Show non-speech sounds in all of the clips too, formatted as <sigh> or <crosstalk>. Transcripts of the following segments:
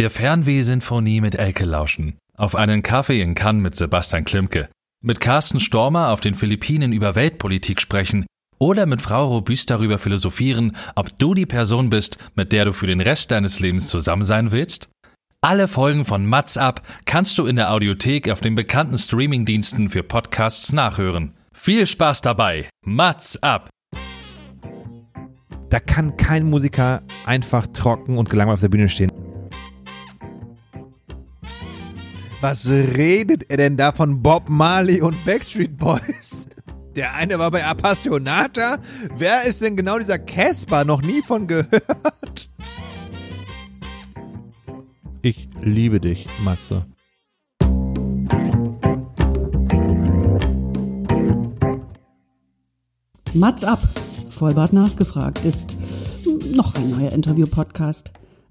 Der Fernweh-Sinfonie mit Elke lauschen. Auf einen Kaffee in Cannes mit Sebastian Klimke. Mit Carsten Stormer auf den Philippinen über Weltpolitik sprechen. Oder mit Frau Robüst darüber philosophieren, ob du die Person bist, mit der du für den Rest deines Lebens zusammen sein willst? Alle Folgen von Mats ab kannst du in der Audiothek auf den bekannten Streamingdiensten für Podcasts nachhören. Viel Spaß dabei. Mats ab. Da kann kein Musiker einfach trocken und gelangweilt auf der Bühne stehen. Was redet er denn da von Bob Marley und Backstreet Boys? Der eine war bei Appassionata. Wer ist denn genau dieser Casper? Noch nie von gehört. Ich liebe dich, Matze. Mats ab, Vollbart nachgefragt, ist noch ein neuer Interview-Podcast.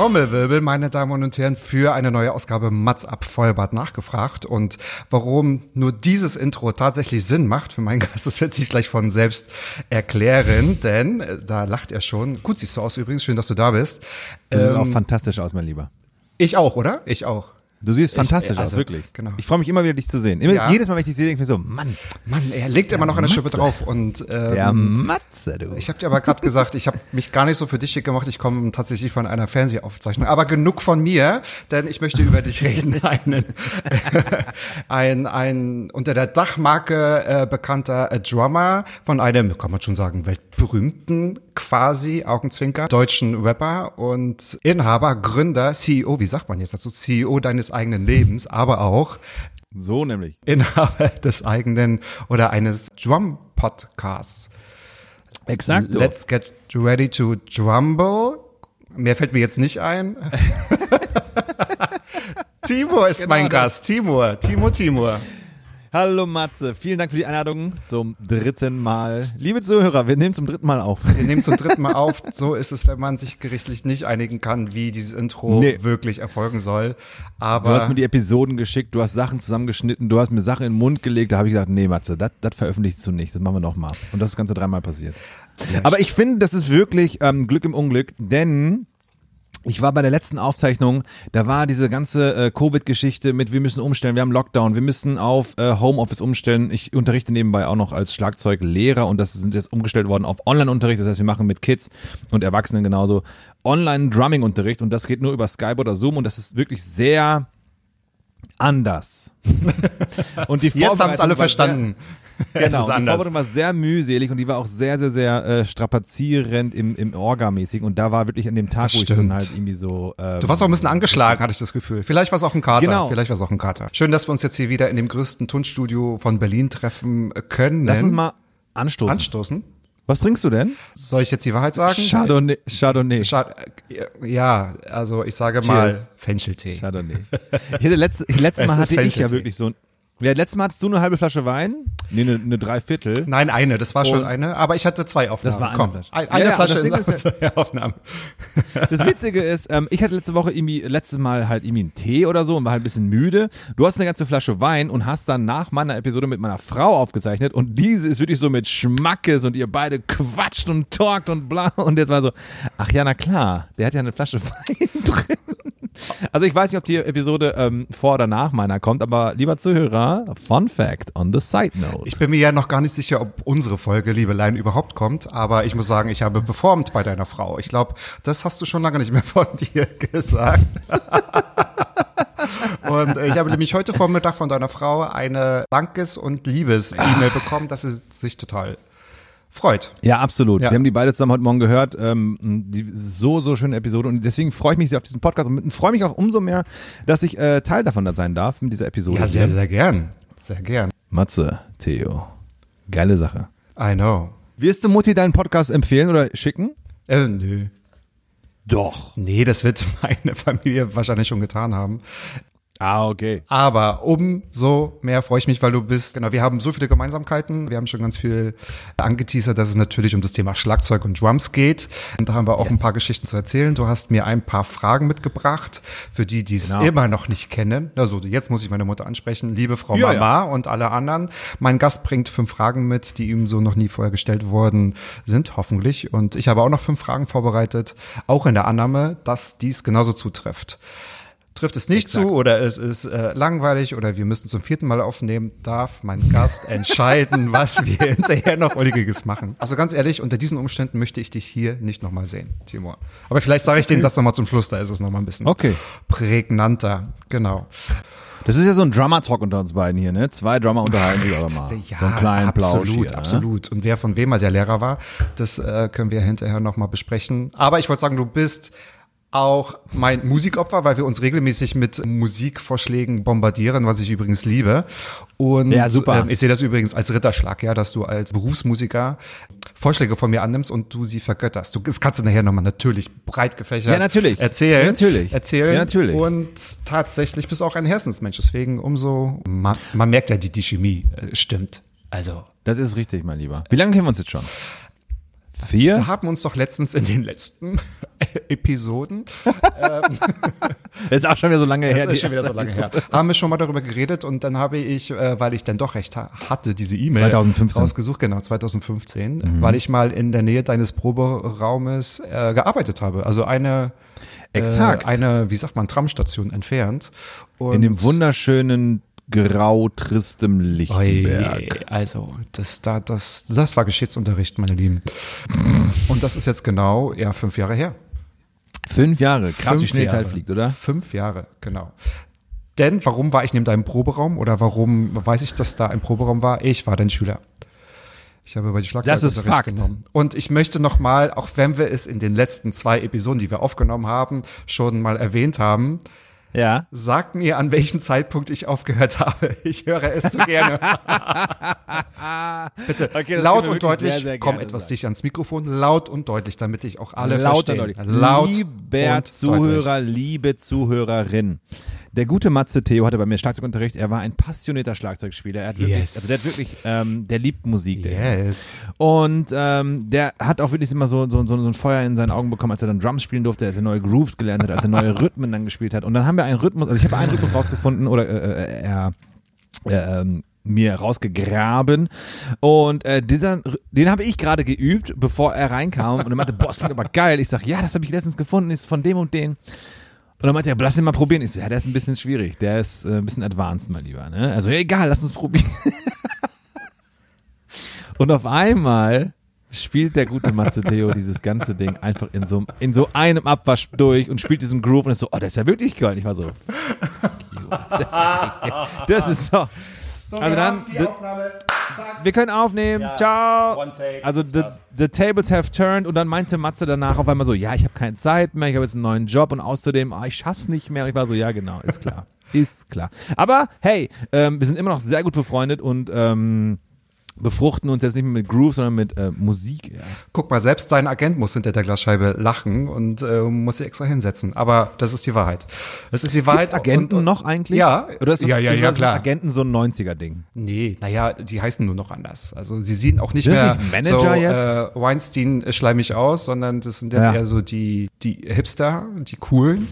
Trommelwirbel, meine Damen und Herren, für eine neue Ausgabe Mats ab Vollbart nachgefragt. Und warum nur dieses Intro tatsächlich Sinn macht für meinen Gast, das wird sich gleich von selbst erklären, denn äh, da lacht er schon. Gut siehst du aus übrigens, schön, dass du da bist. Du siehst Ähm, auch fantastisch aus, mein Lieber. ich auch, oder? Ich auch. Du siehst fantastisch also, aus, wirklich. genau. Ich freue mich immer wieder, dich zu sehen. Immer, Ja. Jedes Mal, wenn ich dich sehe, denke ich mir so, Mann, Mann, er legt immer noch eine Schippe Matze. drauf. Und ähm, der Matze, du. Ich habe dir aber gerade gesagt, ich habe mich gar nicht so für dich schick gemacht. Ich komme tatsächlich von einer Fernsehaufzeichnung. Aber genug von mir, denn ich möchte über dich reden. <laughs> Einen, <laughs> ein, ein unter der Dachmarke äh, bekannter äh, Drummer von einem, kann man schon sagen, weltberühmten quasi Augenzwinker deutschen Rapper und Inhaber, Gründer, CEO, wie sagt man jetzt dazu, CEO deines eigenen Lebens, aber auch so nämlich. Inhaber des eigenen oder eines Drum-Podcasts. Exakt. Let's get ready to drumble. Mehr fällt mir jetzt nicht ein. <laughs> Timur ist mein Genau das. Gast. Timur, Timur, Timur. Hallo Matze, vielen Dank für die Einladung zum dritten Mal. Liebe Zuhörer, wir nehmen zum dritten Mal auf. Wir nehmen zum dritten Mal auf. So ist es, wenn man sich gerichtlich nicht einigen kann, wie dieses Intro Nee. wirklich erfolgen soll. Aber Du hast mir die Episoden geschickt, du hast Sachen zusammengeschnitten, du hast mir Sachen in den Mund gelegt, da habe ich gesagt, nee Matze, das veröffentlichst du nicht, das machen wir nochmal. Und das ist das Ganze dreimal passiert. Aber ich finde, das ist wirklich ähm, Glück im Unglück, denn ich war bei der letzten Aufzeichnung, da war diese ganze äh, Covid-Geschichte mit, wir müssen umstellen, wir haben Lockdown, wir müssen auf äh, Homeoffice umstellen. Ich unterrichte nebenbei auch noch als Schlagzeuglehrer und das ist jetzt umgestellt worden auf Online-Unterricht. Das heißt, wir machen mit Kids und Erwachsenen genauso Online-Drumming-Unterricht und das geht nur über Skype oder Zoom und das ist wirklich sehr anders. <laughs> und die jetzt haben es alle verstanden. <laughs> Genau, die. Vorbereitung war sehr mühselig und die war auch sehr, sehr, sehr äh, strapazierend im, im Orga-mäßig und da war wirklich an dem Tag, Das wo ich dann halt irgendwie so. Ähm, Du warst auch ein bisschen angeschlagen, hatte ich das Gefühl. Vielleicht war es auch ein Kater. Genau. Vielleicht war es auch ein Kater. Schön, dass wir uns jetzt hier wieder in dem größten Tonstudio von Berlin treffen können. Lass uns mal anstoßen. anstoßen. Was trinkst du denn? Soll ich jetzt die Wahrheit sagen? Chardonnay. Chardonnay. Schad ja, also ich sage mal Cheers. Fencheltee. Chardonnay. Ich hatte letzte, letztes <laughs> Es Mal hatte ich ja wirklich so ein. Ja, letztes Mal hattest du eine halbe Flasche Wein? Nee, eine, eine Dreiviertel. Nein, eine, das war schon Und- eine, aber ich hatte zwei Aufnahmen. Das war eine Komm, Flasche. Ein, Ja, eine ja, Flasche das Ding in ist ja- zwei Aufnahmen. <laughs> Das Witzige ist, ähm, ich hatte letzte Woche irgendwie, letztes Mal halt irgendwie einen Tee oder so und war halt ein bisschen müde. Du hast eine ganze Flasche Wein und hast dann nach meiner Episode mit meiner Frau aufgezeichnet und diese ist wirklich so mit Schmackes und ihr beide quatscht und talkt und bla und jetzt war so, ach ja, na klar, der hat ja eine Flasche <laughs> Wein drin. Also ich weiß nicht, ob die Episode ähm, vor oder nach meiner kommt, aber lieber Zuhörer, Fun Fact on the side note. Ich bin mir ja noch gar nicht sicher, ob unsere Folge Liebelein überhaupt kommt, aber ich muss sagen, ich habe performt bei deiner Frau. Ich glaube, das hast du schon lange nicht mehr von <laughs> dir gesagt. <laughs> Und äh, ich habe nämlich heute Vormittag von deiner Frau eine Dankes- und Liebes-E-Mail bekommen, dass sie sich total freut. Ja, absolut. Ja. Wir haben die beide zusammen heute Morgen gehört. Ähm, die so, so schöne Episode. Und deswegen freue ich mich sehr auf diesen Podcast und freue mich auch umso mehr, dass ich äh, Teil davon sein darf mit dieser Episode. Ja, sehr, sehr gern. Sehr gern. Matze, Theo. Geile Sache. I know. Wirst du Mutti deinen Podcast empfehlen oder schicken? Äh, nö. Doch. Nee, das wird <laughs> meine Familie wahrscheinlich schon getan haben. Ah, okay. Aber umso mehr freue ich mich, weil du bist, genau, wir haben so viele Gemeinsamkeiten. Wir haben schon ganz viel angeteasert, dass es natürlich um das Thema Schlagzeug und Drums geht. Und da haben wir auch ein paar Geschichten zu erzählen. Du hast mir ein paar Fragen mitgebracht, für die, die es Genau. immer noch nicht kennen. Also jetzt muss ich meine Mutter ansprechen. Liebe Frau Ja, Mama und alle anderen. Mein Gast bringt fünf Fragen mit, die ihm so noch nie vorher gestellt worden sind, hoffentlich. Und ich habe auch noch fünf Fragen vorbereitet, auch in der Annahme, dass dies genauso zutrifft. Trifft es nicht zu oder es ist äh, langweilig oder wir müssen zum vierten Mal aufnehmen, darf mein Gast entscheiden, <laughs> was wir hinterher noch Ulkiges machen. Also ganz ehrlich, unter diesen Umständen möchte ich dich hier nicht nochmal sehen, Timur. Aber vielleicht sage ich den Satz nochmal zum Schluss, da ist es nochmal ein bisschen Okay. prägnanter. Genau. Das ist ja so ein Drummer-Talk unter uns beiden hier, ne? Zwei Drummer unterhalten sich aber mal. so einen kleinen Plausch absolut, hier, ne? absolut. Und wer von wem mal der Lehrer war, das äh, können wir hinterher nochmal besprechen. Aber ich wollte sagen, du bist auch mein Musikopfer, weil wir uns regelmäßig mit Musikvorschlägen bombardieren, was ich übrigens liebe. Und Ja, super. Ähm, ich sehe das übrigens als Ritterschlag, ja, dass du als Berufsmusiker Vorschläge von mir annimmst und du sie vergötterst. Du, das kannst du nachher nochmal natürlich breit gefächert Ja, natürlich. erzählen. Ja, natürlich. Erzählen. Ja, natürlich. Und tatsächlich bist du auch ein Herzensmensch. Deswegen umso, man, man merkt ja, die, die Chemie äh, stimmt. Also, Das ist richtig, mein Lieber. Wie lange kennen wir uns jetzt schon? Vier? da haben uns doch letztens in den letzten <laughs> Episoden, <laughs> Das ist auch schon wieder so lange her. das ist schon wieder so lange her, haben wir schon mal darüber geredet und dann habe ich, äh, weil ich dann doch recht ha hatte, diese E-Mail 2015. rausgesucht, genau, 2015, Mhm. weil ich mal in der Nähe deines Proberaumes äh, gearbeitet habe. Also eine, Exakt. Äh, eine, wie sagt man, Tramstation entfernt. Und In dem wunderschönen grau tristem Lichtenberg. Also, das, da, das, das war Geschichtsunterricht, meine Lieben. Und das ist jetzt genau, ja, fünf Jahre her. Fünf Jahre. Krass, wie Fünf schnell die Zeit Jahre. fliegt, oder? Fünf Jahre, genau. Denn warum war ich neben deinem Proberaum oder warum weiß ich, dass da ein Proberaum war? Ich war dein Schüler. Ich habe bei die Das ist Fakt. genommen. Und ich möchte noch mal, auch wenn wir es in den letzten zwei Episoden, die wir aufgenommen haben, schon mal erwähnt haben, Ja. sag mir, an welchem Zeitpunkt ich aufgehört habe. <laughs> Ich höre es so gerne. <laughs> Bitte, Okay, laut und deutlich, sehr, sehr komm etwas dicht ans Mikrofon, laut und deutlich, damit ich auch alle Laut und verstehen. deutlich. Laut Lieber und Zuhörer, liebe Zuhörerin. Der gute Matze Theo hatte bei mir Schlagzeugunterricht. Er war ein passionierter Schlagzeugspieler. Er hat wirklich, Yes. also der hat wirklich, ähm, der liebt Musik. Der. Yes. Und ähm, der hat auch wirklich immer so, so, so, so ein Feuer in seinen Augen bekommen, als er dann Drums spielen durfte, als er neue Grooves gelernt hat, als er neue <laughs> Rhythmen dann gespielt hat. Und dann haben wir einen Rhythmus, also ich habe einen Rhythmus rausgefunden oder äh, äh, er äh, ähm, mir rausgegraben und äh, dieser, den habe ich gerade geübt, bevor er reinkam und er meinte, boah, das klingt aber geil. Ich sag, ja, das habe ich letztens gefunden, ist von dem und den. Und dann meinte er, lass den mal probieren. Ich so, ja, der ist ein bisschen schwierig, der ist äh, ein bisschen advanced, mein Lieber. Ne? Also, ja, egal, lass uns probieren. <laughs> Und auf einmal spielt der gute Matze Theo dieses ganze Ding einfach in so, in so einem Abwasch durch und spielt diesen Groove und ist so, oh, das ist ja wirklich geil. Und ich war so, fuck you. Das ist, das ist so. Also dann, the, wir können aufnehmen. Ciao. Also the, the tables have turned und dann meinte Matze danach auf einmal so, ja, ich habe keine Zeit mehr, ich habe jetzt einen neuen Job und außerdem, ah, ich schaff's nicht mehr. Und ich war so, ja, genau, ist klar. <laughs> Ist klar. Aber hey, ähm, wir sind immer noch sehr gut befreundet und ähm, befruchten uns jetzt nicht mehr mit Groove, sondern mit äh, Musik. Ja. Guck mal, selbst dein Agent muss hinter der Glasscheibe lachen und äh, muss sich extra hinsetzen. Aber das ist die Wahrheit. Das ist die Wahrheit. Gibt's Agenten und, und, noch eigentlich? Ja. Oder ist, Ja, ja, ist ja, das klar. Agenten so ein 90er-Ding? Nee, naja, die heißen nur noch anders. Also sie sehen auch nicht das mehr nicht Manager so jetzt? Äh, Weinstein schleimig aus, sondern das sind jetzt Ja. eher so die, die Hipster, die coolen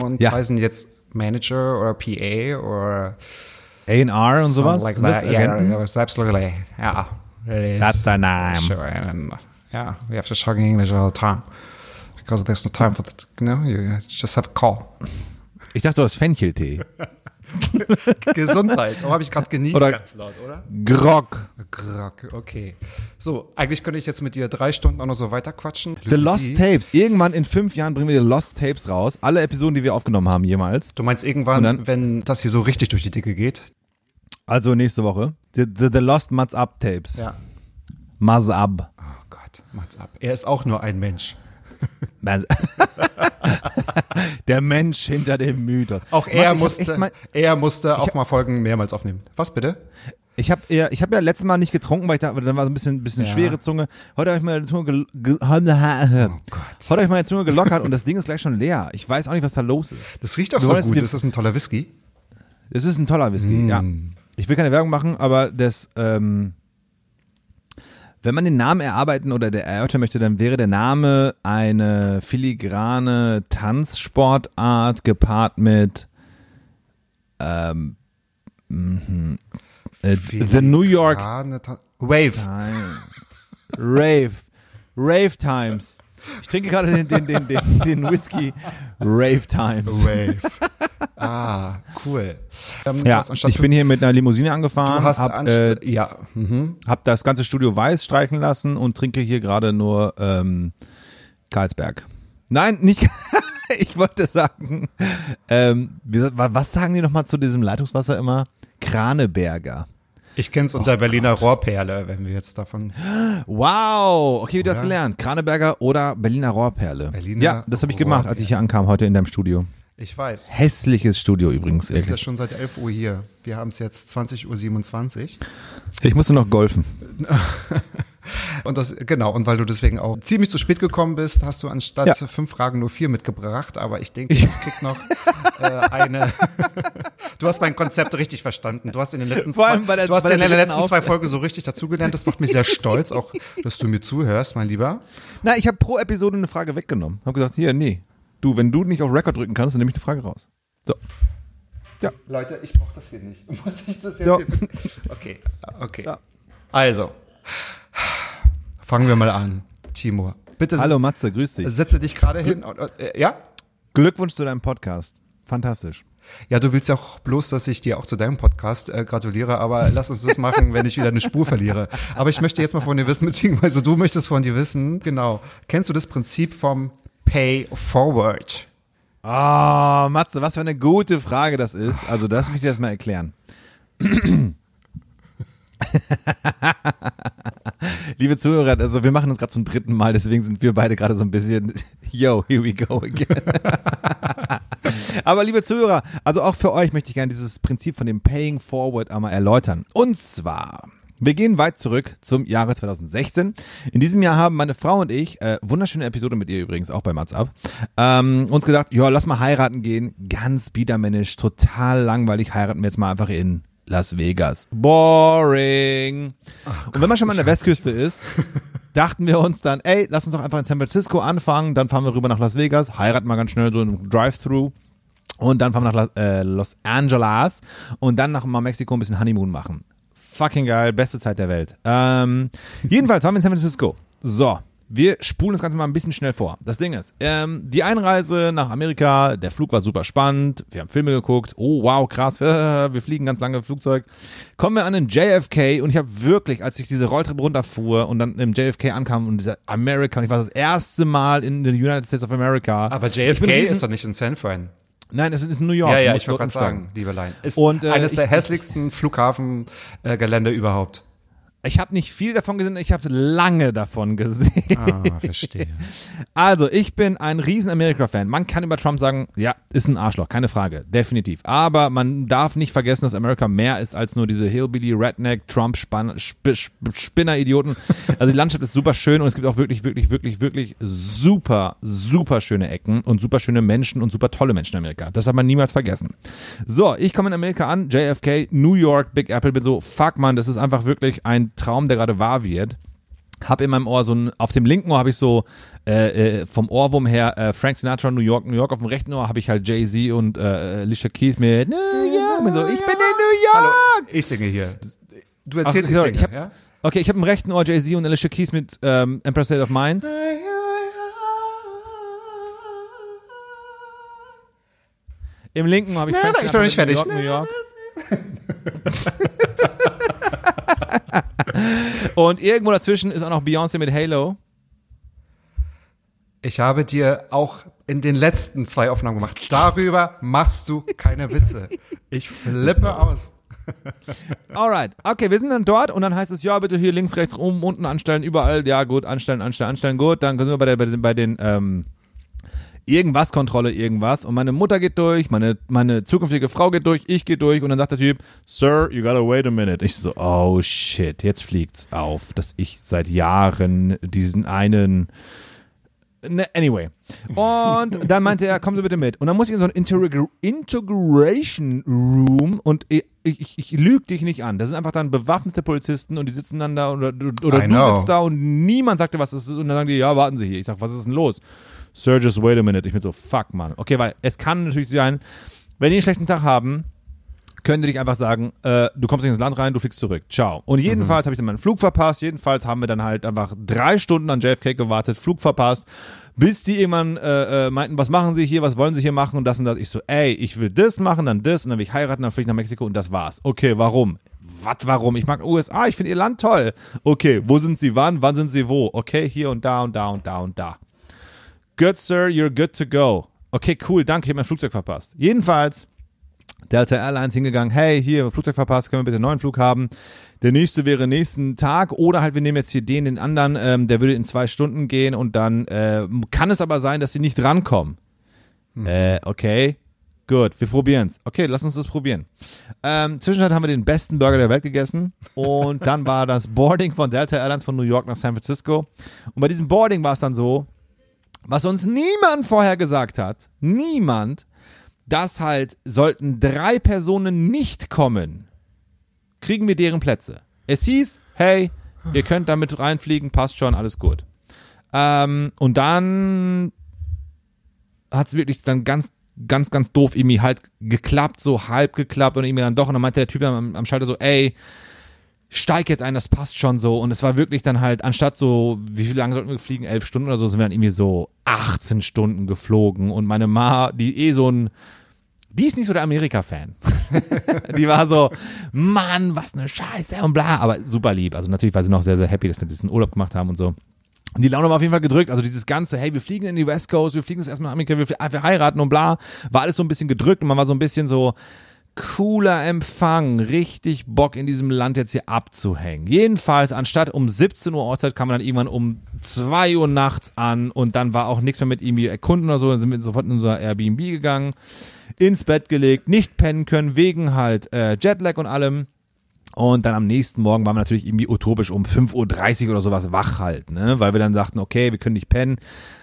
und Ja. heißen jetzt Manager oder PA oder A&R und sowas? Like that. Yeah, yeah, absolutely. Yeah, it is. That's the name. Sure, and yeah, we have to talk in English all the time because there's no time for that. You know, you just have a call. Ich dachte, du hast Fencheltee. <laughs> <laughs> Gesundheit. Oh, habe ich gerade genießt. Oder- ganz laut, oder? Grog. Grack, okay. So, eigentlich könnte ich jetzt mit dir drei Stunden auch noch so weiter quatschen. The Lost Tapes. Irgendwann in fünf Jahren bringen wir die Lost Tapes raus. Alle Episoden, die wir aufgenommen haben jemals. Du meinst irgendwann, dann- wenn das hier so richtig durch die Dicke geht? Also nächste Woche. The, the, the Lost Mats Up Tapes. Ja. Maz Up. Oh Gott, macht's ab. Er ist auch nur ein Mensch. <laughs> Der Mensch hinter dem Mythos. Auch er hab musste, mal- er musste auch mal Folgen mehrmals aufnehmen. Was bitte? Ich habe ja, ich hab ja letztes Mal nicht getrunken, weil ich da, dann war so ein bisschen, bisschen Ja. schwere Zunge. Heute habe ich meine Zunge, ge, <laughs> oh. Heute ich meine Zunge gelockert und das Ding ist gleich schon leer. Ich weiß auch nicht, was da los ist. Das riecht auch Wir so gut. Ist das ein toller Whisky? Es ist ein toller Whisky, ja. Ich will keine Werbung machen, aber das, ähm, wenn man den Namen erarbeiten oder der erörtern möchte, dann wäre der Name eine filigrane Tanzsportart gepaart mit ähm, mhm, äh, The New York Wave. Time. Rave. Rave Times. Ich trinke gerade den, den, den, den, den Whisky Rave Times. Wave. ah, cool. Ähm, Ja, ich bin hier mit einer Limousine angefahren, du hast hab, äh, ja, mhm. hab das ganze Studio weiß streichen lassen und trinke hier gerade nur ähm, Karlsberg. Nein, nicht. <laughs> ich wollte sagen, ähm, was sagen die nochmal zu diesem Leitungswasser immer? Kraneberger. Ich kenn's unter Berliner Rohrperle, wenn wir jetzt davon. Wow, okay, wie du hast gelernt. Kraneberger oder Berliner Rohrperle. Berliner ja, das habe ich gemacht, als ich hier ankam heute in deinem Studio. Ich weiß. Hässliches Studio übrigens. Du bist ja schon seit 11 Uhr hier. Wir haben es jetzt 20.27 Uhr. Ich musste noch golfen. <laughs> Und das, genau, und weil du deswegen auch ziemlich zu spät gekommen bist, hast du anstatt Ja. fünf Fragen nur vier mitgebracht. Aber ich denke, ich krieg noch äh, eine. <laughs> du hast mein Konzept richtig verstanden. Du hast in den letzten Vor zwei, der- du hast in den letzten zwei Auf- Folgen so richtig dazugelernt. Das macht mich sehr stolz, auch dass du mir zuhörst, mein Lieber. Na, ich habe pro Episode eine Frage weggenommen. Habe gesagt, hier, nee. Du, wenn du nicht auf Record drücken kannst, dann nehme ich eine Frage raus. So. Leute, ich brauche das hier nicht. <laughs> Muss ich das jetzt Ja. hier? Okay, okay. Ja. Also, fangen wir mal an. Timur, bitte Hallo Matze, grüß dich. setze dich gerade hin. und- äh, Ja? Glückwunsch zu deinem Podcast. Fantastisch. Ja, du willst ja auch bloß, dass ich dir auch zu deinem Podcast äh, gratuliere, aber lass uns das machen, wenn ich wieder eine Spur verliere. Aber ich möchte jetzt mal von dir wissen, beziehungsweise du möchtest von dir wissen, genau, kennst du das Prinzip vom Pay Forward? Ah, Matze, was für eine gute Frage das ist. Also, das muss ich dir erst mal erklären. <laughs> Liebe Zuhörer, also wir machen das gerade zum dritten Mal, deswegen sind wir beide gerade so ein bisschen, <laughs> yo, here we go again. <laughs> Aber liebe Zuhörer, also auch für euch möchte ich gerne dieses Prinzip von dem Paying Forward einmal erläutern. Und zwar, wir gehen weit zurück zum Jahre 2016. In diesem Jahr haben meine Frau und ich, äh, wunderschöne Episode mit ihr übrigens, auch bei Mats Up, ähm, uns gedacht, ja, lass mal heiraten gehen. Ganz biedermännisch, total langweilig, heiraten wir jetzt mal einfach in Las Vegas. Boring. und wenn man schon mal an der Westküste ist, dachten wir uns dann, ey, lass uns doch einfach in San Francisco anfangen, dann fahren wir rüber nach Las Vegas, heiraten mal ganz schnell so im Drive-Thru und dann fahren wir nach La äh, Los Angeles und dann nach Mexiko ein bisschen Honeymoon machen. Fucking geil, beste Zeit der Welt. Ähm, jedenfalls waren wir in San Francisco. So, wir spulen das Ganze mal ein bisschen schnell vor. Das Ding ist, ähm, die Einreise nach Amerika, der Flug war super spannend, wir haben Filme geguckt, oh wow, krass, <laughs> wir fliegen ganz lange im Flugzeug. Kommen wir an den JFK und ich habe wirklich, als ich diese Rolltreppe runterfuhr und dann im JFK ankam und dieser America, und ich war das erste Mal in den United States of America. Aber JFK riesen- ist doch nicht in San Fran. Nein, es ist in New York. Ja, ja, ich wollte gerade sagen, Liebelein. Ist Und, äh, eines der ich- hässlichsten Flughafengelände überhaupt. Ich habe nicht viel davon gesehen, ich habe lange davon gesehen. Ah, verstehe. <laughs> Also, ich bin ein riesen America-Fan. Man kann über Trump sagen, ja, ist ein Arschloch, keine Frage, definitiv. Aber man darf nicht vergessen, dass Amerika mehr ist als nur diese Hillbilly, Redneck, Trump, Span Sp Sp Spinner-Idioten. Also die Landschaft ist super schön und es gibt auch wirklich, wirklich, wirklich, wirklich super, super schöne Ecken und super schöne Menschen und super tolle Menschen in Amerika. Das hat man niemals vergessen. So, ich komme in Amerika an, JFK, New York, Big Apple, bin so, fuck man, das ist einfach wirklich ein Traum, der gerade wahr wird hab in meinem Ohr so ein, auf dem linken Ohr habe ich so äh, äh, vom Ohrwurm her äh, Frank Sinatra, New York, New York. Auf dem rechten Ohr habe ich halt Jay-Z und äh, Alicia Keys mit New York. Bin so, ich bin in New Hallo, York. ich singe hier. Du Ach, erzählst, ich sorry, singe, ich hab- ja? Okay, ich habe im rechten Ohr Jay-Z und Alicia Keys mit ähm, Emperor State of Mind. Im linken Ohr habe ich Frank nein, ich bin nicht Sinatra fertig. mit New York, New York. <laughs> <laughs> <laughs> und irgendwo dazwischen ist auch noch Beyoncé mit Halo. Ich habe dir auch in den letzten zwei Aufnahmen gemacht. Darüber machst du keine Witze. Ich flippe aus. <laughs> Alright. Okay, wir sind dann dort und dann heißt es, ja, bitte hier links, rechts, oben, unten anstellen, überall. Ja, gut, anstellen, anstellen, anstellen, gut. Dann sind wir bei, der, bei den, bei den ähm, irgendwas Kontrolle, irgendwas. Und meine Mutter geht durch, meine, meine zukünftige Frau geht durch, ich gehe durch und dann sagt der Typ, Sir, you gotta wait a minute. Ich so, oh shit, jetzt fliegt's auf, dass ich seit Jahren diesen einen Ne, anyway. Und dann meinte er, kommen Sie bitte mit. Und dann muss ich in so ein Interreg- Integration Room und ich, ich, ich lüge dich nicht an. Das sind einfach dann bewaffnete Polizisten und die sitzen dann da oder, oder I du know. sitzt da und niemand sagte, was das ist. Und dann sagen die, ja, warten Sie hier. Ich sag, was ist denn los? Just wait a minute. Ich bin so, fuck, Mann. Okay, weil es kann natürlich sein, wenn die einen schlechten Tag haben, können die dich einfach sagen, äh, du kommst nicht ins Land rein, du fliegst zurück. Ciao. Und jedenfalls habe ich dann meinen Flug verpasst. Jedenfalls haben wir dann halt einfach drei Stunden an JFK gewartet, Flug verpasst, bis die irgendwann äh, äh, meinten, was machen sie hier, was wollen sie hier machen und das und das. Ich so, ey, ich will das machen, dann das und dann will ich heiraten, dann fliege ich nach Mexiko und das war's. Okay, warum? Was, warum? Ich mag USA, ich finde ihr Land toll. Okay, wo sind sie wann, wann sind sie wo? Okay, hier und da und da und da und da. Good, Sir, you're good to go. Okay, cool, danke, ich habe mein Flugzeug verpasst. Jedenfalls Delta Airlines hingegangen, hey, hier, Flugzeug verpasst, können wir bitte einen neuen Flug haben. Der nächste wäre nächsten Tag oder halt wir nehmen jetzt hier den, den anderen, ähm, der würde in zwei Stunden gehen und dann äh, kann es aber sein, dass sie nicht rankommen. Äh, okay, gut, wir probieren's. Okay, lass uns das probieren. Ähm, Zwischenzeit haben wir den besten Burger der Welt gegessen und dann war das Boarding von Delta Airlines von New York nach San Francisco und bei diesem Boarding war es dann so, was uns niemand vorher gesagt hat, niemand, dass halt sollten drei Personen nicht kommen, kriegen wir deren Plätze. Es hieß, hey, ihr könnt damit reinfliegen, passt schon, alles gut. Ähm, und dann hat es wirklich dann ganz, ganz, ganz doof irgendwie halt geklappt, so halb geklappt und irgendwie dann doch. Und dann meinte der Typ am, am Schalter so, ey, steig jetzt ein, das passt schon so. Und es war wirklich dann halt, anstatt so, wie viel lange sollten wir fliegen? Elf Stunden oder so, sind wir dann irgendwie so 18 Stunden geflogen. Und meine Ma, die eh so ein, die ist nicht so der Amerika-Fan. <laughs> die war so, Mann, was eine Scheiße und bla, aber super lieb. Also natürlich war sie noch sehr, sehr happy, dass wir diesen Urlaub gemacht haben und so. Und die Laune war auf jeden Fall gedrückt. Also dieses ganze, hey, wir fliegen in die West Coast, wir fliegen jetzt erstmal nach Amerika, wir, wir heiraten und bla, war alles so ein bisschen gedrückt und man war so ein bisschen so, cooler Empfang, richtig Bock in diesem Land jetzt hier abzuhängen. Jedenfalls, anstatt um 17 Uhr Ortszeit kam man dann irgendwann um 2 Uhr nachts an und dann war auch nichts mehr mit irgendwie erkunden oder so, dann sind wir sofort in unser Airbnb gegangen, ins Bett gelegt, nicht pennen können, wegen halt äh, Jetlag und allem. Und dann am nächsten Morgen waren wir natürlich irgendwie utopisch um 5.30 Uhr oder sowas wach halt, ne? Weil wir dann sagten, okay, wir können nicht pennen,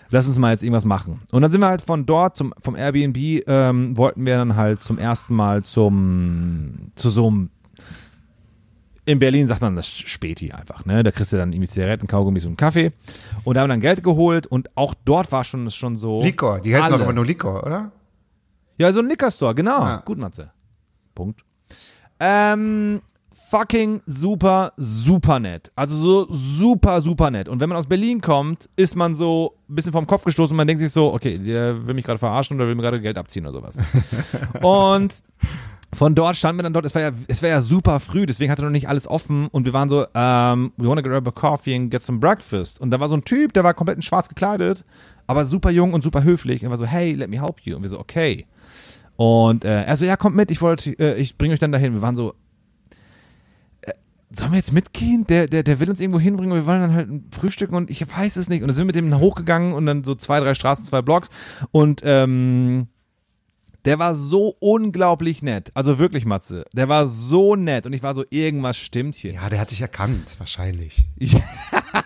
lass uns mal jetzt irgendwas machen. Und dann sind wir halt von dort zum, vom Airbnb, ähm, wollten wir dann halt zum ersten Mal zum, zu so einem, in Berlin sagt man das Späti einfach, ne? Da kriegst du dann irgendwie Zigaretten, Kaugummis und Kaffee. Und da haben wir dann Geld geholt und auch dort war schon, schon so. Likor, die heißen doch immer nur Likor, oder? Ja, so ein Liquor Store, genau. Ja. Gut, Matze. Punkt. Ähm, fucking super, super nett. Also so super, super nett. Und wenn man aus Berlin kommt, ist man so ein bisschen vom Kopf gestoßen und man denkt sich so, okay, der will mich gerade verarschen oder will mir gerade Geld abziehen oder sowas. <laughs> und von dort standen wir dann dort, es war ja, es war ja super früh, deswegen hatte noch nicht alles offen und wir waren so, ähm, we wanna grab a coffee and get some breakfast. Und da war so ein Typ, der war komplett in schwarz gekleidet, aber super jung und super höflich und war so, hey, let me help you. Und wir so, okay. Und äh, er so, ja, kommt mit, ich wollte, äh, ich bringe euch dann dahin. Wir waren so, sollen wir jetzt mitgehen? Der, der, der will uns irgendwo hinbringen und wir wollen dann halt frühstücken und ich weiß es nicht. Und dann sind wir mit dem hochgegangen und dann so zwei, drei Straßen, zwei Blocks und ähm, der war so unglaublich nett. Also wirklich, Matze. Der war so nett und ich war so, irgendwas stimmt hier. Ja, der hat sich erkannt, wahrscheinlich. Ich <laughs>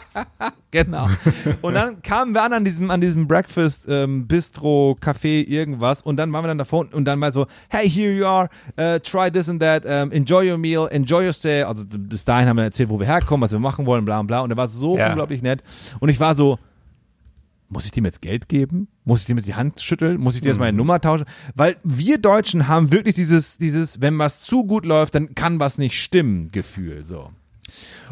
<laughs> genau. Und dann kamen wir an an diesem, an diesem Breakfast, ähm, Bistro, Café, irgendwas. Und dann waren wir dann davor und dann mal so, hey, here you are, uh, try this and that, um, enjoy your meal, enjoy your stay. Also bis dahin haben wir erzählt, wo wir herkommen, was wir machen wollen, bla bla. Und er war so Ja. unglaublich nett. Und ich war so, muss ich dem jetzt Geld geben? Muss ich dem jetzt die Hand schütteln? Muss ich dir jetzt meine Nummer tauschen? Weil wir Deutschen haben wirklich dieses, dieses, wenn was zu gut läuft, dann kann was nicht stimmen, Gefühl, so.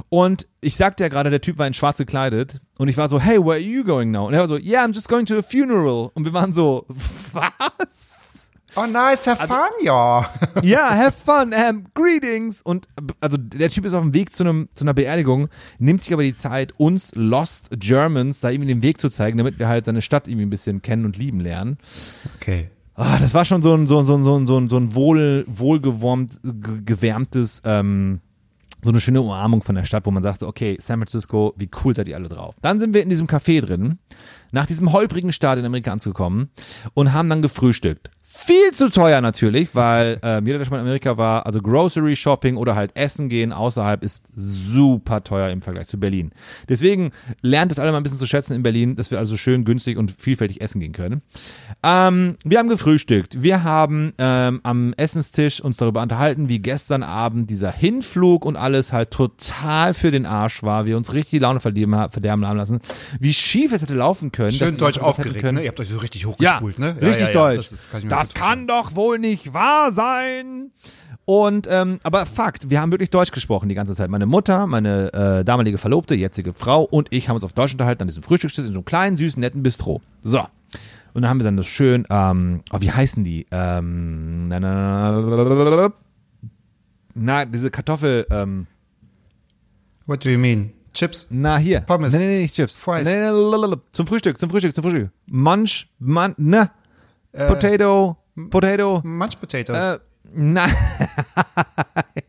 Und ich sagte ja gerade, der Typ war in schwarz gekleidet und ich war so, hey, where are you going now? Und er war so, yeah, I'm just going to the funeral. Und wir waren so, <laughs> was? Oh, nice, have fun, ja. Ja, <laughs> have fun, um, greetings. Und also der Typ ist auf dem Weg zu, einem, zu einer Beerdigung, nimmt sich aber die Zeit, uns Lost Germans da irgendwie den Weg zu zeigen, damit wir halt seine Stadt irgendwie ein bisschen kennen und lieben lernen. Okay. Ah, das war schon so ein, so, ein- so, ein- so, ein- so, ein- wohl, wohlgewärmt, ge- gewärmtes, ähm, so eine schöne Umarmung von der Stadt, wo man sagte, okay, San Francisco, wie cool seid ihr alle drauf. Dann sind wir in diesem Café drin, nach diesem holprigen Start in Amerika anzukommen und haben dann gefrühstückt. Viel zu teuer natürlich, weil äh, jeder, der schon mal in Amerika war, also Grocery Shopping oder halt Essen gehen außerhalb ist super teuer im Vergleich zu Berlin. Deswegen lernt es alle mal ein bisschen zu schätzen in Berlin, dass wir also schön günstig und vielfältig essen gehen können. Ähm, wir haben gefrühstückt. Wir haben ähm, am Essenstisch uns darüber unterhalten, wie gestern Abend dieser Hinflug und alles halt total für den Arsch war. Wir uns richtig die Laune verderben, verderben haben lassen. Wie schief es hätte laufen können. Schön deutsch aufgeregt, können. ne? Ihr habt euch so richtig Ja, hochgespult, ne? richtig deutsch. Das, ist, kann, ich mir Das kann doch wohl nicht wahr sein. Und ähm, aber Fakt, wir haben wirklich Deutsch gesprochen die ganze Zeit. Meine Mutter, meine äh, damalige Verlobte, jetzige Frau und ich haben uns auf Deutsch unterhalten an diesem Frühstückstisch in so einem kleinen, süßen, netten Bistro. So. Und dann haben wir dann das schön, ähm, oh, wie heißen die? Ähm, na, na, na, na, diese Kartoffel, ähm, What do you mean? Chips? na hier. Pommes. Nee, nee, nee, nicht Chips. Fries. Nee, nee, lalalala. Zum Frühstück, zum Frühstück, zum Frühstück. Munch, man, ne. Potato, Potato. Mashed Potatoes. Äh, nein. <laughs>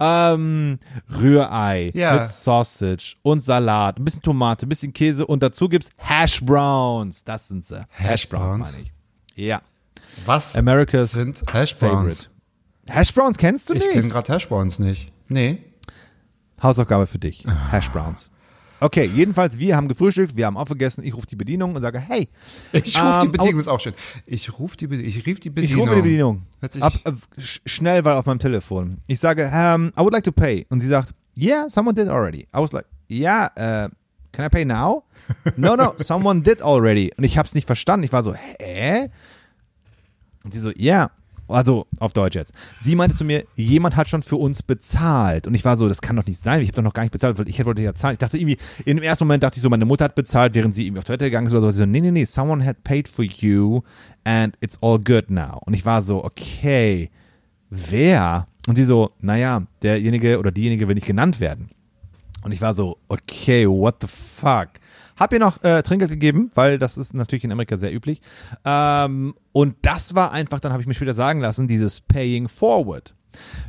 ähm, Rührei Ja. mit Sausage und Salat, ein bisschen Tomate, ein bisschen Käse und dazu gibt's Hash Browns. Das sind sie. Hash Browns, Browns? meine ich. Ja. Was America's sind Hash Browns? Favorite. Hash Browns kennst du Ich nicht? kenne gerade Hash Browns nicht. Nee. Hausaufgabe für dich. Hash Browns. Okay, jedenfalls, wir haben gefrühstückt, wir haben aufgegessen, ich rufe die Bedienung und sage, hey, Ich rufe die Ähm, Bedienung, ist auch schön. Ich rufe die, ich rief die Ich Bedienung. rufe die Bedienung. Ab, sch- schnell war auf meinem Telefon. Ich sage, um, I would like to pay. Und sie sagt, yeah, someone did already. I was like, yeah, uh, can I pay now? No, no, someone did already. Und ich habe es nicht verstanden. Ich war so, hä? Und sie so, yeah. Also auf Deutsch jetzt. Sie meinte zu mir, jemand hat schon für uns bezahlt. Und ich war so, das kann doch nicht sein. Ich habe doch noch gar nicht bezahlt, weil ich wollte ja zahlen. Ich dachte irgendwie, in dem ersten Moment dachte ich so, meine Mutter hat bezahlt, während sie irgendwie auf Toilette gegangen ist oder so. Sie so, nee, nee, nee, someone had paid for you and it's all good now. Und ich war so, okay, wer? Und sie so, naja, derjenige oder diejenige will nicht genannt werden. Und ich war so, okay, what the fuck? Hab ihr noch äh, Trinkgeld gegeben, weil das ist natürlich in Amerika sehr üblich. Ähm, und das war einfach, dann habe ich mir später sagen lassen, dieses Paying Forward.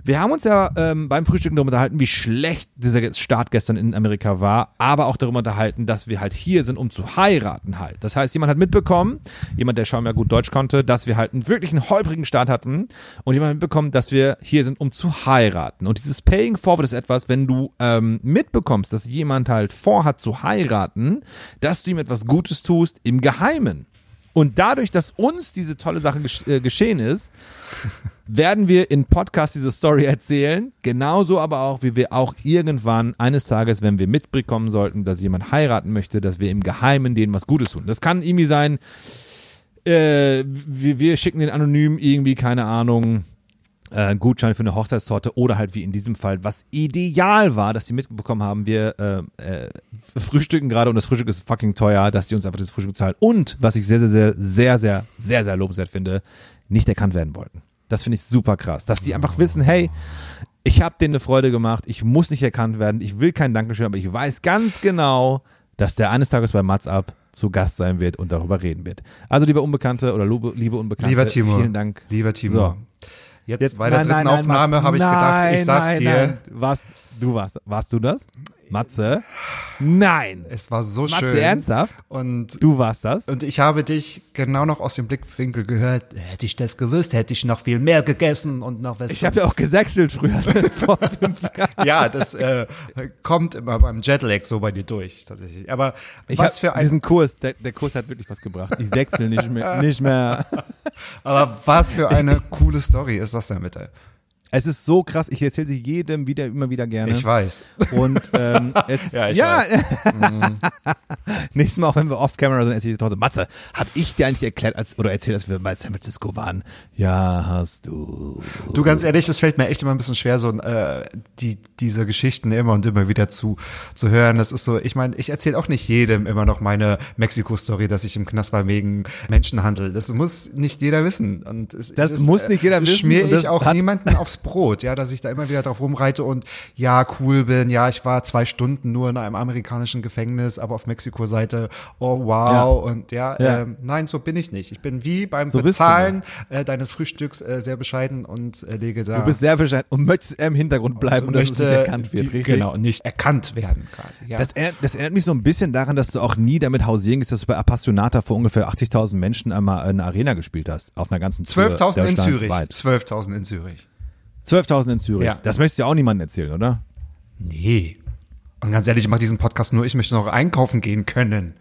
Wir haben uns ja ähm, beim Frühstücken darüber unterhalten, wie schlecht dieser Start gestern in Amerika war, aber auch darüber unterhalten, dass wir halt hier sind, um zu heiraten halt. Das heißt, jemand hat mitbekommen, jemand, der schon mal gut Deutsch konnte, dass wir halt einen wirklichen holprigen Start hatten und jemand hat mitbekommen, dass wir hier sind, um zu heiraten. Und dieses Paying Forward ist etwas, wenn du ähm, mitbekommst, dass jemand halt vorhat zu heiraten, dass du ihm etwas Gutes tust im Geheimen. Und dadurch, dass uns diese tolle Sache gesch äh, geschehen ist, werden wir in Podcast diese Story erzählen. Genauso aber auch, wie wir auch irgendwann eines Tages, wenn wir mitbekommen sollten, dass jemand heiraten möchte, dass wir im Geheimen denen was Gutes tun. Das kann irgendwie sein, äh, wir, wir schicken den anonym irgendwie, keine Ahnung, äh, Gutschein für eine Hochzeitstorte oder halt wie in diesem Fall, was ideal war, dass sie mitbekommen haben, wir äh, äh, frühstücken gerade und das Frühstück ist fucking teuer, dass die uns einfach das Frühstück zahlen und, was ich sehr, sehr, sehr, sehr, sehr, sehr, sehr lobenswert finde, nicht erkannt werden wollten. Das finde ich super krass, dass die einfach wissen, hey, ich habe denen eine Freude gemacht, ich muss nicht erkannt werden, ich will kein Dankeschön, aber ich weiß ganz genau, dass der eines Tages bei Mats Up zu Gast sein wird und darüber reden wird. Also lieber Unbekannte oder liebe, Unbekannte, Lieber Timo. vielen Dank. Lieber Timo. So. Jetzt, bei der dritten Aufnahme Mats- habe ich gedacht, ich nein, sag's nein, dir. Nein. Warst, du warst, warst du das? Matze? Nein. Es war so Matze, schön. ernsthaft? Und Du warst das? Und ich habe dich genau noch aus dem Blickwinkel gehört. Hätte ich das gewusst, hätte ich noch viel mehr gegessen und noch was. Ich habe ja auch gesächselt früher. <laughs> vor fünf Jahren. ja, das äh, kommt immer beim Jetlag so bei dir durch, tatsächlich. Aber Ich was für ein, diesen Kurs, der, der Kurs hat wirklich was gebracht. Ich sechsel nicht mehr. Nicht mehr. <laughs> aber was für eine coole Story ist das denn bitte? Es ist so krass. Ich erzähle sie jedem wieder, immer wieder gerne. Ich weiß. Und ähm, <laughs> es ist, Ja, ja, ich <laughs> nächstes Mal auch wenn wir off-camera sind, erzähle ich trotzdem, Matze, hab ich dir eigentlich erklärt als, oder erzählt, als wir bei San Francisco waren? Ja, hast du. Du, ganz ehrlich, das fällt mir echt immer ein bisschen schwer, so äh, die, diese Geschichten immer und immer wieder zu, zu hören. Das ist so, ich meine, ich erzähle auch nicht jedem immer noch meine Mexiko-Story, dass ich im Knast war wegen Menschenhandel. Das muss nicht jeder wissen. Und es, Das es, muss nicht jeder äh, wissen Schmier das ich auch niemanden aufs Brot, ja, dass ich da immer wieder drauf rumreite und ja, cool bin, ja, ich war zwei Stunden nur in einem amerikanischen Gefängnis, aber auf Mexiko-Seite, oh wow, Ja. und ja, Ja. Ähm, nein, so bin ich nicht. Ich bin wie beim So du Bezahlen äh, deines Frühstücks äh, sehr bescheiden und äh, lege da. Du bist sehr bescheiden und möchtest eher im Hintergrund bleiben und, dass es nicht erkannt wird, die, richtig? Genau, nicht erkannt werden quasi. Ja. Das erinnert, das erinnert mich so ein bisschen daran, dass du auch nie damit hausieren gehst, dass du bei Appassionata vor ungefähr 80.000 Menschen einmal eine Arena gespielt hast, auf einer ganzen Tour 12.000 in Zürich. deutschlandweit. 12.000 in Zürich. 12.000 in Zürich. Ja. Das möchtest du ja auch niemandem erzählen, oder? Nee. Und ganz ehrlich, ich mache diesen Podcast nur, ich möchte noch einkaufen gehen können.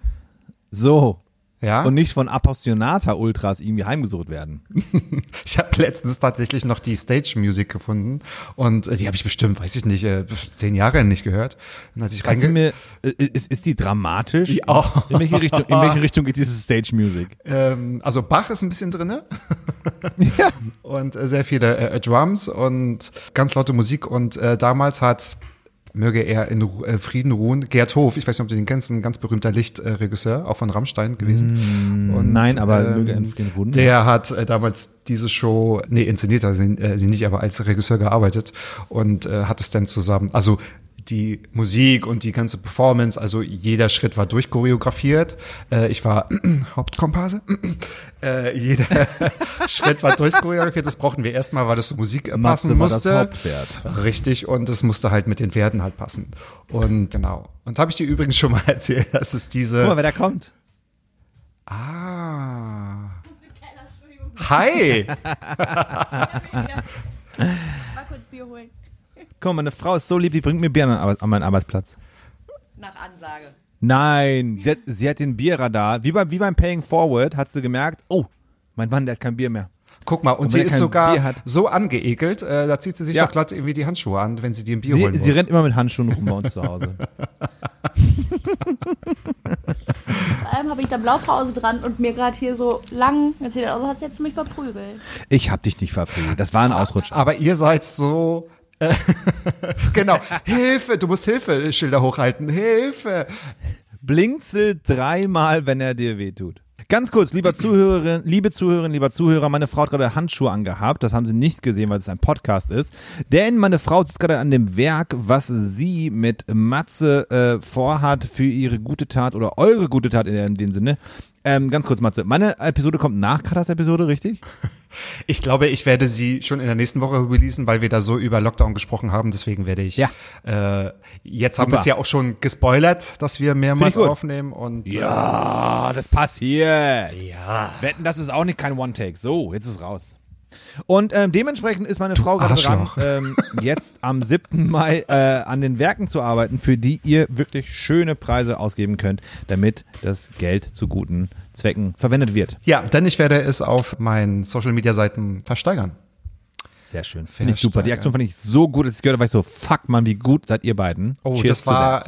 So. Ja. Und nicht von Appassionata-Ultras irgendwie heimgesucht werden. <laughs> Ich habe letztens tatsächlich noch die Stage Music gefunden und äh, die habe ich bestimmt, weiß ich nicht, äh, zehn Jahre nicht gehört. Und als ich Kannst du mir, äh, ist, ist die dramatisch? Ja. In welche Richtung, in welche Richtung geht diese Stage Music? ähm, also Bach ist ein bisschen drinne <laughs> Ja. und äh, sehr viele äh, Drums und ganz laute Musik und äh, damals hat möge er in äh, Frieden ruhen. Gerd Hof, ich weiß nicht, ob du den kennst, ein ganz berühmter Lichtregisseur, auch von Rammstein gewesen. und, Mm, Nein, aber ähm, möge er in Frieden ruhen. Der hat äh, damals diese Show, nee, inszeniert hat sie, äh, sie nicht, aber als Regisseur gearbeitet und äh, hat es dann zusammen, also die Musik und die ganze Performance, also jeder Schritt war durchchoreografiert. Äh, ich war <clears throat> Hauptkomparse. <clears throat> äh, jeder <laughs> Schritt war durchchoreografiert. Das brauchten wir erstmal, weil das zur Musik äh, passen Matze war das musste. Hauptpferd. Richtig, und es musste halt mit den Pferden halt passen. Und genau. Und habe ich dir übrigens schon mal <laughs> erzählt, dass es diese. Guck mal, wer da kommt. Ah. Hi. <laughs> Mal kurz Bier holen. Mal, meine Frau ist so lieb, die bringt mir Bier an, an meinen Arbeitsplatz. Nach Ansage. Nein, sie hat, sie hat den Bierradar. Wie, bei, wie beim Paying Forward hat sie gemerkt, oh, mein Mann, der hat kein Bier mehr. Guck mal, und, Und sie ist sogar so angeekelt, äh, da zieht sie sich Ja. doch glatt irgendwie die Handschuhe an, wenn sie dir ein Bier holen Sie, muss. sie rennt immer mit Handschuhen rum bei uns zu Hause. <laughs> Vor allem habe ich da Blaupause dran und mir gerade hier so lang, das sieht aus, als hättest du mich verprügelt. Ich hab dich nicht verprügelt. Das war ein Ausrutscher. Aber ihr seid so. <laughs> Genau. Hilfe, du musst Hilfe-Schilder hochhalten. Hilfe. Blinzel dreimal, wenn er dir wehtut. Ganz kurz, lieber Zuhörerin, liebe Zuhörerin, lieber Zuhörer, meine Frau hat gerade Handschuhe angehabt. Das haben Sie nicht gesehen, weil es ein Podcast ist. Denn meine Frau sitzt gerade an dem Werk, was sie mit Matze äh, vorhat für ihre gute Tat oder eure gute Tat in, in dem Sinne. Ähm, ganz kurz, Matze. Meine Episode kommt nach Katas Episode, richtig? Ich glaube, ich werde sie schon in der nächsten Woche releasen, weil wir da so über Lockdown gesprochen haben. Deswegen werde ich. Ja. Äh, jetzt haben wir Super. es ja auch schon gespoilert, dass wir mehrmals aufnehmen. Und äh, Ja, das passiert. Ja. Wetten, das ist auch nicht kein One-Take. So, jetzt ist raus. Und ähm, dementsprechend ist meine Frau gerade dran, ähm, jetzt am 7. Mai äh, an den Werken zu arbeiten, für die ihr wirklich schöne Preise ausgeben könnt, damit das Geld zu guten Zwecken verwendet wird. ja, denn ich werde es auf meinen Social Media Seiten versteigern. Sehr schön. Finde ich super. Die Aktion fand ich so gut, als ich gehört habe, war ich so, fuck man, wie gut seid ihr beiden. Oh, Cheers das war,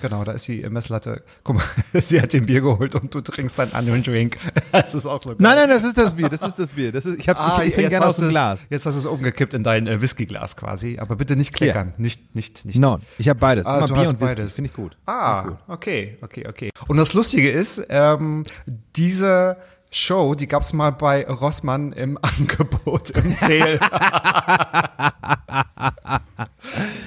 genau, da ist die Messlatte. Guck mal, <laughs> sie hat den Bier geholt und du trinkst einen anderen Drink. <laughs> Das ist auch so geil. Nein, nein, das ist das Bier, das ist das Bier. Das ist, ich hab's, Ah, ich, ich trinke gerne aus dem Glas. Jetzt hast du es umgekippt in dein äh, Whiskyglas quasi. Aber bitte nicht kleckern. Nicht, nicht, nicht. No, ich habe beides. Ah, Immer du Bier hast beides. Finde ich gut. Ah, okay, okay, okay. Und das Lustige ist, ähm, diese Show, die gab's mal bei Rossmann im <laughs> Angebot, im Sale.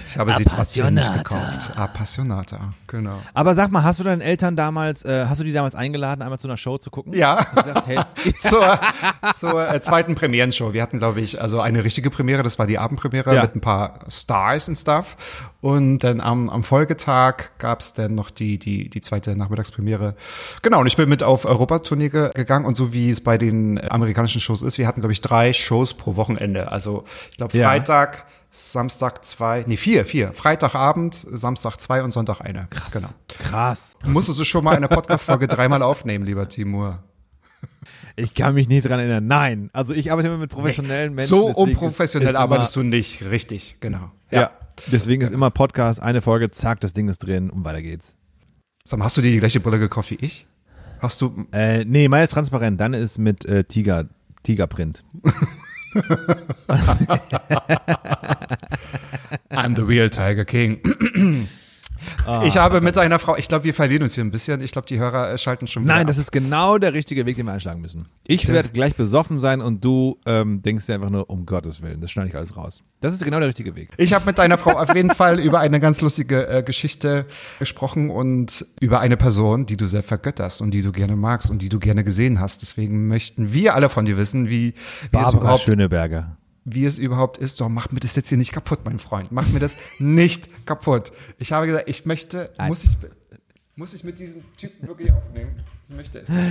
Ich habe sie trotzdem nicht gekauft. Appassionata, genau. Aber sag mal, hast du deinen Eltern damals, äh, hast du die damals eingeladen, einmal zu einer Show zu gucken? Ja. Gesagt, hey, <laughs> zur, zur äh, zweiten Premierenshow. Wir hatten, glaube ich, also eine richtige Premiere, das war die Abendpremiere Ja. mit ein paar Stars und Stuff. Und dann am, am Folgetag gab's dann noch die, die, die zweite Nachmittagspremiere. Genau, und ich bin mit auf Europatournee ge gegangen und so wie es bei den äh, amerikanischen Shows ist, wir hatten, glaube ich, drei Shows pro Wochenende. Also ich glaube Ja. Samstag zwei, nee, vier, vier. Freitagabend, Samstag zwei und Sonntag eine. Krass. Genau. krass. Musstest du schon mal eine Podcast-Folge <laughs> dreimal aufnehmen, lieber Timur? Ich kann mich nicht dran erinnern. Nein. Also ich arbeite immer mit professionellen Menschen. So unprofessionell arbeitest du nicht, richtig, genau. Ja. Deswegen ist immer Podcast, eine Folge, zack, das Ding ist drin und weiter geht's. Sag mal, hast du dir die gleiche Brille gekauft wie ich? Hast du, Äh, nee, meine ist transparent. Dann ist mit äh, Tiger, Tigerprint. <laughs> <laughs> I'm the real Tiger King. <clears throat> Ich habe mit einer Frau, ich glaube, wir verlieren uns hier ein bisschen. Ich glaube, die Hörer äh, schalten schon wieder Nein, ab. das ist genau der richtige Weg, den wir einschlagen müssen. Ich werde gleich besoffen sein und du ähm, denkst dir einfach nur, um Gottes Willen, das schneide ich alles raus. Das ist genau der richtige Weg. Ich habe mit deiner Frau auf jeden Fall <laughs> über eine ganz lustige äh, Geschichte gesprochen und über eine Person, die du sehr vergötterst und die du gerne magst und die du gerne gesehen hast. Deswegen möchten wir alle von dir wissen, wie, wie, es, Barbara überhaupt, Schöneberger. Wie es überhaupt ist. Doch, mach mir das jetzt hier nicht kaputt, mein Freund. Mach mir das nicht kaputt. Ich habe gesagt, ich möchte, muss ich, muss ich mit diesem Typen wirklich aufnehmen? Ich möchte es nicht.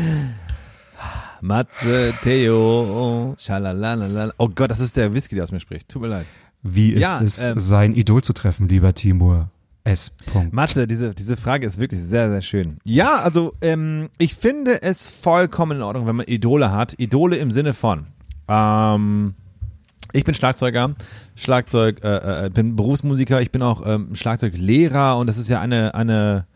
Matze, Theo, schalalalala. Oh Gott, das ist der Whisky, der aus mir spricht. Tut mir leid. Wie ist Ja, es, ähm, sein Idol zu treffen, lieber Timur? S. Punkt. Matze, diese, diese Frage ist wirklich sehr, sehr schön. Ja, also ähm, ich finde es vollkommen in Ordnung, wenn man Idole hat. Idole im Sinne von, ähm, ich bin Schlagzeuger, Schlagzeug, äh, äh, bin Berufsmusiker, ich bin auch ähm, Schlagzeuglehrer und das ist ja eine, eine,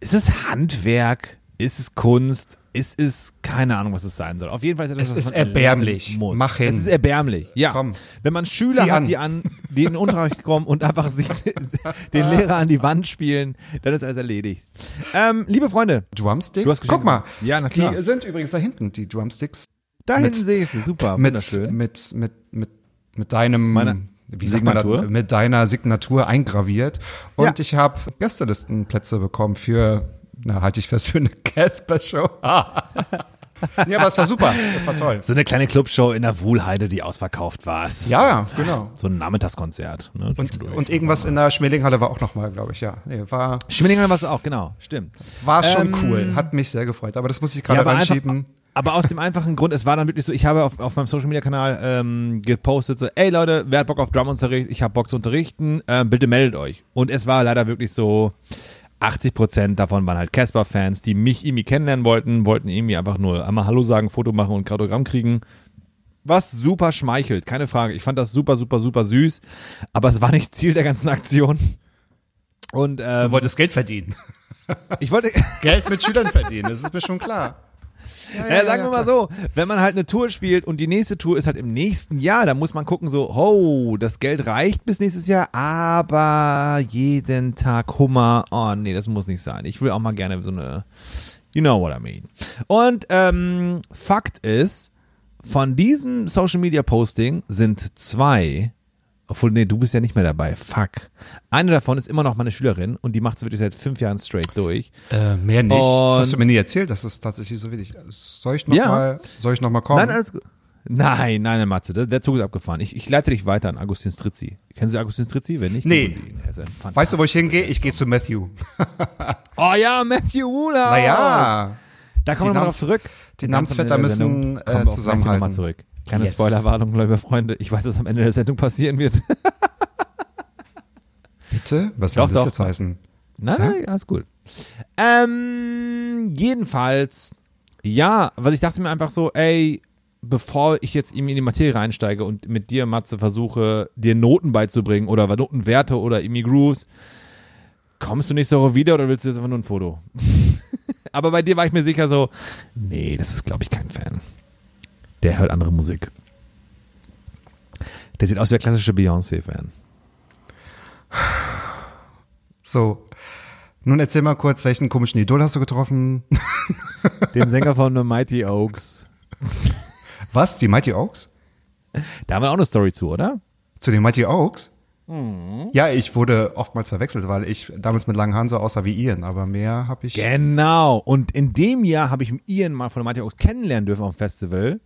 ist es Handwerk? Ist es Kunst? Ist es, keine Ahnung, was es sein soll. Auf jeden Fall ist es, Es etwas, ist erbärmlich. Muss. Mach hin. Es ist erbärmlich, ja. Komm. Wenn man Schüler Zieh hat, an. die an, die in den Unterricht kommen und einfach sich <laughs> den Lehrer an die Wand spielen, dann ist alles erledigt. Ähm, liebe Freunde, Drumsticks? Guck mal. Ja, na klar. Die sind übrigens da hinten, die Drumsticks. Da Mit- hinten sehe ich sie, super, Mit, wunderschön. mit, mit, mit, mit deinem, Meiner wie sagt man Signatur? das, mit deiner Signatur eingraviert. Und Ja. ich habe Gästelistenplätze bekommen für, na, halte ich fest, für eine Casper-Show. <laughs> ja, aber es war super. Es war toll. So eine kleine Clubshow in der Wuhlheide, die ausverkauft war. Ja, ja, genau. So ein Nachmittagskonzert. Ne, Und, und irgendwas in der Schmelinghalle war auch nochmal, glaube ich, ja. Nee, war, Schmillinger war es auch, genau, stimmt. war schon Ähm, cool. Hat mich sehr gefreut. Aber das muss ich gerade einfach, reinschieben. Aber aus dem einfachen Grund, es war dann wirklich so, ich habe auf, auf meinem Social Media Kanal ähm, gepostet, so, ey Leute, wer hat Bock auf Drumunterricht? Ich habe Bock zu unterrichten, ähm, bitte meldet euch. Und es war leider wirklich so, 80 Prozent davon waren halt Casper-Fans, die mich irgendwie kennenlernen wollten, wollten irgendwie einfach nur einmal Hallo sagen, Foto machen und Autogramm kriegen. Was super schmeichelt, keine Frage. Ich fand das super, super, super süß, aber es war nicht Ziel der ganzen Aktion. Und ähm, wolltest Geld verdienen. ich wollte, Geld mit Schülern verdienen, das ist mir schon klar. Ja, sagen wir mal so, wenn man halt eine Tour spielt und die nächste Tour ist halt im nächsten Jahr, dann muss man gucken so, oh, das Geld reicht bis nächstes Jahr, aber jeden Tag Hummer, oh nee, das muss nicht sein. Ich will auch mal gerne so eine, you know what I mean. Und ähm, Fakt ist, von diesem Social Media Posting sind zwei, obwohl, nee, du bist ja nicht mehr dabei, fuck. Eine davon ist immer noch meine Schülerin und die macht es wirklich seit fünf Jahren straight durch. Äh, mehr nicht. Und- das hast du mir nie erzählt, das ist tatsächlich so wenig. Soll ich noch Ja. mal, soll ich noch mal kommen? Nein, alles gut. Nein, nein, Matze, der, Zug ist abgefahren. Ich, ich leite dich weiter an Agustin Strizzi. Kennen Sie Agustin Strizzi? Wenn nicht, Nee. weißt du, wo ich hingehe? Ich gehe zu Matthew. <laughs> Oh ja, Matthew Woolhouse. Naja, da kommen wir mal drauf zurück. die Namensvetter müssen, äh, zusammenhalten. nochmal zurück. Keine Yes. Spoilerwarnung, liebe Freunde. Ich weiß, was am Ende der Sendung passieren wird. <laughs> bitte? Was Doch, soll das doch. jetzt heißen? Nein, nein, alles gut. Ähm, jedenfalls, ja, was ich dachte mir einfach so, ey, bevor ich jetzt irgendwie in die Materie einsteige und mit dir, Matze, versuche, dir Noten beizubringen oder Notenwerte oder irgendwie Grooves, kommst du nächste Woche wieder oder willst du jetzt einfach nur ein Foto? <laughs> Aber bei dir war ich mir sicher so, nee, das ist, glaube ich, kein Fan. Der hört andere Musik. Der sieht aus wie der klassische Beyoncé-Fan. So. Nun erzähl mal kurz, welchen komischen Idol hast du getroffen? <laughs> Den Sänger von The Mighty Oaks. Was? Die Mighty Oaks? Da haben wir auch eine Story zu, oder? Zu den Mighty Oaks? Mhm. Ja, ich wurde oftmals verwechselt, weil ich damals mit langen Haaren so aussah wie Ian, aber mehr habe ich. Genau. Und in dem Jahr habe ich Ian mal von der Mighty Oaks kennenlernen dürfen auf dem Festival.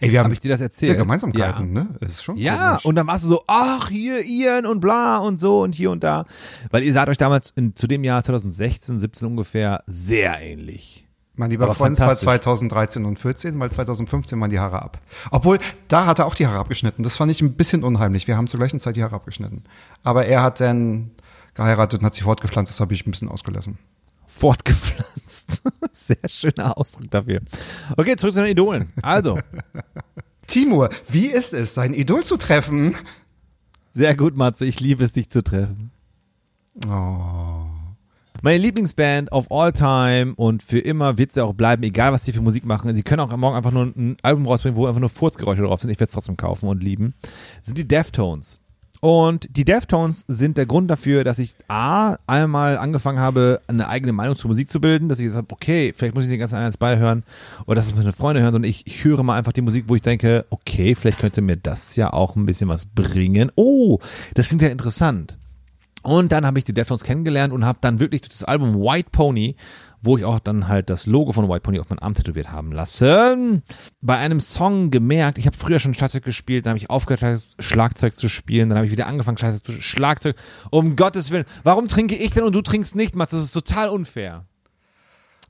Ey, wir haben Habe ich dir das erzählt? Gemeinsamkeiten, ne? Das ist schon Ja. ja, komisch. und dann warst du so, ach, hier Ian und bla und so und hier und da. Weil ihr seid euch damals in, zu dem Jahr 2016, 17 ungefähr sehr ähnlich. Mein lieber Aber Freund, war fantastisch. 2013 und 14, weil 2015 waren die Haare ab. Obwohl, da hat er auch die Haare abgeschnitten. Das fand ich ein bisschen unheimlich. Wir haben zur gleichen Zeit die Haare abgeschnitten. Aber er hat dann geheiratet und hat sich fortgepflanzt. Das habe ich ein bisschen ausgelassen. Fortgepflanzt. <laughs> Sehr schöner Ausdruck dafür. Okay, zurück zu den Idolen. Also, <laughs> Timur, wie ist es, sein Idol zu treffen? sehr gut, Matze. Ich liebe es, dich zu treffen. Oh. Meine Lieblingsband of all time und für immer wird sie auch bleiben, egal was sie für Musik machen. Sie können auch morgen einfach nur ein Album rausbringen, wo einfach nur Furzgeräusche drauf sind. Ich werde es trotzdem kaufen und lieben. Sind die Deftones. Und die Deftones sind der Grund dafür, dass ich A, einmal angefangen habe, eine eigene Meinung zur Musik zu bilden, dass ich gesagt habe, okay, vielleicht muss ich den ganzen eins beide hören oder dass es meine Freunde hören, sondern ich, ich höre mal einfach die Musik, wo ich denke, okay, vielleicht könnte mir das ja auch ein bisschen was bringen. Oh, das klingt ja interessant. Und dann habe ich die Deftones kennengelernt und habe dann wirklich durch das Album White Pony wo ich auch dann halt das Logo von White Pony auf meinen Arm tätowiert haben lassen. Bei einem Song gemerkt, ich habe früher schon Schlagzeug gespielt, dann habe ich aufgehört, Schlagzeug zu spielen, dann habe ich wieder angefangen, Schlagzeug zu Schlagzeug. Um Gottes Willen, warum trinke ich denn und du trinkst nicht, Mats? Das ist total unfair.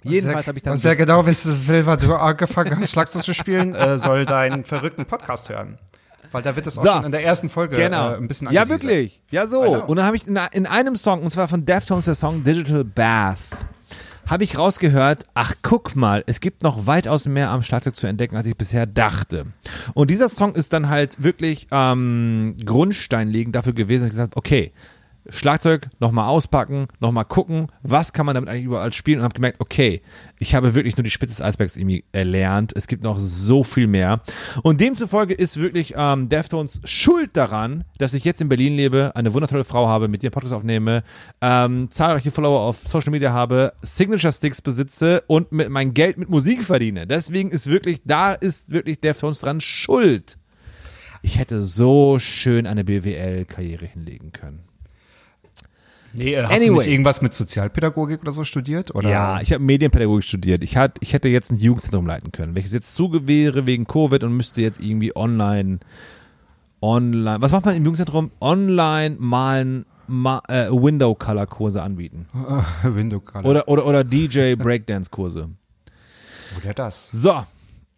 Jedenfalls habe ich dann. Was wer genau wissen will, was du angefangen hast, <laughs> Schlagzeug zu spielen, äh, soll deinen verrückten Podcast hören. Weil da wird es auch so, schon in der ersten Folge genau. äh, ein bisschen Ja, wirklich. Ja, so. Und dann habe ich in, in, einem Song, und zwar von Deftones, der Song Digital Bath habe ich rausgehört, ach guck mal, es gibt noch weitaus mehr am Schlagzeug zu entdecken, als ich bisher dachte. Und dieser Song ist dann halt wirklich ähm, grundsteinlegend dafür gewesen, dass ich gesagt okay, Schlagzeug nochmal auspacken, nochmal gucken, was kann man damit eigentlich überall spielen und habe gemerkt, okay, ich habe wirklich nur die Spitze des Eisbergs irgendwie erlernt. Es gibt noch so viel mehr. Und demzufolge ist wirklich ähm, Deftones schuld daran, dass ich jetzt in Berlin lebe, eine wundertolle Frau habe, mit der Podcast aufnehme, ähm, zahlreiche Follower auf Social Media habe, Signature Sticks besitze und mit mein Geld mit Musik verdiene. Deswegen ist wirklich, da ist wirklich Deftones dran schuld. Ich hätte so schön eine BWL-Karriere hinlegen können. Nee, äh, hast anyway. du nicht irgendwas mit Sozialpädagogik oder so studiert? Oder? Ja, ich habe Medienpädagogik studiert. Ich, hat, ich hätte jetzt ein Jugendzentrum leiten können, welches jetzt zuge wäre wegen Covid und müsste jetzt irgendwie online, online, was macht man im Jugendzentrum? Online malen, ma, äh, Window-Color-Kurse anbieten. <laughs> Window-Color. Oder, oder, oder DJ-Breakdance-Kurse. <laughs> Oder das. So,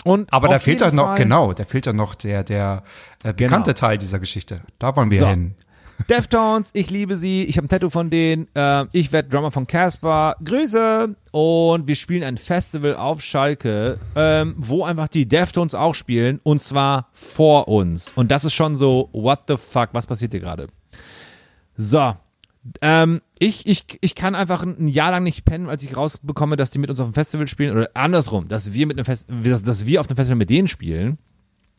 und Aber da fehlt ja noch, genau, da fehlt ja noch der, der äh, bekannte genau. Teil dieser Geschichte. Da wollen wir so. hin. Deftones, ich liebe sie. Ich habe ein Tattoo von denen. Äh, ich werde Drummer von Casper. Grüße! Und wir spielen ein Festival auf Schalke, ähm, wo einfach die Deftones auch spielen. Und zwar vor uns. Und das ist schon so, what the fuck, was passiert hier gerade? So. Ähm, ich, ich, ich kann einfach ein Jahr lang nicht pennen, als ich rausbekomme, dass die mit uns auf dem Festival spielen. Oder andersrum, dass wir mit einem Fest dass wir auf dem Festival mit denen spielen.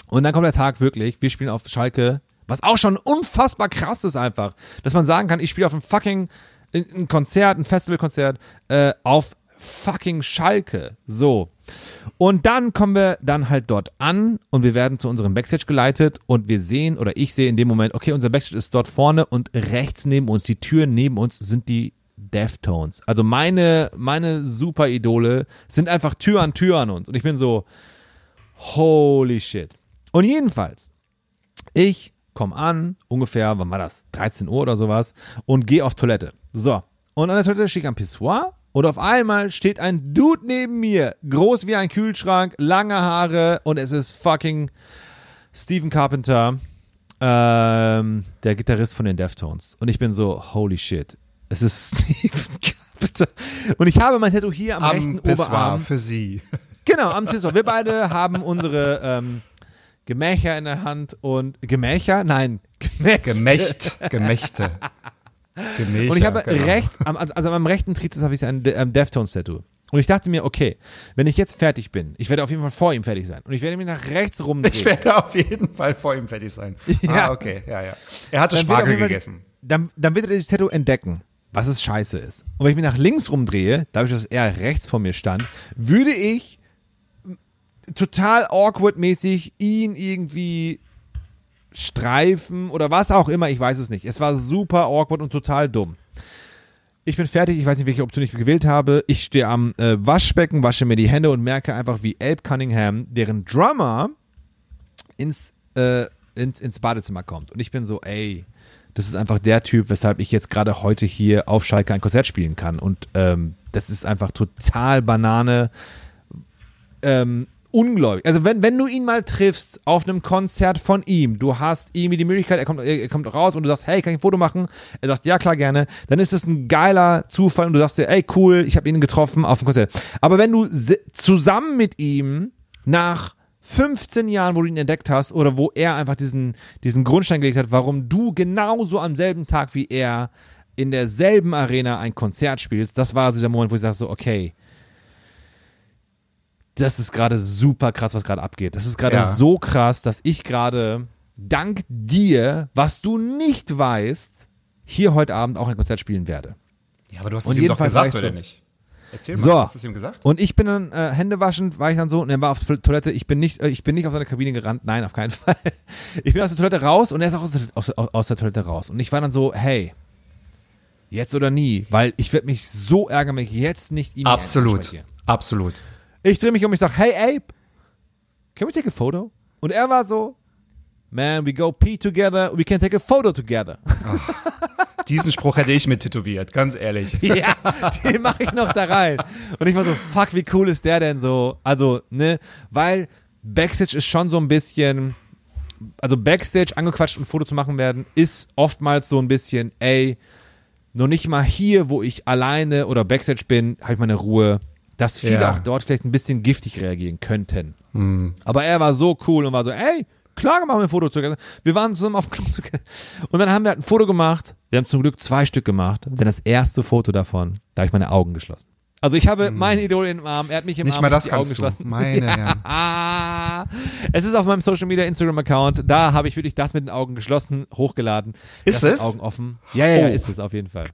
Und dann kommt der Tag wirklich, wir spielen auf Schalke was auch schon unfassbar krass ist einfach. Dass man sagen kann, ich spiele auf einem fucking ein Konzert, ein Festivalkonzert äh, auf fucking Schalke. So. Und dann kommen wir dann halt dort an und wir werden zu unserem Backstage geleitet und wir sehen oder ich sehe in dem Moment, okay, unser Backstage ist dort vorne und rechts neben uns, die Türen neben uns sind die Deftones. Also meine, meine Super-Idole sind einfach Tür an Tür an uns und ich bin so, holy shit. Und jedenfalls, ich komm an, ungefähr, wann war das? 13 Uhr oder sowas und gehe auf Toilette. So. Und an der Toilette stehe ich am Pissoir und auf einmal steht ein Dude neben mir, groß wie ein Kühlschrank, lange Haare und es ist fucking Stephen Carpenter, ähm, der Gitarrist von den Deftones. Und ich bin so, holy shit, es ist <laughs> Stephen Carpenter. Und ich habe mein Tattoo hier am, am rechten Pissoir Oberarm. für Sie. Genau, am Pissoir. Wir beide haben unsere ähm, Gemächer in der Hand und Gemächer? Nein, Gemächte. Gemächt, Gemächte. Gemächer, und ich habe genau. rechts, also am rechten Trizis habe ich ein Deftones-Tattoo. Und ich dachte mir, okay, wenn ich jetzt fertig bin, ich werde auf jeden Fall vor ihm fertig sein. Und ich werde mich nach rechts rumdrehen. Ich werde auf jeden Fall vor ihm fertig sein. <laughs> Ja. Ah, okay, ja, ja. Er hatte Spargel gegessen. Dann, dann wird er das Tattoo entdecken, was es scheiße ist. Und wenn ich mich nach links rumdrehe, dadurch, dass er rechts vor mir stand, würde ich total awkward-mäßig ihn irgendwie streifen oder was auch immer, ich weiß es nicht. Es war super awkward und total dumm. Ich bin fertig, ich weiß nicht, welche Option ich gewählt habe. Ich stehe am äh, Waschbecken, wasche mir die Hände und merke einfach, wie Abe Cunningham, deren Drummer, ins, äh, ins, ins Badezimmer kommt. Und ich bin so, ey, das ist einfach der Typ, weshalb ich jetzt gerade heute hier auf Schalke ein Konzert spielen kann. Und ähm, das ist einfach total Banane. Ähm, ungläubig. Also wenn, wenn du ihn mal triffst auf einem Konzert von ihm, du hast irgendwie die Möglichkeit, er kommt, er kommt raus und du sagst, hey, kann ich ein Foto machen? Er sagt, ja klar, gerne. Dann ist es ein geiler Zufall und du sagst dir, ey, cool, ich habe ihn getroffen auf dem Konzert. Aber wenn du zusammen mit ihm nach 15 Jahren, wo du ihn entdeckt hast oder wo er einfach diesen, diesen Grundstein gelegt hat, warum du genauso am selben Tag wie er in derselben Arena ein Konzert spielst, das war so der Moment, wo ich sage so, okay, das ist gerade super krass, was gerade abgeht. Das ist gerade ja. so krass, dass ich gerade dank dir, was du nicht weißt, hier heute Abend auch ein Konzert spielen werde. Ja, aber du hast Und es ihm doch gesagt, oder so- nicht? Erzähl So. mal, hast du es ihm gesagt? Und ich bin dann äh, Hände waschend, war ich dann so und er war auf der Toilette. Ich bin nicht, äh, ich bin nicht auf seine Kabine gerannt. Nein, auf keinen <laughs> Fall. Ich bin aus der Toilette raus und er ist auch aus der, aus, aus- der Toilette raus. Und ich war dann so, hey, jetzt oder nie, weil ich werde mich so ärgern, wenn ich jetzt nicht ihn Absolut, absolut. Ich drehe mich um, ich sage, hey Abe, can we take a photo? Und er war so, man, we go pee together, we can take a photo together. Diesen Spruch hätte ich mit tätowiert, ganz ehrlich. <laughs> ja, den mache ich noch da rein. Und ich war so, fuck, wie cool ist der denn so? Also, ne, weil Backstage ist schon so ein bisschen, also Backstage angequatscht und Foto zu machen werden, ist oftmals so ein bisschen, ey, noch nicht mal hier, wo ich alleine oder Backstage bin, habe ich meine Ruhe, dass viele Ja. auch dort vielleicht ein bisschen giftig reagieren könnten. Aber er war so cool und war so, ey, klar machen wir ein Foto zusammen. Wir waren zusammen auf dem Klo zusammen. Und dann haben wir halt ein Foto gemacht. Wir haben zum Glück zwei Stück gemacht. Und dann das erste Foto davon, da habe ich meine Augen geschlossen. Also ich habe mein Idol in dem Arm, er hat mich im Nicht Arm mal das die Augen du. geschlossen. Meine. <laughs> Ah, es ist auf meinem Social Media Instagram Account. Da habe ich wirklich das mit den Augen geschlossen hochgeladen. Ist das es? Augen offen. Ja, ja, ja, Oh. ist es auf jeden Fall.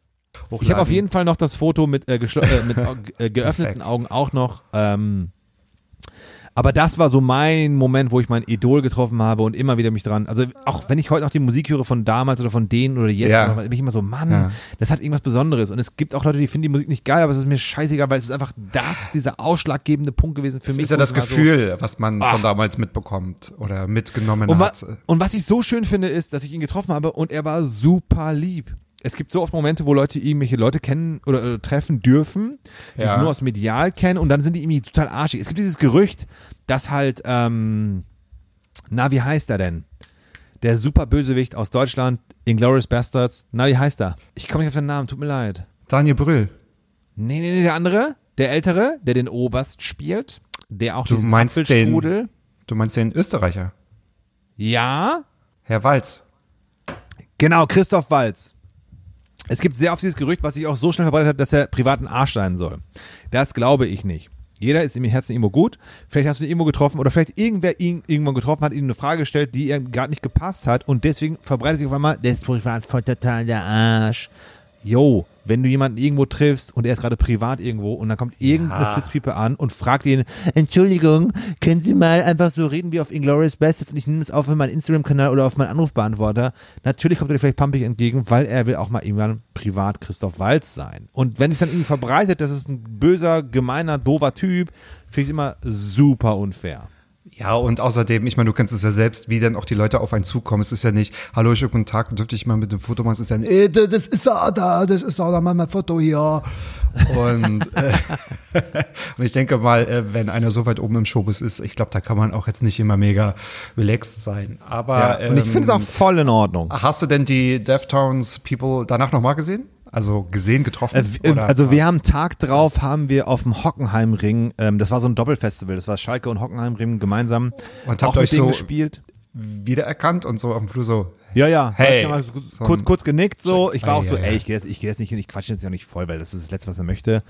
Ich habe Hochladen. auf jeden Fall noch das Foto mit, äh, äh, mit <laughs> äh, geöffneten. Augen auch noch. Ähm, aber das war so mein Moment, wo ich mein Idol getroffen habe und immer wieder mich dran. Also auch wenn ich heute noch die Musik höre von damals oder von denen oder jetzt, Ja. bin ich immer so, Mann, Ja. das hat irgendwas Besonderes. Und es gibt auch Leute, die finden die Musik nicht geil, aber es ist mir scheißegal, weil es ist einfach das, dieser ausschlaggebende Punkt gewesen für Das mich. ist ja das war so- Gefühl, was man Ah. von damals mitbekommt oder mitgenommen und, hat. und was ich so schön finde, ist, dass ich ihn getroffen habe und er war super lieb. Es gibt so oft Momente, wo Leute irgendwelche Leute kennen oder äh, treffen dürfen, die Ja. sie nur aus Medial kennen und dann sind die irgendwie total arschig. Es gibt dieses Gerücht, dass halt, ähm, na, wie heißt er denn? Der super Bösewicht aus Deutschland, Inglourious Bastards. Na, wie heißt er? Ich komme nicht auf den Namen, tut mir leid. Daniel Brühl. Nee, nee, nee, der andere, der Ältere, der den Oberst spielt, der auch Du diesen meinst den- Apfelstrudel. Du meinst den Österreicher? Ja, Herr Walz. Genau, Christoph Walz. Es gibt sehr oft dieses Gerücht, was sich auch so schnell verbreitet hat, dass er privat ein Arsch sein soll. Das glaube ich nicht. Jeder ist im Herzen irgendwo gut. Vielleicht hast du ihn irgendwo getroffen oder vielleicht irgendwer ihn irgendwann getroffen hat, ihm eine Frage gestellt, die ihm gerade nicht gepasst hat und deswegen verbreitet sich auf einmal, der ist privat voll total der Arsch. Yo, wenn du jemanden irgendwo triffst und er ist gerade privat irgendwo und dann kommt irgendeine Ja. Fitzpiepe an und fragt ihn, Entschuldigung, können Sie mal einfach so reden wie auf Inglourious Bastards und ich nehme es auf in meinen Instagram-Kanal oder auf meinen Anrufbeantworter. Natürlich kommt er dir vielleicht pumpig entgegen, weil er will auch mal irgendwann privat Christoph Walz sein. Und wenn sich dann irgendwie verbreitet, das ist ein böser, gemeiner, doofer Typ, finde ich es immer super unfair. Ja, und außerdem, ich meine, du kennst es ja selbst, wie dann auch die Leute auf einen zukommen. Es ist ja nicht, hallo, schönen guten Tag, dürfte ich mal mit dem Foto machen? Es ist ja, ein, äh, das ist er da, das ist er da, mach mal Foto hier. Und, äh, <laughs> und ich denke mal, äh, wenn einer so weit oben im Showbiz ist, ich glaube, da kann man auch jetzt nicht immer mega relaxed sein. Aber Ja, und ich finde es auch ähm, voll in Ordnung. Hast du denn die Deftones People danach nochmal gesehen? Also gesehen, getroffen? Äh, oder also wir haben Tag drauf, haben wir auf dem Hockenheimring, ähm, das war so ein Doppelfestival, das war Schalke und Hockenheimring gemeinsam Und habt auch euch so- gespielt. wiedererkannt und so auf dem Flur so, Ja, ja. Hey. So kurz, kurz genickt so. Ich war auch so, ey, ich gehe jetzt, ich gehe jetzt nicht hin, ich quatsche jetzt ja nicht voll, weil das ist das Letzte, was er möchte.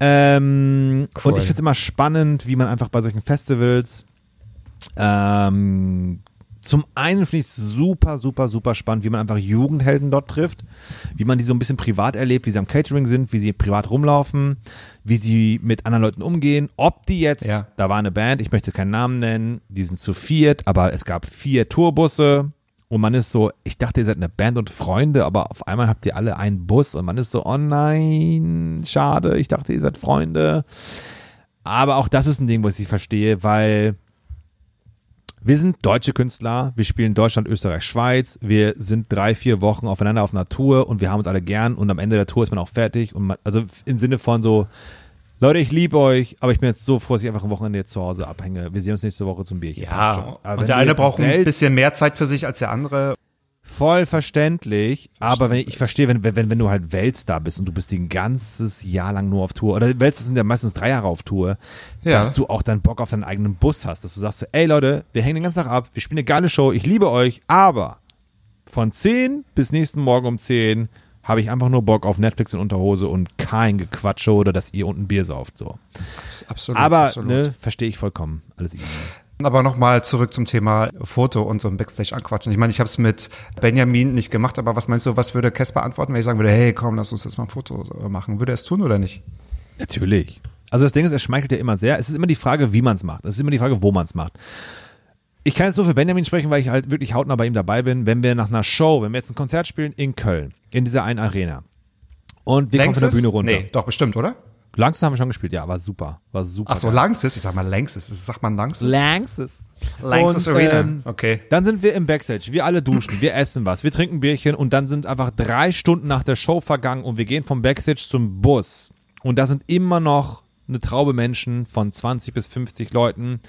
Ähm, Cool. Und ich finde es immer spannend, wie man einfach bei solchen Festivals ähm, zum einen finde ich es super, super, super spannend, wie man einfach Jugendhelden dort trifft, wie man die so ein bisschen privat erlebt, wie sie am Catering sind, wie sie privat rumlaufen, wie sie mit anderen Leuten umgehen, ob die jetzt, Ja. da war eine Band, ich möchte keinen Namen nennen, die sind zu viert, aber es gab vier Tourbusse und man ist so, ich dachte, ihr seid eine Band und Freunde, aber auf einmal habt ihr alle einen Bus und man ist so, oh nein, schade, ich dachte, ihr seid Freunde. Aber auch das ist ein Ding, was ich verstehe, weil wir sind deutsche Künstler, wir spielen Deutschland, Österreich, Schweiz, wir sind drei, vier Wochen aufeinander auf einer Tour und wir haben uns alle gern und am Ende der Tour ist man auch fertig und man, also im Sinne von so, Leute, ich liebe euch, aber ich bin jetzt so froh, dass ich einfach ein Wochenende jetzt zu Hause abhänge. Wir sehen uns nächste Woche zum Bierchen. Ja, und der eine braucht ein bisschen mehr Zeit für sich als der andere. Voll verständlich, aber wenn ich, ich verstehe, wenn, wenn, wenn du halt Weltstar bist und du bist ein ganzes Jahr lang nur auf Tour, oder Weltstar sind ja meistens drei Jahre auf Tour, Ja. dass du auch dann Bock auf deinen eigenen Bus hast, dass du sagst, ey Leute, wir hängen den ganzen Tag ab, wir spielen eine geile Show, ich liebe euch, aber von 10 bis nächsten Morgen um 10 habe ich einfach nur Bock auf Netflix in Unterhose und kein Gequatsche oder dass ihr unten Bier sauft, so. Absolut. Aber, absolut. ne, verstehe ich vollkommen, alles easy. Aber nochmal zurück zum Thema Foto und so ein Backstage anquatschen. Ich meine, ich habe es mit Benjamin nicht gemacht, aber was meinst du, was würde Casper antworten, wenn ich sagen würde, hey, komm, lass uns jetzt mal ein Foto machen? Würde er es tun oder nicht? Natürlich. Also das Ding ist, er schmeichelt ja immer sehr. Es ist immer die Frage, wie man es macht. Es ist immer die Frage, wo man es macht. Ich kann jetzt nur für Benjamin sprechen, weil ich halt wirklich hautnah bei ihm dabei bin. Wenn wir nach einer Show, wenn wir jetzt ein Konzert spielen in Köln, in dieser einen Arena und wir kommen von der Bühne runter. Nee, doch bestimmt, oder? Langstes haben wir schon gespielt, ja, war super. War super. Ach so, geil. Langstes, ich sag mal Langstes. Sagt man Langstes? Langstes. Langstes Und, Arena. ähm, okay. Dann sind wir im Backstage, wir alle duschen, wir essen was, wir trinken Bierchen und dann sind einfach drei Stunden nach der Show vergangen und wir gehen vom Backstage zum Bus. Und da sind immer noch eine Traube Menschen von 20 bis 50 Leuten.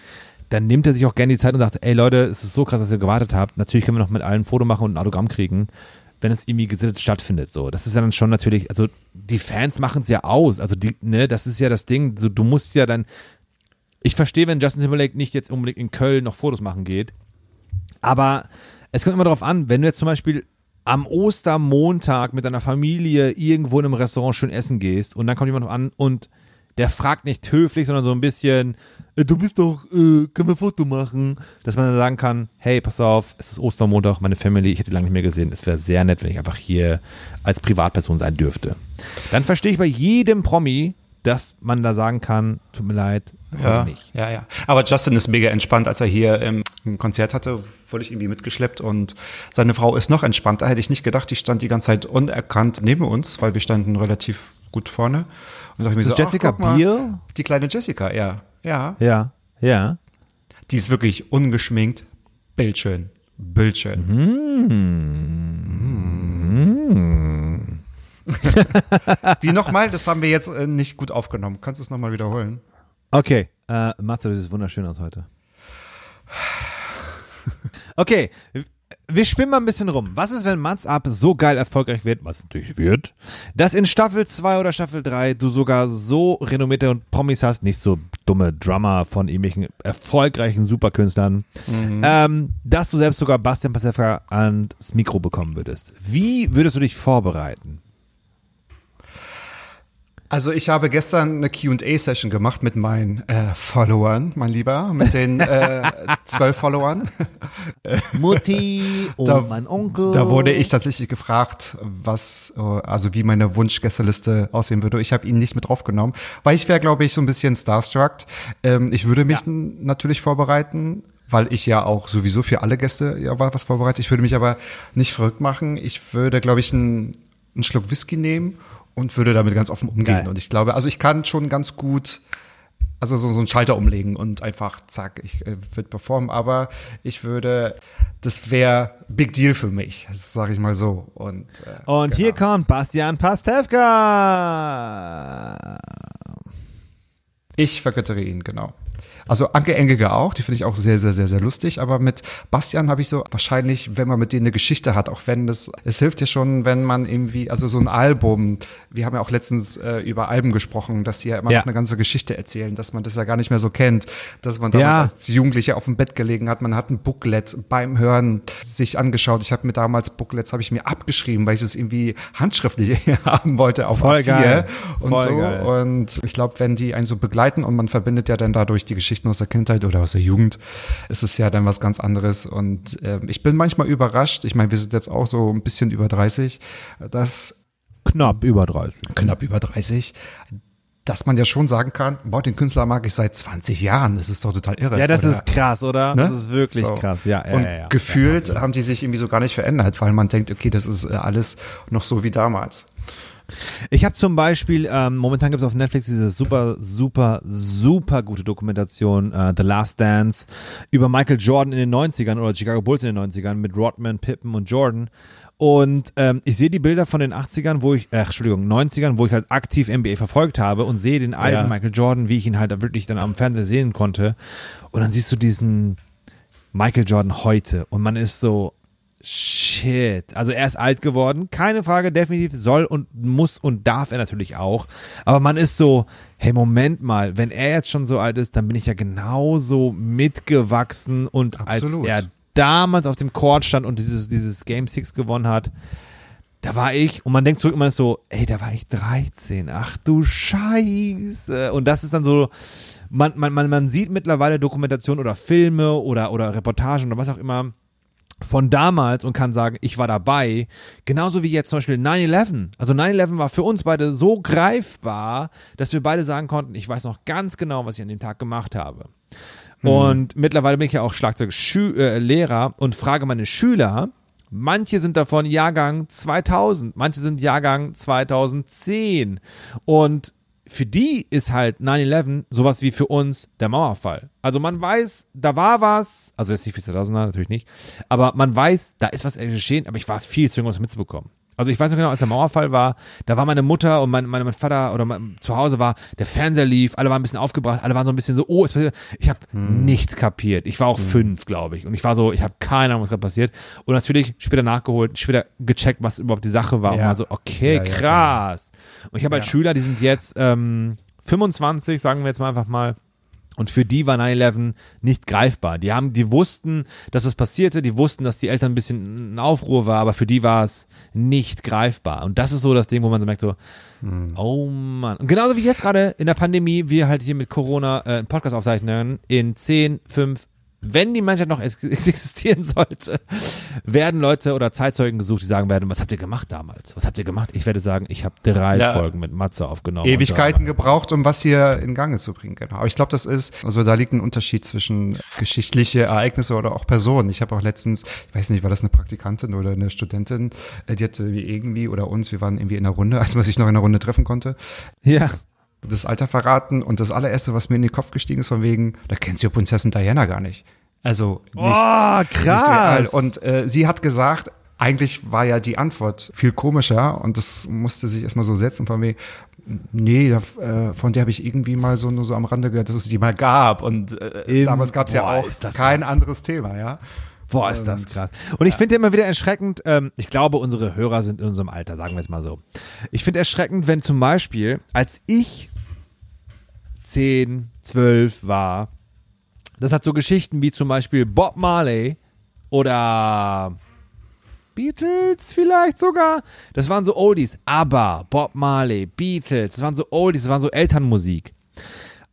Dann nimmt er sich auch gerne die Zeit und sagt, ey Leute, es ist so krass, dass ihr gewartet habt. Natürlich können wir noch mit allen ein Foto machen und ein Autogramm kriegen, wenn es irgendwie gesittet stattfindet. So, das ist ja dann schon natürlich, also die Fans machen es ja aus. Also die, ne, das ist ja das Ding. Du, du musst ja dann. Ich verstehe, wenn Justin Timberlake nicht jetzt unbedingt in Köln noch Fotos machen geht. Aber es kommt immer darauf an, wenn du jetzt zum Beispiel am Ostermontag mit deiner Familie irgendwo in einem Restaurant schön essen gehst und dann kommt jemand an und der fragt nicht höflich, sondern so ein bisschen, äh, du bist doch, äh, können wir ein Foto machen? Dass man dann sagen kann, hey, pass auf, es ist Ostermontag, meine Family, ich hätte die lange nicht mehr gesehen. Es wäre sehr nett, wenn ich einfach hier als Privatperson sein dürfte. Dann verstehe ich bei jedem Promi, dass man da sagen kann, tut mir leid, Ja, nicht. ja, ja. Aber Justin ist mega entspannt, als er hier ähm, ein Konzert hatte, wurde ich irgendwie mitgeschleppt und seine Frau ist noch entspannter. Hätte ich nicht gedacht, die stand die ganze Zeit unerkannt neben uns, weil wir standen relativ gut vorne. Und da dachte ich mir das Jessica ach, mal, Biel? Die kleine Jessica, ja. Ja. Ja, ja. Die ist wirklich ungeschminkt, bildschön. Bildschön. Mm. <laughs> Wie nochmal? Das haben wir jetzt äh, nicht gut aufgenommen. Kannst du es nochmal wiederholen? Okay, äh, Matze, du siehst wunderschön aus heute. Okay, wir spinnen mal ein bisschen rum. Was ist, wenn Mats Up so geil erfolgreich wird, was natürlich wird, dass in Staffel 2 oder Staffel 3 du sogar so renommierte und Promis hast, nicht so dumme Drummer von irgendwelchen erfolgreichen Superkünstlern, ähm, dass du selbst sogar Bastian Pasewka ans Mikro bekommen würdest. Wie würdest du dich vorbereiten? Also ich habe gestern eine Q&A-Session gemacht mit meinen äh, Followern, mein Lieber, mit den äh, <laughs> zwölf Followern. Mutti <laughs> und Da- mein Onkel. Da wurde ich tatsächlich gefragt, was, äh, also wie meine Wunschgästeliste aussehen würde. Ich habe ihn nicht mit draufgenommen, weil ich wäre, glaube ich, so ein bisschen starstruck. Ähm, ich würde mich n- natürlich vorbereiten, weil ich ja auch sowieso für alle Gäste ja was vorbereite. Ich würde mich aber nicht verrückt machen. Ich würde, glaube ich, einen, einen Schluck Whisky nehmen und würde damit ganz offen umgehen. Geil. Und ich glaube, also ich kann schon ganz gut also so, so einen Schalter umlegen und einfach zack, ich äh, würde performen, aber ich würde, das wäre Big Deal für mich, sage ich mal so. Und, äh, Und hier genau. kommt Bastian Pastewka. Ich vergöttere ihn, genau. Also Anke Engelke auch, die finde ich auch sehr, sehr, sehr, sehr lustig. Aber mit Bastian habe ich so wahrscheinlich, wenn man mit denen eine Geschichte hat, auch wenn das, es hilft ja schon, wenn man irgendwie, also so ein Album, wir haben ja auch letztens äh, über Alben gesprochen, dass sie ja immer Ja. noch eine ganze Geschichte erzählen, dass man das ja gar nicht mehr so kennt, dass man damals Ja. als Jugendlicher auf dem Bett gelegen hat, man hat ein Booklet beim Hören sich angeschaut. Ich habe mir damals Booklets, habe ich mir abgeschrieben, weil ich es irgendwie handschriftlich <laughs> haben wollte auf Voll A4 geil. und Voll so. geil. Und ich glaube, wenn die einen so begleiten und man verbindet ja dann dadurch die Geschichten aus der Kindheit oder aus der Jugend, ist es ja dann was ganz anderes. Und ähm, ich bin manchmal überrascht. Ich meine, wir sind jetzt auch so ein bisschen über 30, dass Knapp über 30. knapp über 30, dass man ja schon sagen kann, boah, den Künstler mag ich seit 20 Jahren. Das ist doch total irre. Ja, das Oder- ist krass, oder? Ne? Das ist wirklich So. krass. Ja, ja, und ja, ja. gefühlt Ja, haben die sich irgendwie so gar nicht verändert, weil man denkt, okay, das ist äh, alles noch so wie damals. Ich habe zum Beispiel, ähm, momentan gibt es auf Netflix diese super, super, super gute Dokumentation äh, The Last Dance über Michael Jordan in den 90ern oder Chicago Bulls in den 90ern mit Rodman, Pippen und Jordan. Und ähm, ich sehe die Bilder von den 80ern, wo ich, äh, Entschuldigung, 90ern, wo ich halt aktiv NBA verfolgt habe und sehe den alten Ja. Michael Jordan, wie ich ihn halt wirklich dann am Fernseher sehen konnte. Und dann siehst du diesen Michael Jordan heute und man ist so, shit. Also er ist alt geworden, keine Frage, definitiv soll und muss und darf er natürlich auch. Aber man ist so, hey, Moment mal, wenn er jetzt schon so alt ist, dann bin ich ja genauso mitgewachsen und Absolut. als er damals auf dem Court stand und dieses, dieses Game Six gewonnen hat, da war ich, und man denkt zurück, man ist so, ey, da war ich 13, ach du Scheiße. Und das ist dann so, man, man, man, man sieht mittlerweile Dokumentation oder Filme oder, oder Reportagen oder was auch immer von damals und kann sagen, ich war dabei. Genauso wie jetzt zum Beispiel 9-11. Also 9-11 war für uns beide so greifbar, dass wir beide sagen konnten, ich weiß noch ganz genau, was ich an dem Tag gemacht habe. Und mittlerweile bin ich ja auch Schlagzeuglehrer und frage meine Schüler, manche sind davon Jahrgang 2000, manche sind Jahrgang 2010 und für die ist halt 9-11 sowas wie für uns der Mauerfall. Also man weiß, da war was, also jetzt nicht für 2000er, natürlich nicht, aber man weiß, da ist was geschehen, aber ich war viel zu jung, um das mitzubekommen. Also ich weiß noch genau, als der Mauerfall war, da war meine Mutter und mein, mein, mein Vater oder mein, zu Hause war, der Fernseher lief, alle waren ein bisschen aufgebracht, alle waren so ein bisschen so, oh, es passiert. Ich habe nichts kapiert. Ich war auch fünf, glaube ich. Und ich war so, ich habe keine Ahnung, was gerade passiert. Und natürlich später nachgeholt, später gecheckt, was überhaupt die Sache war. Und Ja. war so, okay, Ja, ja, krass. Und ich habe halt. Schüler, die sind jetzt ähm, 25, sagen wir jetzt mal einfach mal. Und für die war 9-11 nicht greifbar. Die haben, die wussten, dass es passierte, die wussten, dass die Eltern ein bisschen in Aufruhr war, aber für die war es nicht greifbar. Und das ist so das Ding, wo man so merkt, so, oh Mann. Und genauso wie jetzt gerade in der Pandemie, wir halt hier mit Corona äh, einen Podcast aufzeichnen, in 10, 5, wenn die Menschheit noch ex <laughs> existieren sollte, werden Leute oder Zeitzeugen gesucht, die sagen werden, was habt ihr gemacht damals? Was habt ihr gemacht? Ich werde sagen, ich habe drei Ja. Folgen mit Matze aufgenommen. Ewigkeiten gebraucht, um was hier in Gange zu bringen. Genau. Aber ich glaube, das ist, also da liegt ein Unterschied zwischen geschichtliche Ereignisse oder auch Personen. Ich habe auch letztens, ich weiß nicht, war das eine Praktikantin oder eine Studentin, äh, die hatte wie irgendwie oder uns, wir waren irgendwie in einer Runde, <laughs> als man sich noch in einer Runde treffen konnte, Ja. Das Alter verraten und das allererste, was mir in den Kopf gestiegen ist, von wegen, da kennt sie ja Prinzessin Diana gar nicht. Also nicht, Oh, nicht krass. real. Und äh, sie hat gesagt, eigentlich war ja die Antwort viel komischer und das musste sich erstmal so setzen von wegen, nee, da, äh, von der habe ich irgendwie mal so nur so am Rande gehört, dass es die mal gab und äh, damals gab es ja auch kein krass. anderes Thema, ja. Boah, ist das krass. Und ich finde immer wieder erschreckend, ähm, ich glaube, unsere Hörer sind in unserem Alter, sagen wir es mal so. Ich finde erschreckend, wenn zum Beispiel, als ich 10, 12 war, das hat so Geschichten wie zum Beispiel Bob Marley oder Beatles vielleicht sogar. Das waren so Oldies. Aber Bob Marley, Beatles, das waren so Oldies, das waren so Elternmusik.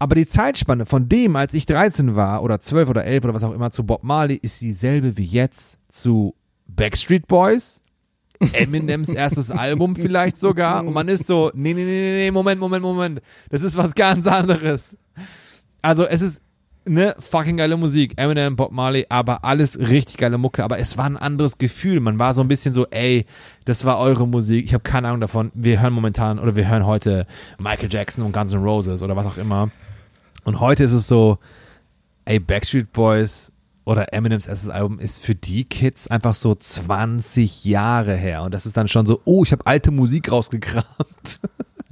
Aber die Zeitspanne von dem, als ich 13 war oder 12 oder 11 oder was auch immer zu Bob Marley, ist dieselbe wie jetzt zu Backstreet Boys. Eminems <laughs> erstes Album vielleicht sogar. Und man ist so, nee, nee, nee, nee, nee, Moment, Moment, Moment. Das ist was ganz anderes. Also es ist ne fucking geile Musik. Eminem, Bob Marley, aber alles richtig geile Mucke. Aber es war ein anderes Gefühl. Man war so ein bisschen so, ey, das war eure Musik. Ich habe keine Ahnung davon. Wir hören momentan oder wir hören heute Michael Jackson und Guns N' Roses oder was auch immer. Und heute ist es so, ey, Backstreet Boys oder Eminems erstes Album ist für die Kids einfach so 20 Jahre her. Und das ist dann schon so, oh, ich habe alte Musik rausgekramt. <laughs>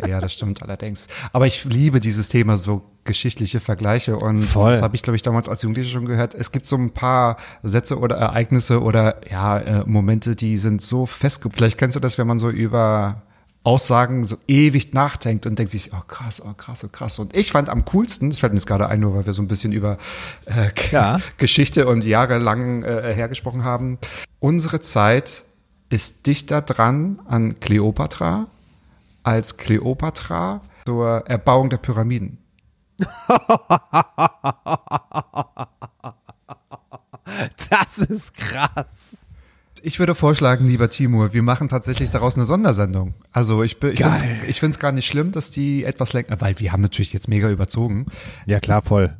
Ja, das stimmt allerdings. Aber ich liebe dieses Thema so geschichtliche Vergleiche und Voll. das habe ich glaube ich damals als Jugendlicher schon gehört. Es gibt so ein paar Sätze oder Ereignisse oder ja äh, Momente, die sind so festge. Vielleicht kennst du das, wenn man so über Aussagen so ewig nachdenkt und denkt sich, oh krass, oh krass, oh krass. Und ich fand am coolsten, das fällt mir jetzt gerade ein, nur weil wir so ein bisschen über äh, Ja. <laughs> Geschichte und jahrelang äh, hergesprochen haben. Unsere Zeit ist dichter dran an Kleopatra als Kleopatra zur Erbauung der Pyramiden. <laughs> Das ist krass. Ich würde vorschlagen, lieber Timur, wir machen tatsächlich daraus eine Sondersendung. Also ich, ich finde es gar nicht schlimm, dass die etwas länger, weil wir haben natürlich jetzt mega überzogen. Ja, klar, voll.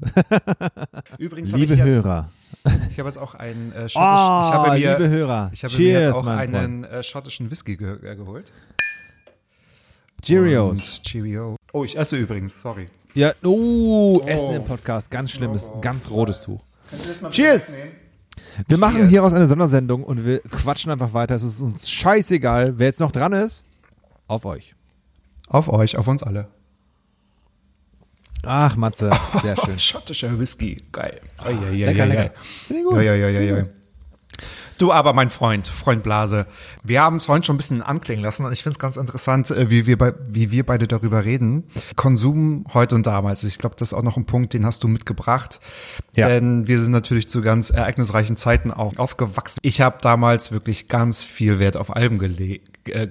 <laughs> Übrigens Liebe ich jetzt, Hörer. ich habe jetzt auch einen äh, schottisch, Oh, ich habe mir, liebe Hörer. ich habe mir Cheers, jetzt auch einen äh, schottischen Whisky ge äh, geholt. Cheerios. Und Cheerio. Oh, ich esse übrigens, sorry. Ja, oh, Essen im Podcast, ganz schlimmes, ganz rotes Tuch. Cheers! Wir machen hieraus eine Sondersendung und wir quatschen einfach weiter. Es ist uns scheißegal, wer jetzt noch dran ist. Auf euch. Auf euch, auf uns alle. Ach, Matze, <laughs> sehr schön. Schottischer Whisky, geil. lecker, lecker. Finde ich gut. Ja, ja, ja, ja, ja. Du aber, mein Freund, Freund Blase. Wir haben es vorhin schon ein bisschen anklingen lassen und ich finde es ganz interessant, äh, wie wir, bei, wie wir beide darüber reden. Konsum heute und damals. Ich glaube, das ist auch noch ein Punkt, den hast du mitgebracht. Ja. Denn wir sind natürlich zu ganz ereignisreichen Zeiten auch aufgewachsen. Ich habe damals wirklich ganz viel Wert auf Alben gelegt. Äh,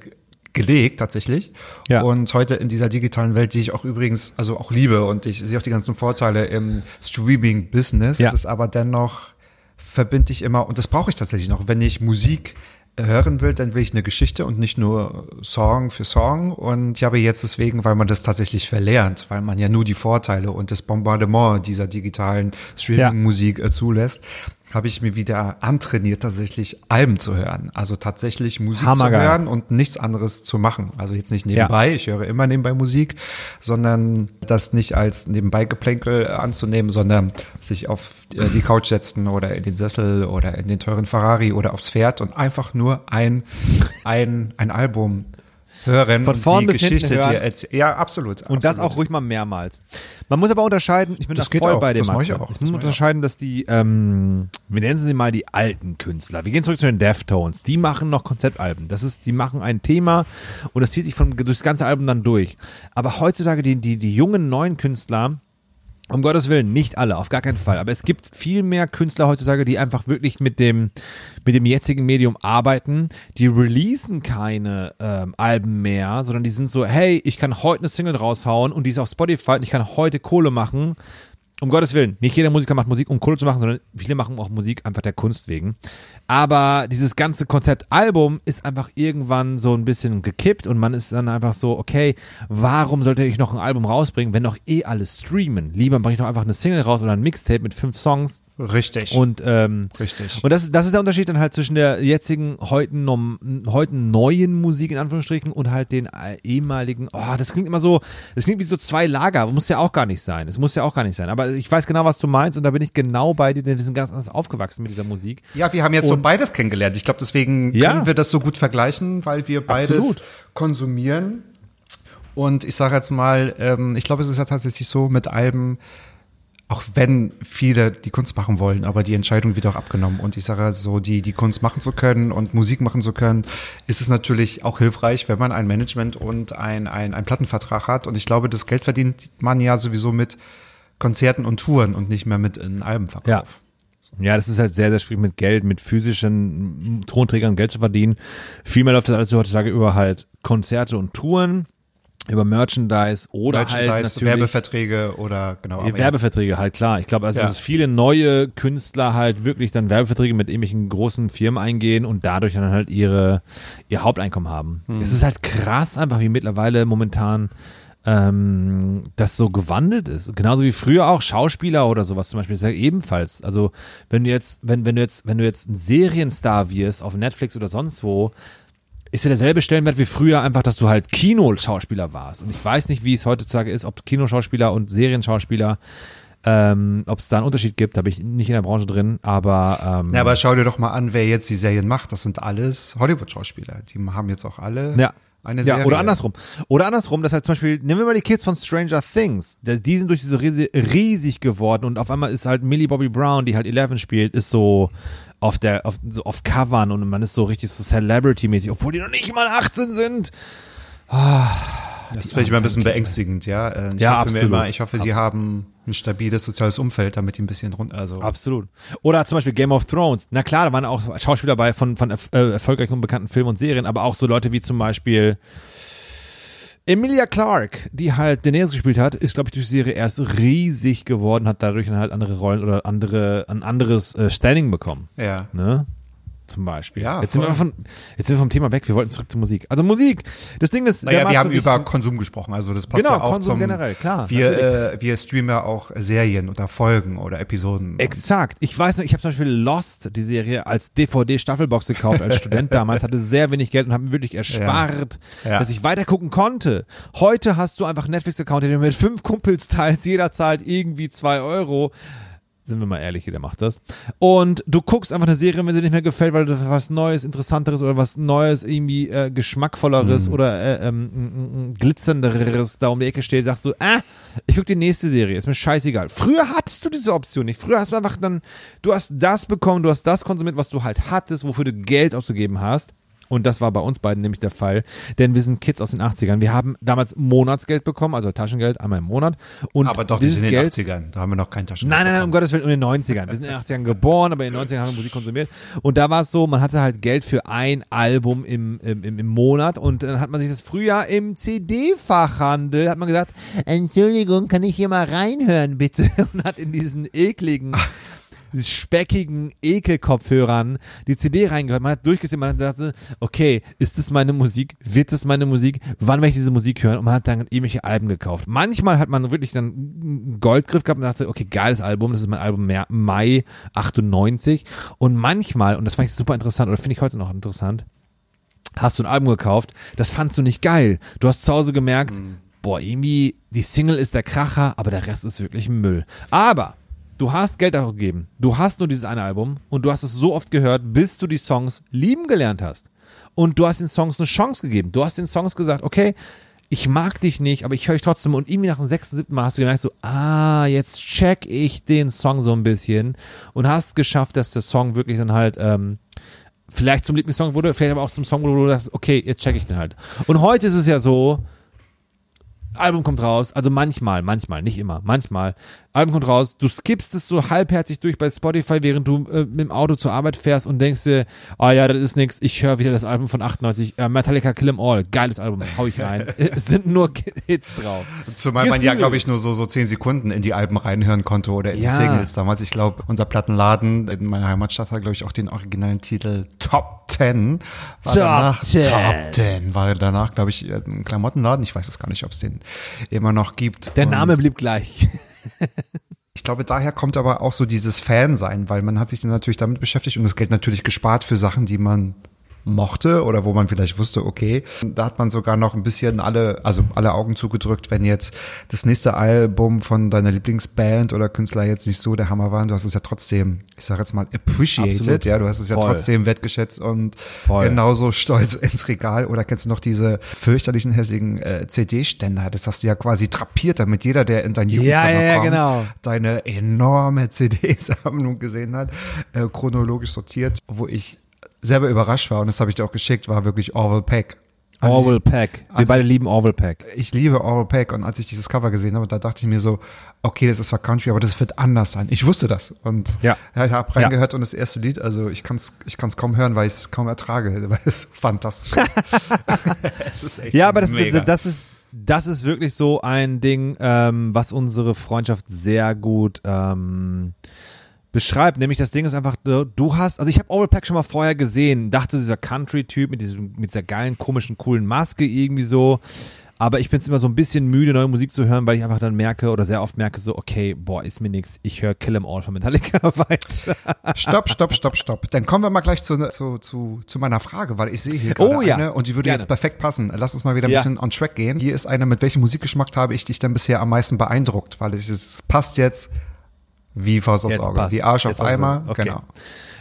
gelegt tatsächlich Ja. und heute in dieser digitalen Welt, die ich auch übrigens also auch liebe und ich sehe auch die ganzen Vorteile im Streaming Business, Ja. es ist aber dennoch verbinde ich immer und das brauche ich tatsächlich noch, wenn ich Musik hören will, dann will ich eine Geschichte und nicht nur Song für Song. Und ich habe jetzt deswegen, weil man das tatsächlich verlernt, weil man ja nur die Vorteile und das Bombardement dieser digitalen Streaming-Musik äh, zulässt, habe ich mir wieder antrainiert, tatsächlich Alben zu hören. Also tatsächlich Musik Hammergeil. zu hören und nichts anderes zu machen. Also jetzt nicht nebenbei, ich höre immer nebenbei Musik, sondern das nicht als nebenbei Geplänkel anzunehmen, sondern sich auf äh, die Couch setzen oder in den Sessel oder in den teuren Ferrari oder aufs Pferd und einfach nur ein, ein, ein Album hören Von vorn die bis hinten Geschichte hören. dir erzählen. Ja, absolut. Und das auch ruhig mal mehrmals. Man muss aber unterscheiden, ich bin Das da voll auch, bei dem das mach ich auch, Ich muss unterscheiden, dass die, ähm, wir nennen sie mal die alten Künstler. Wir gehen zurück zu den Deftones. Die machen noch Konzeptalben. Das ist, die machen ein Thema und das zieht sich von, durchs ganze Album dann durch. Aber heutzutage die, die, die jungen neuen Künstler, um Gottes Willen, nicht alle, auf gar keinen Fall. Aber es gibt viel mehr Künstler heutzutage, die einfach wirklich mit dem, mit dem jetzigen Medium arbeiten. Die releasen keine ähm, Alben mehr, sondern die sind so, hey, ich kann heute eine Single raushauen und die ist auf Spotify und ich kann heute Kohle machen. Um Gottes Willen, nicht jeder Musiker macht Musik, um Kohle zu machen, sondern viele machen auch Musik einfach der Kunst wegen. Aber dieses ganze Konzeptalbum ist einfach irgendwann so ein bisschen gekippt und man ist dann einfach so, okay, warum sollte ich noch ein Album rausbringen, wenn doch eh alles streamen? Lieber bringe ich doch einfach eine Single raus oder ein Mixtape mit fünf Songs Richtig. und ähm, Richtig. und das, ist- das ist der Unterschied dann halt zwischen der jetzigen, heute, heute neuen Musik in Anführungsstrichen und halt den äh, ehemaligen, oh, das klingt immer so, das klingt wie so zwei Lager, muss ja auch gar nicht sein, es muss ja auch gar nicht sein, aber ich weiß genau, was du meinst und da bin ich genau bei dir, denn wir sind ganz anders aufgewachsen mit dieser Musik. Ja, wir haben jetzt so Und- beides kennengelernt. Ich glaube, deswegen Ja. können wir das so gut vergleichen, weil wir beides Absolut. konsumieren. Und ich sage jetzt mal, ähm, ich glaube, es ist ja tatsächlich so mit Alben, auch wenn viele die Kunst machen wollen, aber die Entscheidung wird auch abgenommen. Und ich sage so, die, die Kunst machen zu können und Musik machen zu können, ist es natürlich auch hilfreich, wenn man ein Management und ein, ein, ein Plattenvertrag hat. Und ich glaube, das Geld verdient man ja sowieso mit Konzerten und Touren und nicht mehr mit einem Albenverkauf. Ja. Ja, das ist halt sehr, sehr schwierig mit Geld, mit physischen Tonträgern Geld zu verdienen. Vielmehr läuft das alles heutzutage über halt Konzerte und Touren, über Merchandise oder halt Merchandise, natürlich Werbeverträge oder genau. aber Ja, Werbeverträge halt, klar. Ich glaube, also Ja. dass viele neue Künstler halt wirklich dann Werbeverträge mit irgendwelchen großen Firmen eingehen und dadurch dann halt ihre, ihr Haupteinkommen haben. Hm. Es ist halt krass einfach, wie mittlerweile momentan ähm, das so gewandelt ist. Genauso wie früher auch Schauspieler oder sowas zum Beispiel, ist ja ebenfalls. Also wenn du jetzt, wenn, wenn du jetzt, wenn du jetzt ein Serienstar wirst auf Netflix oder sonst wo, ist ja derselbe Stellenwert wie früher einfach, dass du halt Kinoschauspieler warst. Und ich weiß nicht, wie es heutzutage ist, ob Kinoschauspieler und Serienschauspieler, ähm, ob es da einen Unterschied gibt, da bin ich nicht in der Branche drin, aber, ähm, Ja, aber schau dir doch mal an, wer jetzt die Serien macht. Das sind alles Hollywood-Schauspieler. Die haben jetzt auch alle ja. Eine ja, oder andersrum. Oder andersrum, dass halt zum Beispiel, nehmen wir mal die Kids von Stranger Things. Die sind durch diese riesi- riesig geworden und auf einmal ist halt Millie Bobby Brown, die halt Eleven spielt, ist so auf der, auf, so auf Covern und man ist so richtig so Celebrity-mäßig, obwohl die noch nicht mal 18 sind. Das finde ich immer ein bisschen beängstigend, ja. Äh, Ich Ja, hoffe mir absolut. immer, ich hoffe, sie haben ein stabiles soziales Umfeld, damit die ein bisschen runter, also. Absolut. Oder zum Beispiel Game of Thrones. Na klar, da waren auch Schauspieler bei von, von äh, erfolgreichen und bekannten Filmen und Serien, aber auch so Leute wie zum Beispiel Emilia Clarke, die halt Daenerys gespielt hat, ist, glaube ich, durch die Serie erst riesig geworden, hat dadurch dann halt andere Rollen oder andere, ein anderes äh, Standing bekommen. Ja. Ne? Zum Beispiel. Ja, jetzt, sind wir von, jetzt sind wir vom Thema weg, wir wollten zurück zur Musik. Also Musik. Das Ding ist, Naja, wir haben über Konsum gesprochen, also das passt Genau, ja auch Konsum zum, generell, klar, Wir, äh, wir streamen ja auch Serien oder Folgen oder Episoden. Exakt. Ich weiß noch, ich habe zum Beispiel Lost, die Serie, als DVD-Staffelbox gekauft als Student <laughs> damals, hatte sehr wenig Geld und habe mir wirklich erspart, Ja. dass ich weiter gucken konnte. Heute hast du einfach einen Netflix-Account, den du mit fünf Kumpels teilst, jeder zahlt irgendwie zwei Euro. Sind wir mal ehrlich, jeder macht das. Und du guckst einfach eine Serie, wenn sie nicht mehr gefällt, weil du was Neues, Interessanteres oder was Neues, irgendwie äh, geschmackvolleres oder äh, ähm, m- m- glitzernderes da um die Ecke steht, sagst du, ah, ich guck die nächste Serie, ist mir scheißegal. Früher hattest du diese Option nicht. Früher hast du einfach dann, du hast das bekommen, du hast das konsumiert, was du halt hattest, wofür du Geld ausgegeben hast. Und das war bei uns beiden nämlich der Fall, denn wir sind Kids aus den 80ern. Wir haben damals Monatsgeld bekommen, also Taschengeld einmal im Monat. Und Aber doch nicht dieses in den Geld, 80ern. Da haben wir noch kein Taschengeld. Nein, nein, nein, um. Gottes Willen, in den 90ern. Wir sind in den 80ern geboren, aber in den 90ern haben wir Musik konsumiert. Und da war es so, man hatte halt Geld für ein Album im, im, im, Monat und dann hat man sich das früher im CD-Fachhandel, hat man gesagt, Entschuldigung, kann ich hier mal reinhören, bitte? <laughs> Und hat in diesen ekligen speckigen Ekelkopfhörern die CD reingehört. Man hat durchgesehen, man hat gedacht, okay, ist das meine Musik? Wird das meine Musik? Wann werde ich diese Musik hören? Und man hat dann irgendwelche Alben gekauft. Manchmal hat man wirklich dann einen Goldgriff gehabt und dachte, okay, geiles Album, das ist mein Album Mai 98. Und manchmal, und das fand ich super interessant, oder finde ich heute noch interessant, hast du ein Album gekauft, das fandst du nicht geil. Du hast zu Hause gemerkt, boah, irgendwie, die Single ist der Kracher, aber der Rest ist wirklich Müll. Aber du hast Geld dafür gegeben. Du hast nur dieses eine Album und du hast es so oft gehört, bis du die Songs lieben gelernt hast. Und du hast den Songs eine Chance gegeben. Du hast den Songs gesagt, okay, ich mag dich nicht, aber ich höre dich trotzdem. Und irgendwie nach dem sechsten, siebten Mal hast du gemerkt, so, ah, jetzt check ich den Song so ein bisschen und hast geschafft, dass der Song wirklich dann halt ähm, vielleicht zum Lieblingssong wurde, vielleicht aber auch zum Song, wo du sagst, okay, jetzt check ich den halt. Und heute ist es ja so, Album kommt raus, also manchmal, manchmal, nicht immer, manchmal. Album kommt raus, du skippst es so halbherzig durch bei Spotify, während du äh, mit dem Auto zur Arbeit fährst und denkst dir, ah ja, das ist nix, ich höre wieder das Album von 98, äh, Metallica Kill 'Em All, geiles Album, hau ich rein. <laughs> es sind nur Hits drauf. Zumal man ja, Gefühl. glaube ich, nur so, so zehn Sekunden in die Alben reinhören konnte oder in Ja. die Singles damals. Ich glaube, unser Plattenladen in meiner Heimatstadt hat, glaube ich, auch den originalen Titel Top 10. War Top danach, 10. Top 10. War danach, glaube ich, ein Klamottenladen. Ich weiß es gar nicht, ob es den immer noch gibt. Der Und Name blieb gleich. Ich glaube, daher kommt aber auch so dieses Fan-Sein, weil man hat sich dann natürlich damit beschäftigt und das Geld natürlich gespart für Sachen, die man mochte oder wo man vielleicht wusste, okay, da hat man sogar noch ein bisschen alle, also alle Augen zugedrückt, wenn jetzt das nächste Album von deiner Lieblingsband oder Künstler jetzt nicht so der Hammer war, du hast es ja trotzdem, ich sag jetzt mal, appreciated, Absolut. ja, du hast es ja Voll. trotzdem wertgeschätzt und Voll. genauso stolz <laughs> ins Regal oder kennst du noch diese fürchterlichen hässlichen äh, CD-Ständer, das hast du ja quasi trapiert, damit jeder, der in dein Jugendzimmer ja, ja, kommt, genau. deine enorme <laughs> CD-Sammlung gesehen hat, äh, chronologisch sortiert, wo ich selber überrascht war und das habe ich dir auch geschickt, war wirklich Orwell Peck. Als Orwell Peck. Wir beide lieben Orwell Peck. Ich, ich liebe Orwell Peck und als ich dieses Cover gesehen habe, da dachte ich mir so, okay, das ist zwar Country, aber das wird anders sein. Ich wusste das und Ja. ich habe reingehört und das erste Lied, also ich kann es ich kann's kaum hören, weil ich es kaum ertrage, <laughs> weil es so fantastisch ist. <laughs> es ist echt Ja, aber das, mega. das ist das ist wirklich so ein Ding, ähm, was unsere Freundschaft sehr gut ähm, beschreibt. Nämlich das Ding ist einfach, du, hast, also ich habe Oral Pack schon mal vorher gesehen, dachte dieser Country-Typ mit diesem mit dieser geilen komischen coolen Maske irgendwie so. Aber ich bin immer so ein bisschen müde, neue Musik zu hören, weil ich einfach dann merke oder sehr oft merke so, okay, boah, ist mir nix. Ich höre Kill 'Em All von Metallica <laughs> weiter. Stopp, stopp, stopp, stopp. Dann kommen wir mal gleich zu, zu, zu, zu meiner Frage, weil ich sehe hier gerade Oh ja, eine und die würde gerne. jetzt perfekt passen. Lass uns mal wieder ein Ja. bisschen on track gehen. Hier ist eine, mit welchem Musikgeschmack habe ich dich denn bisher am meisten beeindruckt? Weil es passt jetzt wie Faust aufs Jetzt Auge. passt. Wie Arsch auf Eimer. es. Okay. Genau.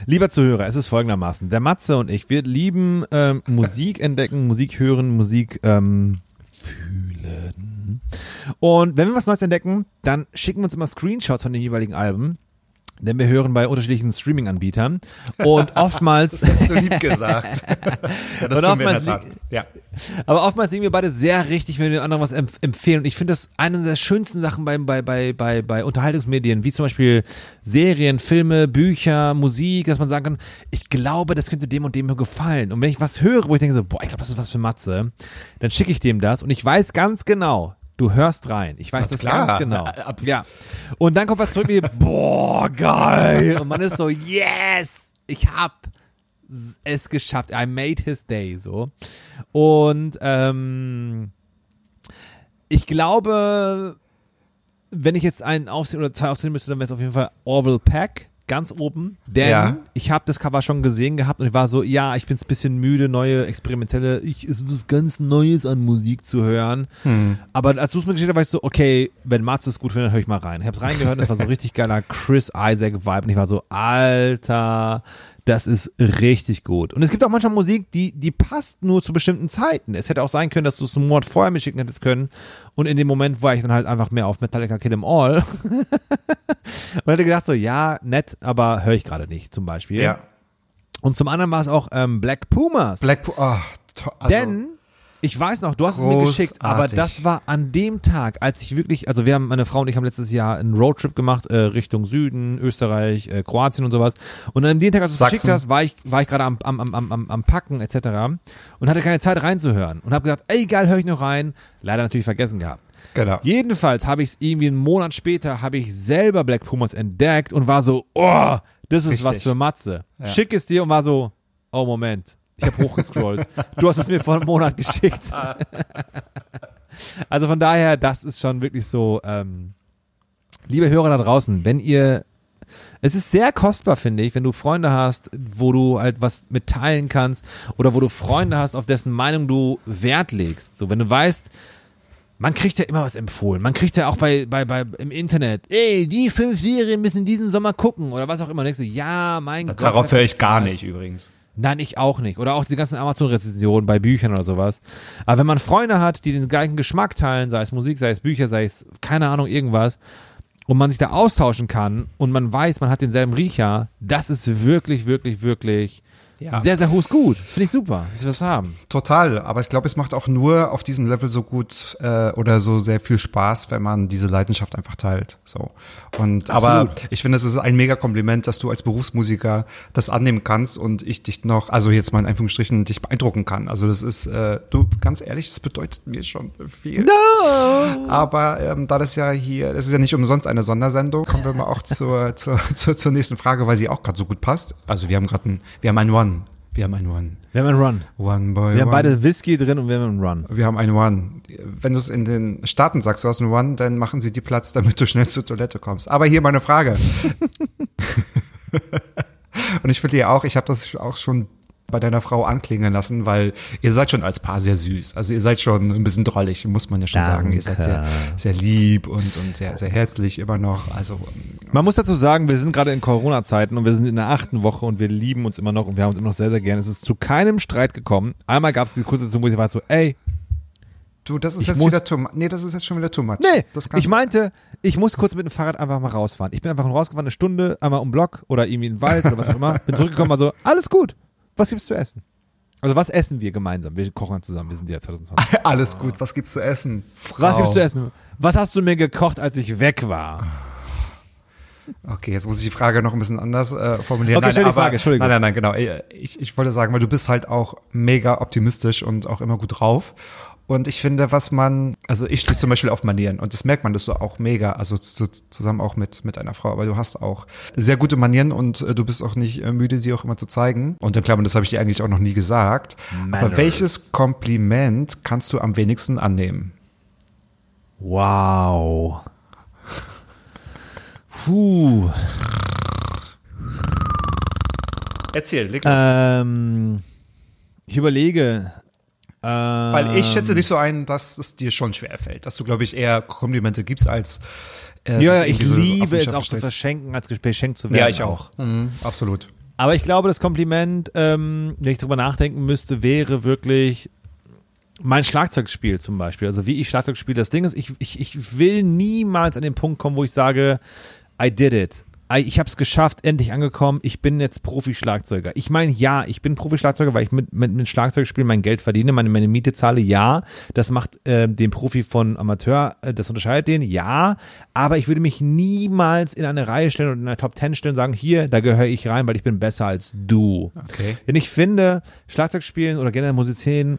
Lieber Zuhörer, es ist folgendermaßen. Der Matze und ich, wir lieben ähm, <laughs> Musik entdecken, Musik hören, Musik ähm, fühlen. Und wenn wir was Neues entdecken, dann schicken wir uns immer Screenshots von den jeweiligen Alben. Denn wir hören bei unterschiedlichen Streaming-Anbietern. Und <laughs> oftmals, Das hast du lieb gesagt. <laughs> ja, das Und tun wir in der oftmals Tat. li- Ja. aber oftmals sehen wir beide sehr richtig, wenn wir den anderen was empf empfehlen. Und ich finde das eine der schönsten Sachen bei, bei, bei, bei, bei Unterhaltungsmedien, wie zum Beispiel Serien, Filme, Bücher, Musik, dass man sagen kann, ich glaube, das könnte dem und dem gefallen. Und wenn ich was höre, wo ich denke so, boah, ich glaube, das ist was für Matze, dann schicke ich dem das und ich weiß ganz genau, du hörst rein. Ich weiß Na das klar. ganz genau. Ab- Ja. Und dann kommt was zurück wie, boah, geil. Und man ist so, yes, ich hab es geschafft. I made his day, so. Und ähm, ich glaube, wenn ich jetzt einen aufsehen oder zwei aufsehen müsste, dann wäre es auf jeden Fall Orville Peck. Ganz oben, denn Ja. ich habe das Cover schon gesehen gehabt und ich war so, ja, ich bin ein bisschen müde, neue experimentelle, ich ist was ganz Neues an Musik zu hören. Hm. Aber als du es mir geschickt hast, war ich so, okay, wenn Matze es gut findet, höre ich mal rein. Ich habe es reingehört, es war so <laughs> richtig geiler Chris Isaac Vibe und ich war so, Alter, das ist richtig gut. Und es gibt auch manchmal Musik, die, die passt nur zu bestimmten Zeiten. Es hätte auch sein können, dass du es einen Monat vorher mir schicken hättest können. Und in dem Moment war ich dann halt einfach mehr auf Metallica Kill 'Em All. <laughs> und hätte gedacht so, ja, nett, aber höre ich gerade nicht, zum Beispiel. Ja. Und zum anderen war es auch ähm, Black Pumas. Blackpool, oh, to- also, Denn ich weiß noch, du hast es mir geschickt, aber Großartig. das war an dem Tag, als ich wirklich, also wir haben, meine Frau und ich haben letztes Jahr einen Roadtrip gemacht, äh, Richtung Süden, Österreich, äh, Kroatien und sowas. Und an dem Tag, als du es geschickt hast, war ich, war ich gerade am, am, am, am, am- Packen etc. und hatte keine Zeit reinzuhören. Und habe gesagt, ey geil, höre ich noch rein. Leider natürlich vergessen gehabt. genau. Jedenfalls habe ich es irgendwie einen Monat später, habe ich selber Black Pumas entdeckt und war so, oh, das ist was Richtig. für Matze. Schick es dir und war so, oh Moment, ich habe hochgescrollt. du hast es mir vor einem Monat geschickt. also von daher, das ist schon wirklich so, ähm, liebe Hörer da draußen, wenn ihr es ist sehr kostbar, finde ich, wenn du Freunde hast, wo du halt was mitteilen kannst oder wo du Freunde hast, auf dessen Meinung du Wert legst. So, wenn du weißt, man kriegt ja immer was empfohlen. Man kriegt ja auch bei, bei, bei im Internet, ey, die fünf Serien müssen diesen Sommer gucken oder was auch immer. Und denkst du, ja, mein Gott. Darauf höre ich gar Mal. nicht übrigens. Nein, ich auch nicht. Oder auch die ganzen Amazon-Rezensionen bei Büchern oder sowas. Aber wenn man Freunde hat, die den gleichen Geschmack teilen, sei es Musik, sei es Bücher, sei es keine Ahnung, irgendwas, und man sich da austauschen kann und man weiß, man hat denselben Riecher, das ist wirklich, wirklich, wirklich Ja. sehr, sehr hohes Gut. Finde ich super, dass wir das haben. Total, aber ich glaube, es macht auch nur auf diesem Level so gut äh, oder so sehr viel Spaß, wenn man diese Leidenschaft einfach teilt. So und aber ich finde, es ist ein mega Kompliment, dass du als Berufsmusiker das annehmen kannst und ich dich noch, also jetzt mal in Anführungsstrichen dich beeindrucken kann. Also das ist, äh, du ganz ehrlich, das bedeutet mir schon viel. Aber ähm, da das ja hier, das ist ja nicht umsonst eine Sondersendung, kommen wir mal auch zur, <laughs> zur, zur, zur nächsten Frage, weil sie auch gerade so gut passt. Also wir haben gerade ein, wir haben ein One. Wir haben ein One. Wir haben einen Run. One boy. Wir haben one. beide Whisky drin und wir haben einen Run. Wir haben einen One. Wenn du es in den Staaten sagst, du hast einen One, dann machen sie dir Platz, damit du schnell zur Toilette kommst. Aber hier meine Frage. <laughs> <laughs> Und ich finde ja auch, ich habe das auch schon bei deiner Frau anklingen lassen, weil ihr seid schon als Paar sehr süß. Also ihr seid schon ein bisschen drollig, muss man ja schon sagen. Ihr seid sehr, sehr lieb und, und sehr, sehr herzlich immer noch. Also Man muss dazu sagen, wir sind gerade in Corona-Zeiten und wir sind in der achten Woche und wir lieben uns immer noch und wir haben uns immer noch sehr, sehr gern. Es ist zu keinem Streit gekommen. Einmal gab es diese kurze Situation, wo ich war so, ey, du, das ist Ich jetzt muss- wieder too much. Nee, das ist jetzt schon wieder too much. Nee, das kannst ich meinte, ich muss kurz mit dem Fahrrad einfach mal rausfahren. Ich bin einfach rausgefahren, eine Stunde, einmal um Block oder irgendwie in den Wald oder was auch immer. Bin zurückgekommen, war so, alles gut. Was gibt's zu essen? Also was essen wir gemeinsam? Wir kochen zusammen, wir sind ja 2020. <laughs> alles gut. Was gibt's zu essen? Frau. Was gibt's zu essen? Was hast du mir gekocht, als ich weg war? Okay, jetzt muss ich die Frage noch ein bisschen anders äh, formulieren. Okay, stell die aber- Frage, Entschuldigung. Nein, nein, nein, genau. Ich, ich wollte sagen, weil du bist halt auch mega optimistisch und auch immer gut drauf. Und ich finde, was man, also ich stehe zum Beispiel auf Manieren und das merkt man, dass du auch mega, also zu, zusammen auch mit, mit einer Frau, aber du hast auch sehr gute Manieren und äh, du bist auch nicht äh, müde, sie auch immer zu zeigen. Und in Klammern, das habe ich dir eigentlich auch noch nie gesagt. Aber Manners. welches Kompliment kannst du am wenigsten annehmen? Wow. Puh. Erzähl, leg los. Ähm, ich überlege. Ähm, Weil ich schätze dich so ein, dass es dir schon schwer fällt, dass du, glaube ich, eher Komplimente gibst als äh, Ja, ja, ich liebe es auch zu stellst. verschenken, als geschenkt zu werden. Ja, ich auch. Mhm, absolut. Aber ich glaube, das Kompliment, ähm, wenn ich drüber nachdenken müsste, wäre wirklich mein Schlagzeugspiel zum Beispiel. Also wie ich Schlagzeug spiele. Das Ding ist, ich, ich, ich will niemals an den Punkt kommen, wo ich sage, I did it. Ich habe es geschafft, endlich angekommen. Ich bin jetzt Profi-Schlagzeuger. Ich meine, ja, ich bin Profi-Schlagzeuger, weil ich mit, mit, mit Schlagzeugspielen mein Geld verdiene, meine, meine Miete zahle. Ja, das macht äh, den Profi von Amateur, äh, das unterscheidet den. Ja, aber ich würde mich niemals in eine Reihe stellen und in eine Top Ten stellen und sagen, hier, da gehöre ich rein, weil ich bin besser als du. Okay. Denn ich finde, Schlagzeugspielen oder generell Musizieren,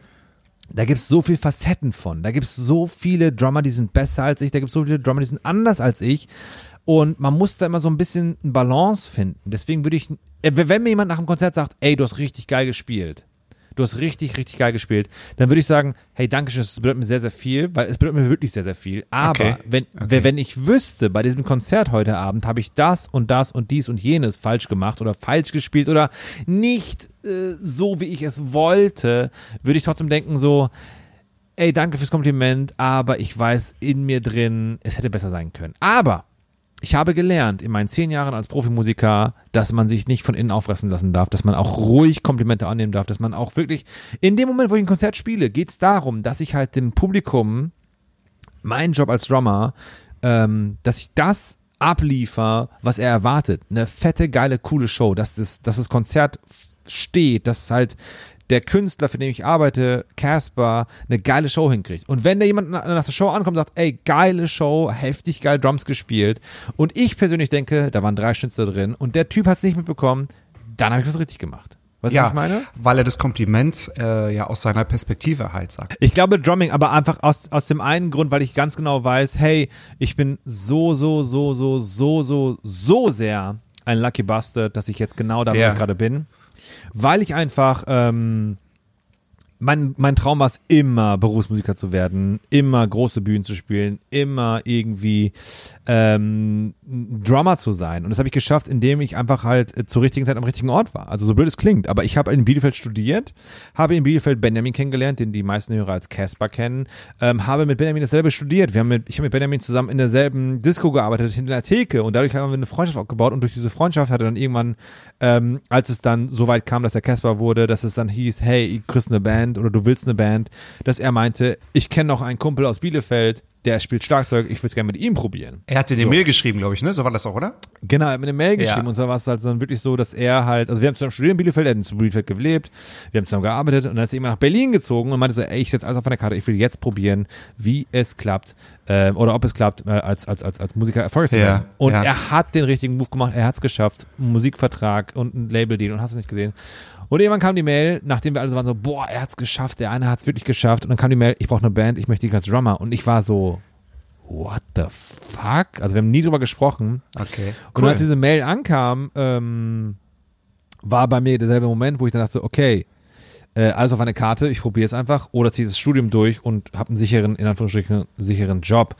da gibt es so viele Facetten von. Da gibt es so viele Drummer, die sind besser als ich. Da gibt es so viele Drummer, die sind anders als ich. Und man muss da immer so ein bisschen eine Balance finden. Deswegen würde ich, äh, wenn mir jemand nach dem Konzert sagt, ey, du hast richtig geil gespielt, du hast richtig, richtig geil gespielt, dann würde ich sagen, hey, danke schön, das bedeutet mir sehr, sehr viel, weil es bedeutet mir wirklich sehr, sehr viel. Aber Okay. wenn, Okay. wenn ich wüsste, bei diesem Konzert heute Abend habe ich das und das und dies und jenes falsch gemacht oder falsch gespielt oder nicht äh, so, wie ich es wollte, würde ich trotzdem denken so, ey, danke fürs Kompliment, aber ich weiß in mir drin, es hätte besser sein können. Aber ich habe gelernt in meinen zehn Jahren als Profimusiker, dass man sich nicht von innen auffressen lassen darf, dass man auch ruhig Komplimente annehmen darf, dass man auch wirklich, in dem Moment, wo ich ein Konzert spiele, geht es darum, dass ich halt dem Publikum mein Job als Drummer, ähm, dass ich das abliefer, was er erwartet. Eine fette, geile, coole Show, dass das, dass das Konzert steht, dass halt der Künstler, für den ich arbeite, Casper, eine geile Show hinkriegt. Und wenn da jemand nach der Show ankommt und sagt, ey, geile Show, heftig geil Drums gespielt und ich persönlich denke, da waren drei Schnitzer drin und der Typ hat es nicht mitbekommen, dann habe ich was richtig gemacht. Weißt du, was ich meine? weil er das Kompliment äh, ja aus seiner Perspektive halt sagt. Ich glaube Drumming, aber einfach aus, aus dem einen Grund, weil ich ganz genau weiß, hey, ich bin so, so, so, so, so, so, so sehr ein Lucky Bastard, dass ich jetzt genau da, wo Ja. ich gerade bin. Weil ich einfach, ähm, mein, mein Traum war es immer, Berufsmusiker zu werden, immer große Bühnen zu spielen, immer irgendwie ähm, Drummer zu sein. Und das habe ich geschafft, indem ich einfach halt äh, zur richtigen Zeit am richtigen Ort war. Also so blöd es klingt, aber ich habe in Bielefeld studiert, habe in Bielefeld Benjamin kennengelernt, den die meisten Hörer als Casper kennen, ähm, habe mit Benjamin dasselbe studiert. Wir haben mit, ich habe mit Benjamin zusammen in derselben Disco gearbeitet, hinter der Theke und dadurch haben wir eine Freundschaft aufgebaut und durch diese Freundschaft hat er dann irgendwann, ähm, als es dann so weit kam, dass er Casper wurde, dass es dann hieß, hey, ich kriegst eine Band oder du willst eine Band, dass er meinte, ich kenne noch einen Kumpel aus Bielefeld, der spielt Schlagzeug, ich würde es gerne mit ihm probieren. Er hat dir eine Mail geschrieben, glaube ich, ne? So war das auch, oder? Genau, er hat mir eine Mail geschrieben Ja. und zwar war es halt dann wirklich so, dass er halt, also wir haben zusammen studiert in Bielefeld, er hat in Bielefeld gelebt, wir haben zusammen gearbeitet und dann ist er immer nach Berlin gezogen und meinte so, ey, ich setze alles auf eine Karte, ich will jetzt probieren, wie es klappt äh, oder ob es klappt, äh, als, als, als, als Musiker erfolgreich zu Ja, werden. Und ja. er hat den richtigen Move gemacht, er hat es geschafft, einen Musikvertrag und ein Label-Deal und hast du nicht gesehen. Und irgendwann kam die Mail, nachdem wir alle so waren, so, boah, er hat's geschafft, der eine hat's wirklich geschafft. Und dann kam die Mail, ich brauche eine Band, ich möchte dich als Drummer. Und ich war so, what the fuck? Also wir haben nie drüber gesprochen. Okay. Und als diese Mail ankam, ähm, war bei mir derselbe Moment, wo ich dann dachte, okay, äh, alles auf eine Karte, ich probiere es einfach oder ziehe das Studium durch und habe einen sicheren, in Anführungsstrichen, sicheren Job.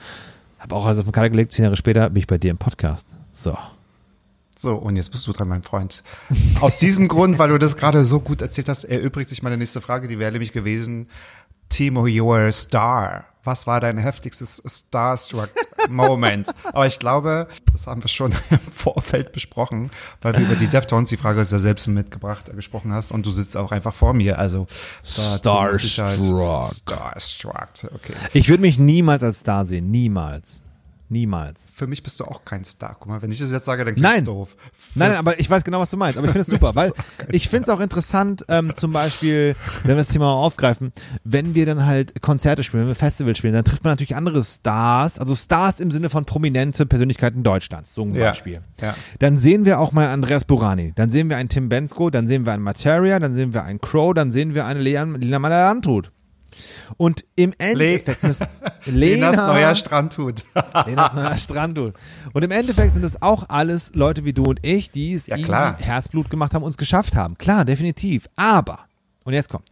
Habe auch alles auf eine Karte gelegt, zehn Jahre später bin ich bei dir im Podcast. So. So, und jetzt bist du dran, mein Freund. Aus diesem Grund, weil du das gerade so gut erzählt hast, erübrigt sich meine nächste Frage, die wäre nämlich gewesen, Timo, you're a star. Was war dein heftigstes Starstruck-Moment? <laughs> Aber ich glaube, das haben wir schon <laughs> im Vorfeld besprochen, weil wir über die Deftones, die Frage ist ja selbst mitgebracht, äh, gesprochen hast und du sitzt auch einfach vor mir, also Starstruck. Starstruck, okay. Ich würde mich niemals als Star sehen. Niemals. Niemals. Für mich bist du auch kein Star. Guck mal, wenn ich das jetzt sage, dann klingt's Nein. doof. Nein, nein, aber ich weiß genau, was du meinst. Aber ich finde es super, <laughs> weil ich finde es auch interessant, ähm, zum Beispiel, wenn wir das Thema aufgreifen, wenn wir dann halt Konzerte spielen, wenn wir Festivals spielen, dann trifft man natürlich andere Stars, also Stars im Sinne von prominente Persönlichkeiten Deutschlands, so ein Ja, Beispiel. ja. Dann sehen wir auch mal Andreas Burani, dann sehen wir einen Tim Bensko, dann sehen wir einen Materia, dann sehen wir einen Crow, dann sehen wir eine Lena Meyer-Landrut. Und im Endeffekt sind es Lenas neuer Strandhut. <laughs> Lenas neuer Strandl. Und im Endeffekt sind es auch alles Leute wie du und ich, die es Ja, klar. Herzblut gemacht haben und es geschafft haben. Klar, definitiv. Aber, und jetzt kommt,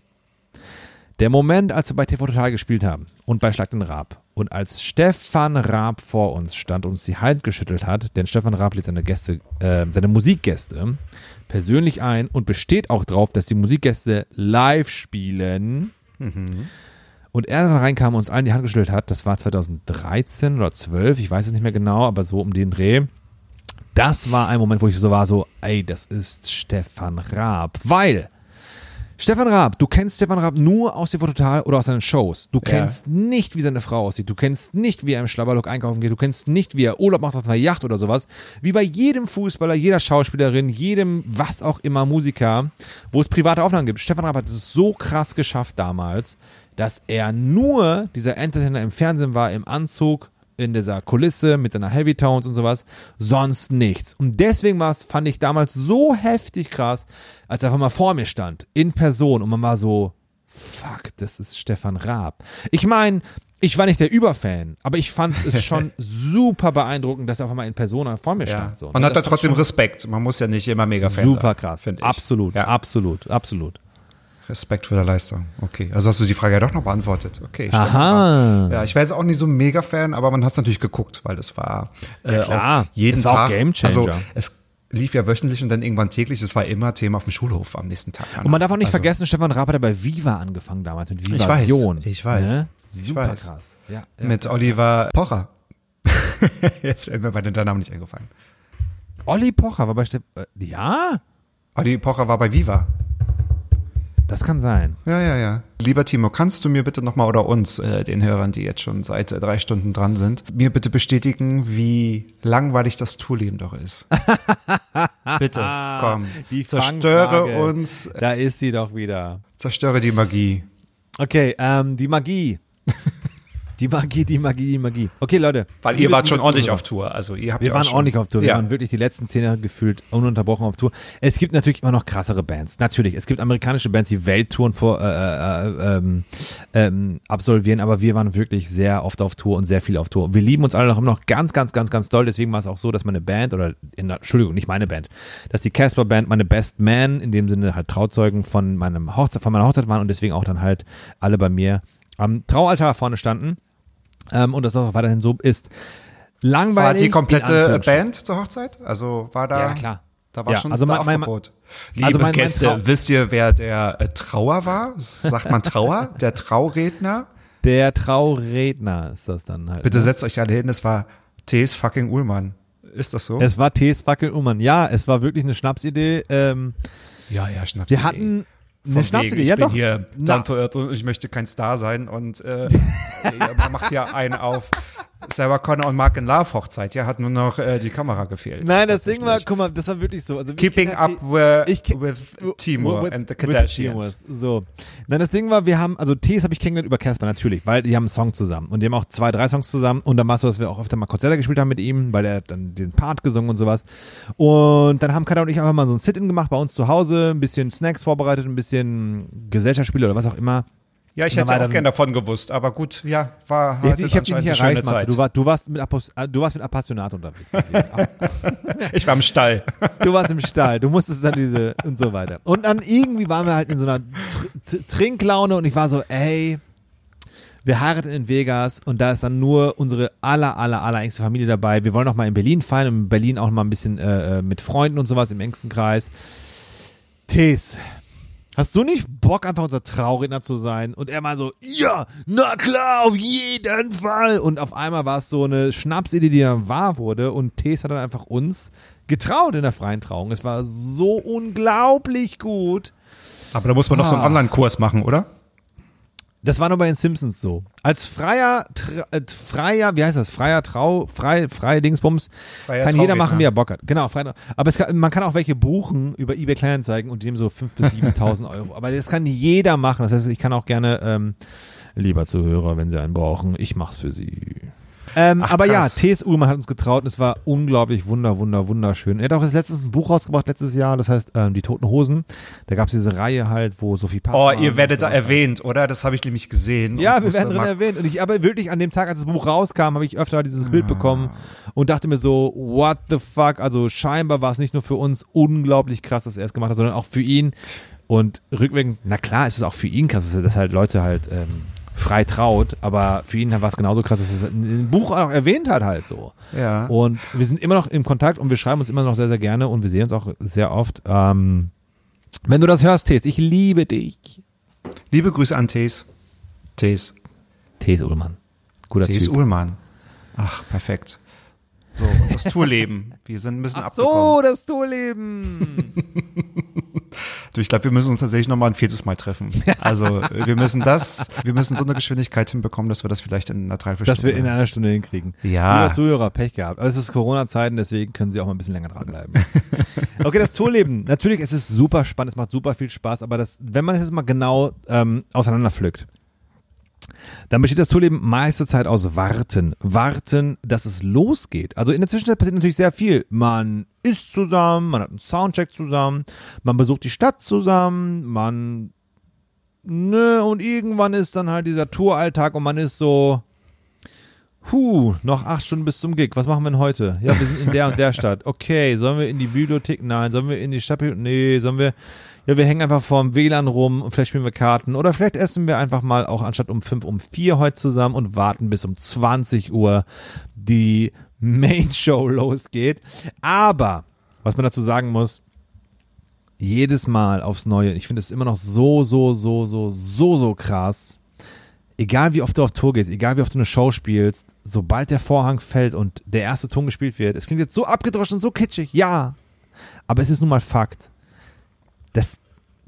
der Moment, als wir bei TV Total gespielt haben und bei Schlag den Raab und als Stefan Raab vor uns stand und uns die Hand geschüttelt hat, denn Stefan Raab lädt seine Gäste, äh, seine Musikgäste persönlich ein und besteht auch drauf, dass die Musikgäste live spielen. Und er dann reinkam und uns allen die Hand geschüttelt hat, das war 2013 oder 12, ich weiß es nicht mehr genau, aber so um den Dreh. Das war ein Moment, wo ich so war, so, ey, das ist Stefan Raab. Weil, Stefan Raab, du kennst Stefan Raab nur aus TV Total oder aus seinen Shows. Du kennst nicht, wie seine Frau aussieht. Du kennst nicht, wie er im Schlabberlook einkaufen geht. Du kennst nicht, wie er Urlaub macht auf einer Yacht oder sowas. Wie bei jedem Fußballer, jeder Schauspielerin, jedem, was auch immer, Musiker, wo es private Aufnahmen gibt. Stefan Raab hat es so krass geschafft damals, dass er nur dieser Entertainer im Fernsehen war, im Anzug, in dieser Kulisse mit seiner Heavy Tones und sowas, sonst nichts. Und deswegen war es, fand ich damals so heftig krass, als er einfach mal vor mir stand, in Person und man war so, fuck, das ist Stefan Raab. Ich meine, ich war nicht der Überfan, aber ich fand es <laughs> schon super beeindruckend, dass er auf einmal in Persona vor mir Ja. stand. So. Man hat da trotzdem Respekt. Man muss ja nicht immer mega Fan Super sein, krass. finde ich. Absolut, Ja. absolut, absolut. Respekt vor der Leistung. Okay. Also hast du die Frage ja doch noch beantwortet. Okay. Aha. Ja, ich wäre jetzt auch nicht so ein Mega-Fan, aber man hat es natürlich geguckt, weil das war äh, klar. auch jeden Es war auch Tag. Gamechanger. Also es lief ja wöchentlich und dann irgendwann täglich. Es war immer Thema auf dem Schulhof am nächsten Tag. Und man darf auch nicht Also, vergessen, Stefan Raab hat ja bei Viva angefangen damals, mit Ich weiß, Vivasion. ich weiß, Ne? ich Super weiß. krass. Ja, ja. Mit Oliver Pocher. <laughs> jetzt wäre mir bei den Namen nicht eingefallen. Olli Pocher war bei Stefan. Äh, ja, Olli Pocher war bei Viva. Das kann sein. Ja, ja, ja. Lieber Timo, kannst du mir bitte nochmal oder uns, äh, den Hörern, die jetzt schon seit äh, drei Stunden dran sind, mir bitte bestätigen, wie langweilig das Tourleben doch ist? <laughs> bitte, komm. Die zerstöre Fangfrage. uns, Da ist sie doch wieder. zerstöre die Magie. Okay, ähm, die Magie. <laughs> Die Magie, die Magie, die Magie. Okay, Leute. Weil ihr wart schon ordentlich auf Tour. Also ihr habt Wir waren schon, ordentlich auf Tour. Wir Ja. waren wirklich die letzten zehn Jahre gefühlt ununterbrochen auf Tour. Es gibt natürlich immer noch krassere Bands. Natürlich. Es gibt amerikanische Bands, die Welttouren vor, äh, äh, ähm, ähm, absolvieren, aber wir waren wirklich sehr oft auf Tour und sehr viel auf Tour. Wir lieben uns alle noch immer noch ganz, ganz, ganz, ganz doll. Deswegen war es auch so, dass meine Band, oder in, der- Entschuldigung, nicht meine Band, dass die Casper Band meine Best Man, in dem Sinne halt Trauzeugen von meinem Hochzeit, von meiner Hochzeit waren und deswegen auch dann halt alle bei mir am Traualtar vorne standen. Ähm, und das auch weiterhin so ist. Langweilig. War die komplette. Band zur Hochzeit? Also war da. Ja, klar. Da war Ja, schon also das mein- mein- Aufgebot. Liebe also mein- Gäste, wisst ihr, wer der äh, Trauer war? Sagt man Trauer? <laughs> der Trauredner? Der Trauredner ist das dann halt. Bitte ne? setzt euch alle hin, es war T.S. fucking Ullmann. Ist das so? Es war Tees Fackel Ullmann. Ja, es war wirklich eine Schnapsidee. Ähm, ja, ja, Schnaps. wir hatten Von eine wegen, ich ja, bin doch. hier down to earth und ich möchte kein Star sein und äh, <laughs> macht ja einen auf Sarah Connor und Mark in Love Hochzeit. Ja, hat nur noch äh, die Kamera gefehlt. Nein, das Ding war, guck mal, das war wirklich so. Also Keeping up with, Ich with Timur With- and the Kardashians. So. Nein, das Ding war, wir haben, also Tees habe ich kennengelernt über Casper natürlich, weil die haben einen Song zusammen und die haben auch zwei, drei Songs zusammen und dann war es so, dass wir auch öfter mal Konzerte gespielt haben mit ihm, weil er dann den Part gesungen und sowas. Und dann haben Kada und ich einfach mal so ein Sit-In gemacht bei uns zu Hause, ein bisschen Snacks vorbereitet, ein bisschen Gesellschaftsspiele oder was auch immer. Ja, ich Und hätte auch dann- gern davon gewusst, aber gut, ja, war Ich, hatte ich habe dich nicht erreicht, Matze. Du, war, du, warst mit Appos, du warst mit Appassionat unterwegs. <laughs> ich war im Stall. Du warst im Stall, du musstest dann diese und so weiter. Und dann irgendwie waren wir halt in so einer Tr Tr- Trinklaune und ich war so, ey, wir heiraten in Vegas und da ist dann nur unsere aller, aller, aller engste Familie dabei. Wir wollen auch mal in Berlin feiern, in Berlin auch mal ein bisschen äh, äh, mit Freunden und sowas im engsten Kreis. Tees. Hast du nicht Bock, einfach unser Trauredner zu sein? Und er mal so, ja, na klar, auf jeden Fall. Und auf einmal war es so eine Schnapsidee, die dann wahr wurde. Und Tees hat dann einfach uns getraut in der freien Trauung. Es war so unglaublich gut. Aber da muss man doch so einen Ah. Online-Kurs machen, oder? Das war nur bei den Simpsons so. Als freier, äh, freier, wie heißt das? Freier Trau, frei, freie Dingsbums, Freier kann jeder machen, wie er Bock hat. Genau, frei, aber kann, man kann auch welche buchen über eBay Kleinanzeigen und die nehmen so 5.000 bis 7.000 <laughs> Euro. Aber das kann jeder machen. Das heißt, ich kann auch gerne, ähm, lieber Zuhörer, wenn Sie einen brauchen, ich mach's für Sie. Ähm, Ach, aber krass. ja, T.S. Ullmann hat uns getraut und es war unglaublich wunder, wunder, wunderschön. Er hat auch jetzt letztens ein Buch rausgebracht, letztes Jahr, das heißt ähm, Die Toten Hosen. Da gab es diese Reihe halt, wo Sophie Oh, Passmann ihr werdet da so- erwähnt, oder? Das habe ich nämlich gesehen. ja, wir werden drin erwähnt. Und ich, aber wirklich an dem Tag, als das Buch rauskam, habe ich öfter dieses Bild bekommen und dachte mir so, what the fuck? Also scheinbar war es nicht nur für uns unglaublich krass, dass er es gemacht hat, sondern auch für ihn. Und rückwirkend, na klar, ist es auch für ihn krass, dass er das halt Leute halt ähm, frei traut, aber für ihn war es genauso krass, dass er es dem Buch auch erwähnt hat halt so. Ja. Und wir sind immer noch im Kontakt und wir schreiben uns immer noch sehr, sehr gerne und wir sehen uns auch sehr oft. Ähm, wenn du das hörst, Tees, ich liebe dich. Liebe Grüße an Tees. Tees. Tees Ullmann. Guter Tees Typ. Uhlmann. Ach, perfekt. So, das <laughs> Tourleben. Wir sind ein bisschen Ach abgekommen. so, das Tourleben. <laughs> Du, ich glaube, wir müssen uns tatsächlich nochmal ein viertes Mal treffen. Also, <laughs> wir müssen das, wir müssen so eine Geschwindigkeit hinbekommen, dass wir das vielleicht in einer Dreiviertelstunde. Dass wir in einer Stunde hinkriegen. Ja. Lieber Zuhörer, Pech gehabt. Aber es ist Corona-Zeiten, deswegen können Sie auch mal ein bisschen länger dranbleiben. <laughs> okay, das Tourleben. Natürlich, es ist super spannend, es macht super viel Spaß, aber das, wenn man es jetzt mal genau ähm, auseinanderpflückt, dann besteht das Tourleben meiste Zeit aus Warten. Warten, dass es losgeht. Also in der Zwischenzeit passiert natürlich sehr viel. Man isst zusammen, man hat einen Soundcheck zusammen, man besucht die Stadt zusammen, man ne, und irgendwann ist dann halt dieser Touralltag und man ist so, Huh, noch acht Stunden bis zum Gig. Was machen wir denn heute? Ja, wir sind in der und der Stadt. Okay, sollen wir in die Bibliothek? Nein. Sollen wir in die Stadt? Nee, sollen wir. Ja, wir hängen einfach vorm WLAN rum und vielleicht spielen wir Karten. Oder vielleicht essen wir einfach mal auch anstatt um fünf um vier heute zusammen und warten bis um 20 Uhr die Main Show <laughs> losgeht. Aber, was man dazu sagen muss, jedes Mal aufs Neue, ich finde es immer noch so, so, so, so, so, so krass. Egal wie oft du auf Tour gehst, egal wie oft du eine Show spielst, sobald der Vorhang fällt und der erste Ton gespielt wird, es klingt jetzt so abgedroschen und so kitschig, ja. Aber es ist nun mal Fakt. Das,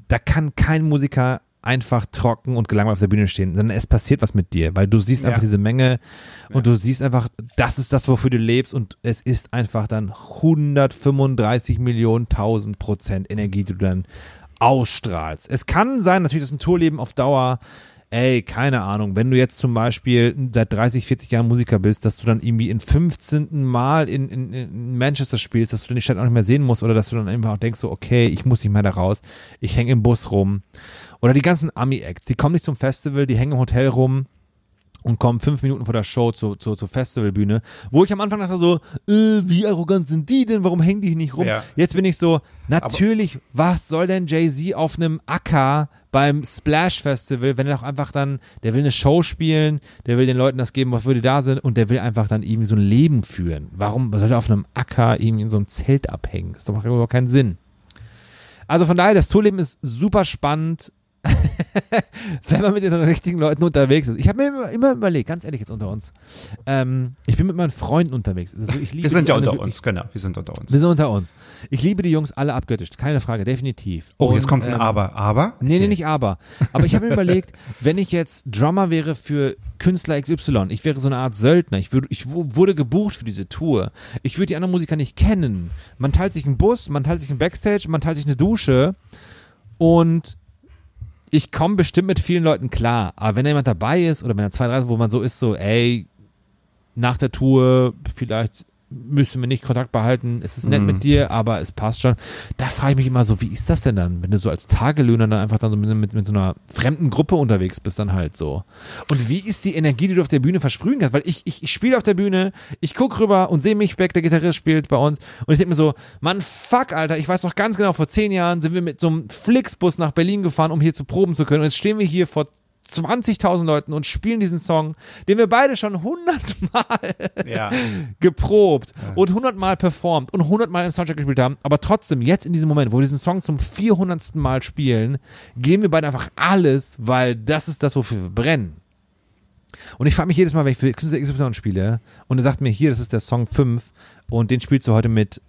da kann kein Musiker einfach trocken und gelangweilt auf der Bühne stehen, sondern es passiert was mit dir, weil du siehst einfach Ja. diese Menge und du siehst einfach, das ist das, wofür du lebst und es ist einfach dann 135 Millionen tausend Prozent Energie, die du dann ausstrahlst. Es kann sein, natürlich, dass ein Tourleben auf Dauer Ey, keine Ahnung, wenn du jetzt zum Beispiel seit 30, 40 Jahren Musiker bist, dass du dann irgendwie in 15. Mal in, in, in Manchester spielst, dass du die Stadt auch nicht mehr sehen musst oder dass du dann einfach auch denkst, so, okay, ich muss nicht mehr da raus, ich hänge im Bus rum. Oder die ganzen Ami-Acts, die kommen nicht zum Festival, die hängen im Hotel rum und kommen fünf Minuten vor der Show zur, zur, zur Festivalbühne, wo ich am Anfang dachte so, äh, wie arrogant sind die denn, warum hängen die nicht rum? Ja. Jetzt bin ich so, natürlich, was soll denn Jay-Z auf einem Acker beim Splash Festival, wenn er doch einfach dann, der will eine Show spielen, der will den Leuten das geben, was würde da sind und der will einfach dann irgendwie so ein Leben führen. Warum soll er auf einem Acker irgendwie in so einem Zelt abhängen? Das macht überhaupt keinen Sinn. Also von daher, das Tourleben ist super spannend, <laughs> wenn man mit den richtigen Leuten unterwegs ist. Ich habe mir immer, immer überlegt, ganz ehrlich jetzt unter uns, ähm, ich bin mit meinen Freunden unterwegs. Also Wir sind ja unter wirklich- uns, genau, wir sind unter uns. Wir sind unter uns. Ich liebe die Jungs alle abgöttisch, keine Frage, definitiv. Oh, jetzt Und, kommt ein ähm, Aber. Aber? Nee, nee, nicht aber. Aber ich habe mir <laughs> überlegt, wenn ich jetzt Drummer wäre für Künstler XY, ich wäre so eine Art Söldner, ich, würde, ich wu- wurde gebucht für diese Tour. Ich würde die anderen Musiker nicht kennen. Man teilt sich einen Bus, man teilt sich einen Backstage, man teilt sich eine Dusche und ich komme bestimmt mit vielen Leuten klar. Aber wenn da jemand dabei ist oder wenn da zwei, drei wo man so ist, so, ey, nach der Tour, vielleicht müssen wir nicht Kontakt behalten, es ist nett Mhm. mit dir, aber es passt schon. Da frage ich mich immer so, wie ist das denn dann, wenn du so als Tagelöhner dann einfach dann so mit, mit, mit so einer fremden Gruppe unterwegs bist, dann halt so. Und wie ist die Energie, die du auf der Bühne versprühen kannst? Weil ich, ich, ich spiele auf der Bühne, ich gucke rüber und sehe mich Beck, der Gitarrist spielt bei uns und ich denke mir so, Mann, fuck, Alter, ich weiß noch ganz genau, vor zehn Jahren sind wir mit so einem Flixbus nach Berlin gefahren, um hier zu proben zu können und jetzt stehen wir hier vor 20.000 Leuten und spielen diesen Song, den wir beide schon hundertmal Ja. <laughs> geprobt und hundertmal performt und hundertmal im Soundtrack gespielt haben, aber trotzdem jetzt in diesem Moment, wo wir diesen Song zum 400. Mal spielen, geben wir beide einfach alles, weil das ist das, wofür wir brennen. Und ich frage mich jedes Mal, wenn ich für Künstler XY spiele und er sagt mir, hier, das ist der Song 5 und den spielst du heute mit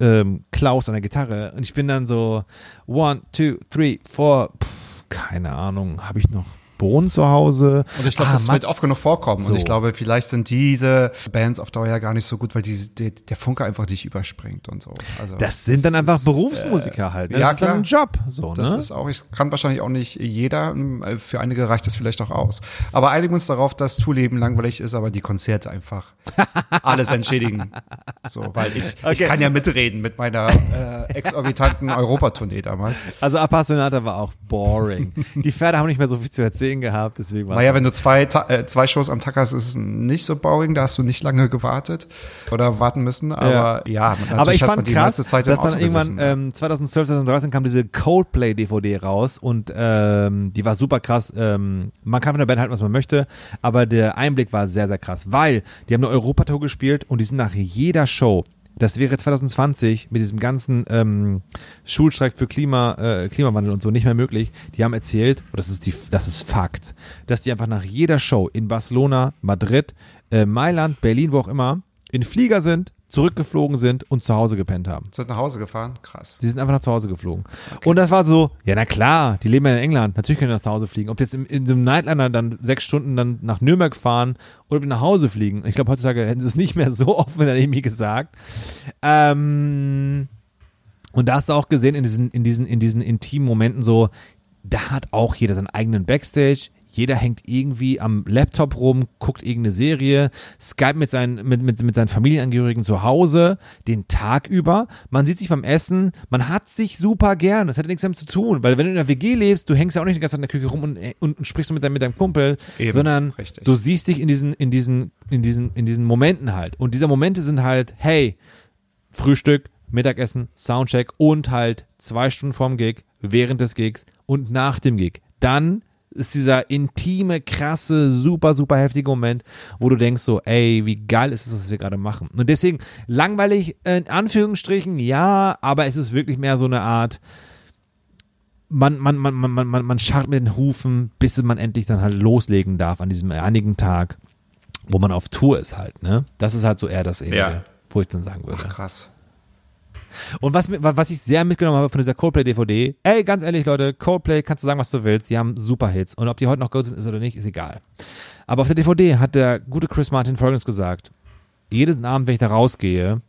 ähm, Klaus an der Gitarre und ich bin dann so, one, two, three, four, pff, keine Ahnung, habe ich noch Bohnen zu Hause? Und ich glaube, Ah, das wird Mats- oft genug vorkommen. So. Und ich glaube, vielleicht sind diese Bands auf Dauer ja gar nicht so gut, weil die, die, der Funke einfach nicht überspringt und so. Also Das sind dann einfach ist, Berufsmusiker halt. ne? ja, das ist dann klar. ein Job. So, Das ne? ist auch, ich kann wahrscheinlich auch nicht jeder, äh, für einige reicht das vielleicht auch aus. Aber einigen wir uns darauf, dass Tourleben langweilig ist, aber die Konzerte einfach <laughs> alles entschädigen. So, weil ich, ich Okay. kann ja mitreden mit meiner äh, exorbitanten Europatournee damals. Also Appassionata war auch boring. <laughs> Die Pferde haben nicht mehr so viel zu erzählen gehabt, deswegen war Naja, wenn du zwei, äh, zwei Shows am Tag hast, ist es nicht so boring, da hast du nicht lange gewartet oder warten müssen, aber ja, man, aber ich fand krass, dass dann irgendwann gesessen. ähm, 2012, 2013 kam diese Coldplay-DVD raus und ähm, die war super krass. Ähm, man kann von der Band halten, was man möchte, aber der Einblick war sehr, sehr krass, weil die haben eine Europatour gespielt und die sind nach jeder Show das wäre 2020 mit diesem ganzen ähm, Schulstreik für Klima, äh, Klimawandel und so nicht mehr möglich. Die haben erzählt, und das ist die, das ist Fakt, dass die einfach nach jeder Show in Barcelona, Madrid, äh, Mailand, Berlin, wo auch immer, in Flieger sind, zurückgeflogen sind und zu Hause gepennt haben. sind nach Hause gefahren, krass. Die sind einfach nach zu Hause geflogen. Und das war so, ja, na klar, die leben ja in England, natürlich können die nach zu Hause fliegen. Ob die jetzt in, in so einem Nightliner dann sechs Stunden dann nach Nürnberg fahren oder ob die nach Hause fliegen. Ich glaube, heutzutage hätten sie es nicht mehr <laughs> so offen dann irgendwie gesagt. Ähm, und da hast du auch gesehen, in diesen, in diesen, in diesen intimen Momenten so, da hat auch jeder seinen eigenen Backstage. Jeder hängt irgendwie am Laptop rum, guckt irgendeine Serie, Skype mit seinen, mit, mit, mit seinen Familienangehörigen zu Hause, den Tag über. Man sieht sich beim Essen, man hat sich super gern. Das hat nichts damit zu tun, weil wenn du in einer WG lebst, du hängst ja auch nicht die ganze Zeit in der Küche rum und, und, und sprichst mit deinem, mit deinem Kumpel, Eben, sondern richtig. du siehst dich in diesen, in diesen, in diesen, in diesen Momenten halt. Und diese Momente sind halt, hey, Frühstück, Mittagessen, Soundcheck und halt zwei Stunden vorm Gig, während des Gigs und nach dem Gig. Dann ist dieser intime, krasse, super, super heftige Moment, wo du denkst so, ey, wie geil ist es, was wir gerade machen. Und deswegen langweilig in Anführungsstrichen, ja, aber es ist wirklich mehr so eine Art, man, man, man, man, man, man, man scharrt mit den Hufen, bis man endlich dann halt loslegen darf an diesem einigen Tag, wo man auf Tour ist halt, ne? Das ist halt so eher das Ende, Ja. wo ich dann sagen würde. Ach, krass. Und was, was ich sehr mitgenommen habe von dieser Coldplay-DVD, ey, ganz ehrlich, Leute, Coldplay, kannst du sagen, was du willst, die haben super Hits. Und ob die heute noch gut sind ist oder nicht, ist egal. Aber auf der DVD hat der gute Chris Martin folgendes gesagt. Jedes Abend, wenn ich da rausgehe,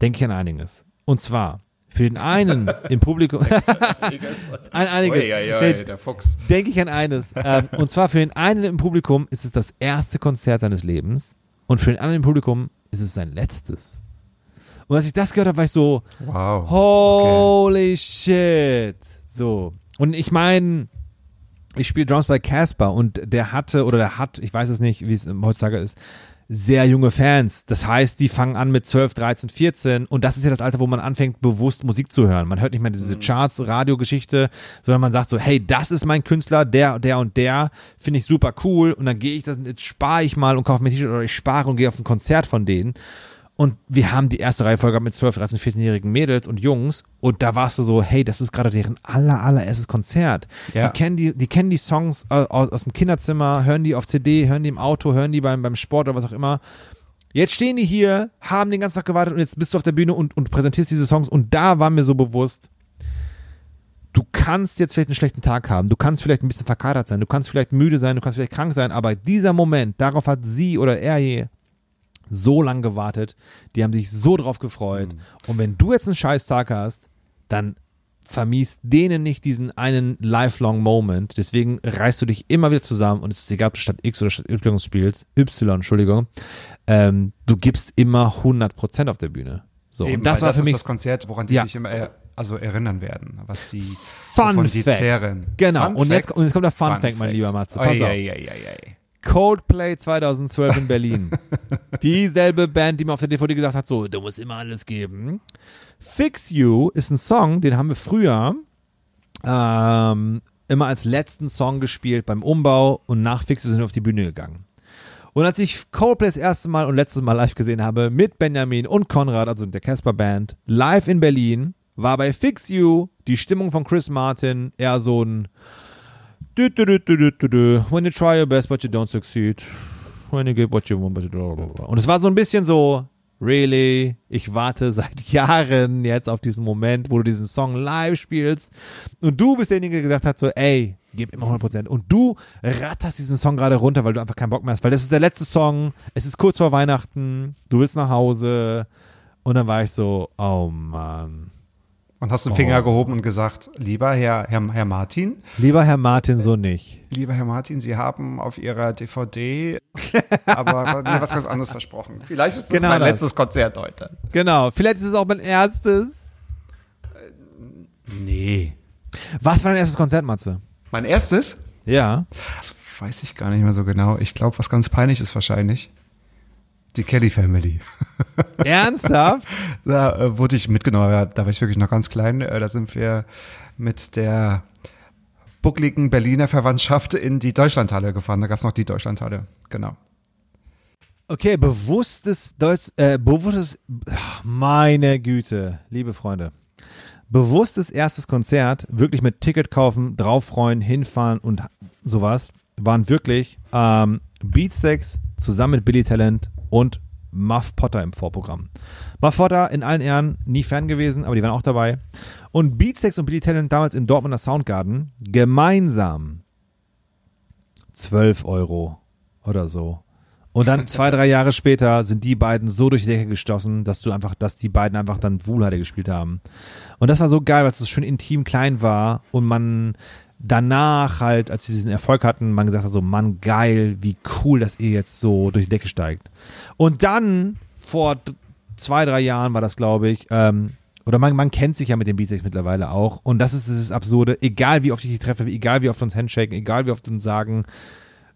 denke ich an einiges. Und zwar, für den einen im Publikum, <laughs> <laughs> an einiges. Ui, ui, Nee, der Fuchs. denke ich an eines. Ähm, und zwar für den einen im Publikum ist es das erste Konzert seines Lebens und für den anderen im Publikum ist es sein letztes. Und als ich das gehört habe, war ich so, Wow. holy shit. So. Und ich meine, ich spiele Drums bei Casper und der hatte oder der hat, ich weiß es nicht, wie es heutzutage ist, sehr junge Fans. Das heißt, die fangen an mit 12, 13, 14 und das ist ja das Alter, wo man anfängt, bewusst Musik zu hören. Man hört nicht mehr diese Charts, Radiogeschichte, sondern man sagt so, hey, das ist mein Künstler, der, der und der, finde ich super cool und dann gehe ich das, jetzt spare ich mal und kaufe mir ein T-Shirt oder ich spare und gehe auf ein Konzert von denen. Und wir haben die erste Reihe Folge mit 12, 13, 14-jährigen Mädels und Jungs. Und da warst du so, hey, das ist gerade deren aller, allererstes Konzert. Ja. Die kennen die, die kennen die Songs äh, aus, aus dem Kinderzimmer, hören die auf CD, hören die im Auto, hören die beim, beim Sport oder was auch immer. Jetzt stehen die hier, haben den ganzen Tag gewartet und jetzt bist du auf der Bühne und, und präsentierst diese Songs. Und da war mir so bewusst, du kannst jetzt vielleicht einen schlechten Tag haben, du kannst vielleicht ein bisschen verkatert sein, du kannst vielleicht müde sein, du kannst vielleicht krank sein, aber dieser Moment, darauf hat sie oder er so lang gewartet, die haben sich so drauf gefreut. Und wenn du jetzt einen scheiß Tag hast, dann vermiest denen nicht diesen einen lifelong Moment. Deswegen reißt du dich immer wieder zusammen und es ist egal, ob du statt X oder statt Y spielst, Y, Entschuldigung, ähm, du gibst immer 100% auf der Bühne. So, Eben, und das war das für ist mich das Konzert, woran die Ja. sich immer er, also erinnern werden, was die Fun wovon die zehren. Genau, Fun und jetzt- und jetzt kommt der Fun Fact, mein lieber Matze. Pass Oi, auf. oi, oi. Coldplay 2012 in Berlin. <laughs> Dieselbe Band, die mir auf der DVD gesagt hat, so, du musst immer alles geben. Fix You ist ein Song, den haben wir früher ähm, immer als letzten Song gespielt beim Umbau und nach Fix You sind wir auf die Bühne gegangen. Und als ich Coldplay das erste Mal und letztes Mal live gesehen habe, mit Benjamin und Konrad, also der Casper Band, live in Berlin, war bei Fix You die Stimmung von Chris Martin eher so ein Du, du, du, du, du, du. When you try your best, but you don't succeed. When you get what you want, but you don't. Und es war so ein bisschen so, really, ich warte <laughs> seit Jahren jetzt auf diesen Moment, wo du diesen Song live spielst. Und du bist derjenige, der gesagt hat, so, ey, gib immer 100%. Und du ratterst diesen Song gerade runter, weil du einfach keinen Bock mehr hast. Weil das ist der letzte Song, es ist kurz vor Weihnachten, du willst nach Hause. Und dann war ich so, oh Mann. Und hast den Oh. Finger gehoben und gesagt, lieber Herr, Herr, Herr Martin, Lieber Herr Martin, so nicht. lieber Herr Martin, Sie haben auf Ihrer DVD <laughs> aber mir was ganz anderes versprochen. Vielleicht ist das Genau mein das. letztes Konzert heute. Genau, vielleicht ist es auch mein erstes. Nee. Was war dein erstes Konzert, Matze? Mein erstes? Ja. Das weiß ich gar nicht mehr so genau. Ich glaube, was ganz peinlich ist wahrscheinlich. Die Kelly Family. <laughs> Ernsthaft? Da äh, wurde ich mitgenommen, ja, da war ich wirklich noch ganz klein. Äh, da sind wir mit der buckligen Berliner Verwandtschaft in die Deutschlandhalle gefahren. Da gab es noch die Deutschlandhalle, genau. Okay, bewusstes Deutsch, äh, bewusstes, ach, meine Güte, liebe Freunde. Bewusstes erstes Konzert, wirklich mit Ticket kaufen, drauf freuen, hinfahren und sowas, waren wirklich ähm, Beatsteaks zusammen mit Billy Talent und Muff Potter im Vorprogramm. Muff Potter in allen Ehren nie Fan gewesen, aber die waren auch dabei. Und Beatsteaks und Billy Talent damals im Dortmunder Soundgarden gemeinsam 12 Euro oder so. Und dann <laughs> zwei, drei Jahre später sind die beiden so durch die Decke gestoßen, dass du einfach, dass die beiden einfach dann Wuhlheide gespielt haben. Und das war so geil, weil es so schön intim klein war und man danach halt, als sie diesen Erfolg hatten, man gesagt hat so, Mann, geil, wie cool, dass ihr jetzt so durch die Decke steigt. Und dann, vor zwei, drei Jahren war das, glaube ich, ähm, oder man, man kennt sich ja mit den Beatsex mittlerweile auch. Und das ist dieses Absurde, egal wie oft ich die treffe, egal wie oft uns handshaken, egal wie oft uns sagen,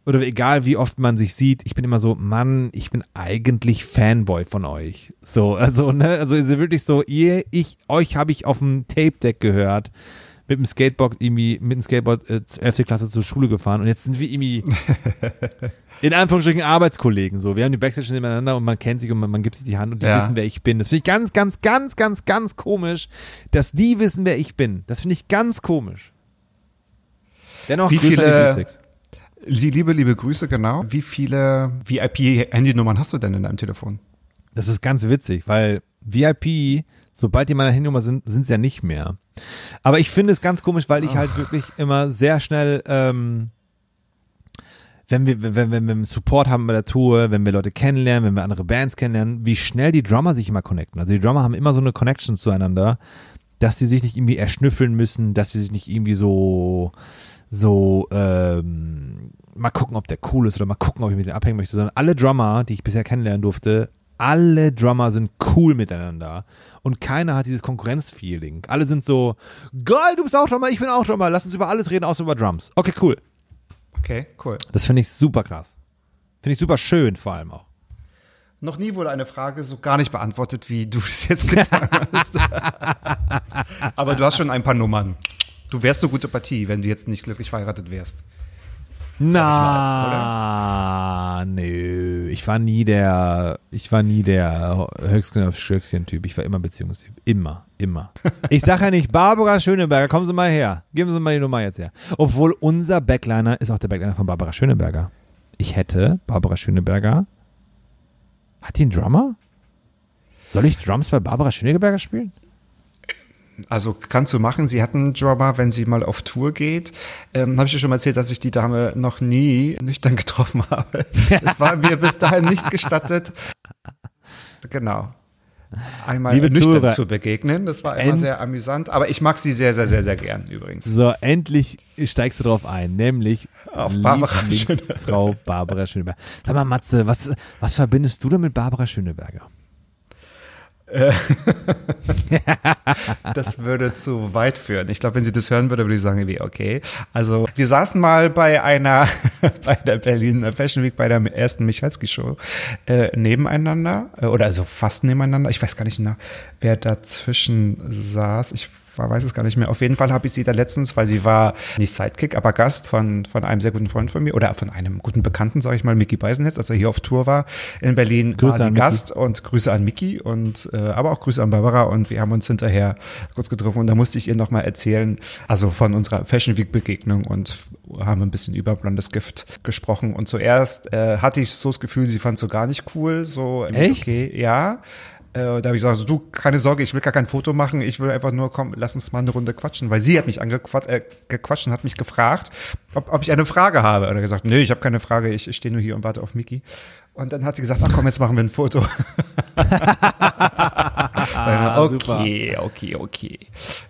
oder egal wie oft man sich sieht, ich bin immer so, Mann, ich bin eigentlich Fanboy von euch. So, also, ne, also ist wirklich so, ihr, ich, euch habe ich auf dem Tape-Deck gehört, mit dem Skateboard irgendwie, mit dem Skateboard äh, 11. Klasse zur Schule gefahren und jetzt sind wir irgendwie <laughs> in Anführungsstrichen Arbeitskollegen so. Wir haben die Backstage nebeneinander und man kennt sich und man, man gibt sich die Hand und die Ja. wissen, wer ich bin. Das finde ich ganz, ganz, ganz, ganz, ganz komisch, dass die wissen, wer ich bin. Das finde ich ganz komisch. Dennoch Wie viele- Liebe, liebe Grüße, genau. Wie viele VIP-Handynummern hast du denn in deinem Telefon? Das ist ganz witzig, weil VIP, sobald die meiner Handynummer sind, sind sie ja nicht mehr. Aber ich finde es ganz komisch, weil ich halt wirklich immer sehr schnell, ähm, wenn wir, wenn, wenn wir Support haben bei der Tour, wenn wir Leute kennenlernen, wenn wir andere Bands kennenlernen, wie schnell die Drummer sich immer connecten. Also die Drummer haben immer so eine Connection zueinander, dass sie sich nicht irgendwie erschnüffeln müssen, dass sie sich nicht irgendwie so, so, ähm, mal gucken, ob der cool ist oder mal gucken, ob ich mit dem abhängen möchte, sondern alle Drummer, die ich bisher kennenlernen durfte, alle Drummer sind cool miteinander und keiner hat dieses Konkurrenzfeeling. Alle sind so, geil, du bist auch Drummer, ich bin auch Drummer, lass uns über alles reden, außer über Drums. Okay, cool. Okay, cool. Das finde ich super krass. Finde ich super schön vor allem auch. Noch nie wurde eine Frage so gar nicht beantwortet, wie du es jetzt getan hast. <laughs> Aber du hast schon ein paar Nummern. Du wärst eine gute Partie, wenn du jetzt nicht glücklich verheiratet wärst. Na, nö. Ich war nie der, ich war nie der Höchstgen auf Stöckchen-Typ. Ich war immer Beziehungstyp. Immer, immer. <laughs> Ich sage ja nicht, Barbara Schöneberger, kommen Sie mal her. Geben Sie mal die Nummer jetzt her. Obwohl unser Backliner ist auch der Backliner von Barbara Schöneberger. Ich hätte Barbara Schöneberger. Hat die einen Drummer? Soll ich Drums bei Barbara Schöneberger spielen? Also kannst du machen. Sie hatten einen Drummer, wenn sie mal auf Tour geht. Ähm, habe ich dir schon mal erzählt, dass ich die Dame noch nie nüchtern getroffen <laughs> habe. Das war mir bis dahin nicht gestattet. Genau. Einmal Liebe nüchtern Zuhörer, zu begegnen. Das war immer sehr amüsant. Aber ich mag sie sehr, sehr, sehr, sehr gern übrigens. So, endlich steigst du drauf ein, nämlich Auf Barbara Frau Barbara Schöneberger. Sag mal, Matze, was, was verbindest du denn mit Barbara Schöneberger? <laughs> Das würde zu weit führen. Ich glaube, wenn sie das hören würde, würde ich sagen, okay. Also wir saßen mal bei einer, <laughs> bei der Berlin Fashion Week, bei der ersten Michalski-Show äh, nebeneinander äh, oder also fast nebeneinander. Ich weiß gar nicht, na, wer dazwischen saß. Ich weiß es gar nicht mehr. Auf jeden Fall habe ich sie da letztens, weil sie war nicht Sidekick, aber Gast von, von einem sehr guten Freund von mir oder von einem guten Bekannten, sage ich mal, Mickey Beisenhetz, als er hier auf Tour war in Berlin, Grüße war sie an Mickey. Gast und Grüße an Mickey und äh, aber auch Grüße an Barbara und wir haben uns hinterher kurz getroffen und da musste ich ihr nochmal erzählen, also von unserer Fashion Week Begegnung und haben ein bisschen über Blondes Gift gesprochen und zuerst äh, hatte ich so das Gefühl, sie fand so gar nicht cool, so Echt? okay, ja. Äh, da habe ich gesagt, so, du, keine Sorge, ich will gar kein Foto machen, ich will einfach nur, komm, lass uns mal eine Runde quatschen, weil sie hat mich angequatscht äh, gequatscht und hat mich gefragt, ob, ob ich eine Frage habe. Oder gesagt, nee, ich habe keine Frage, ich, ich stehe nur hier und warte auf Mickey. Und dann hat sie gesagt, ach komm, jetzt machen wir ein Foto. <laughs> <laughs> Okay, okay, okay.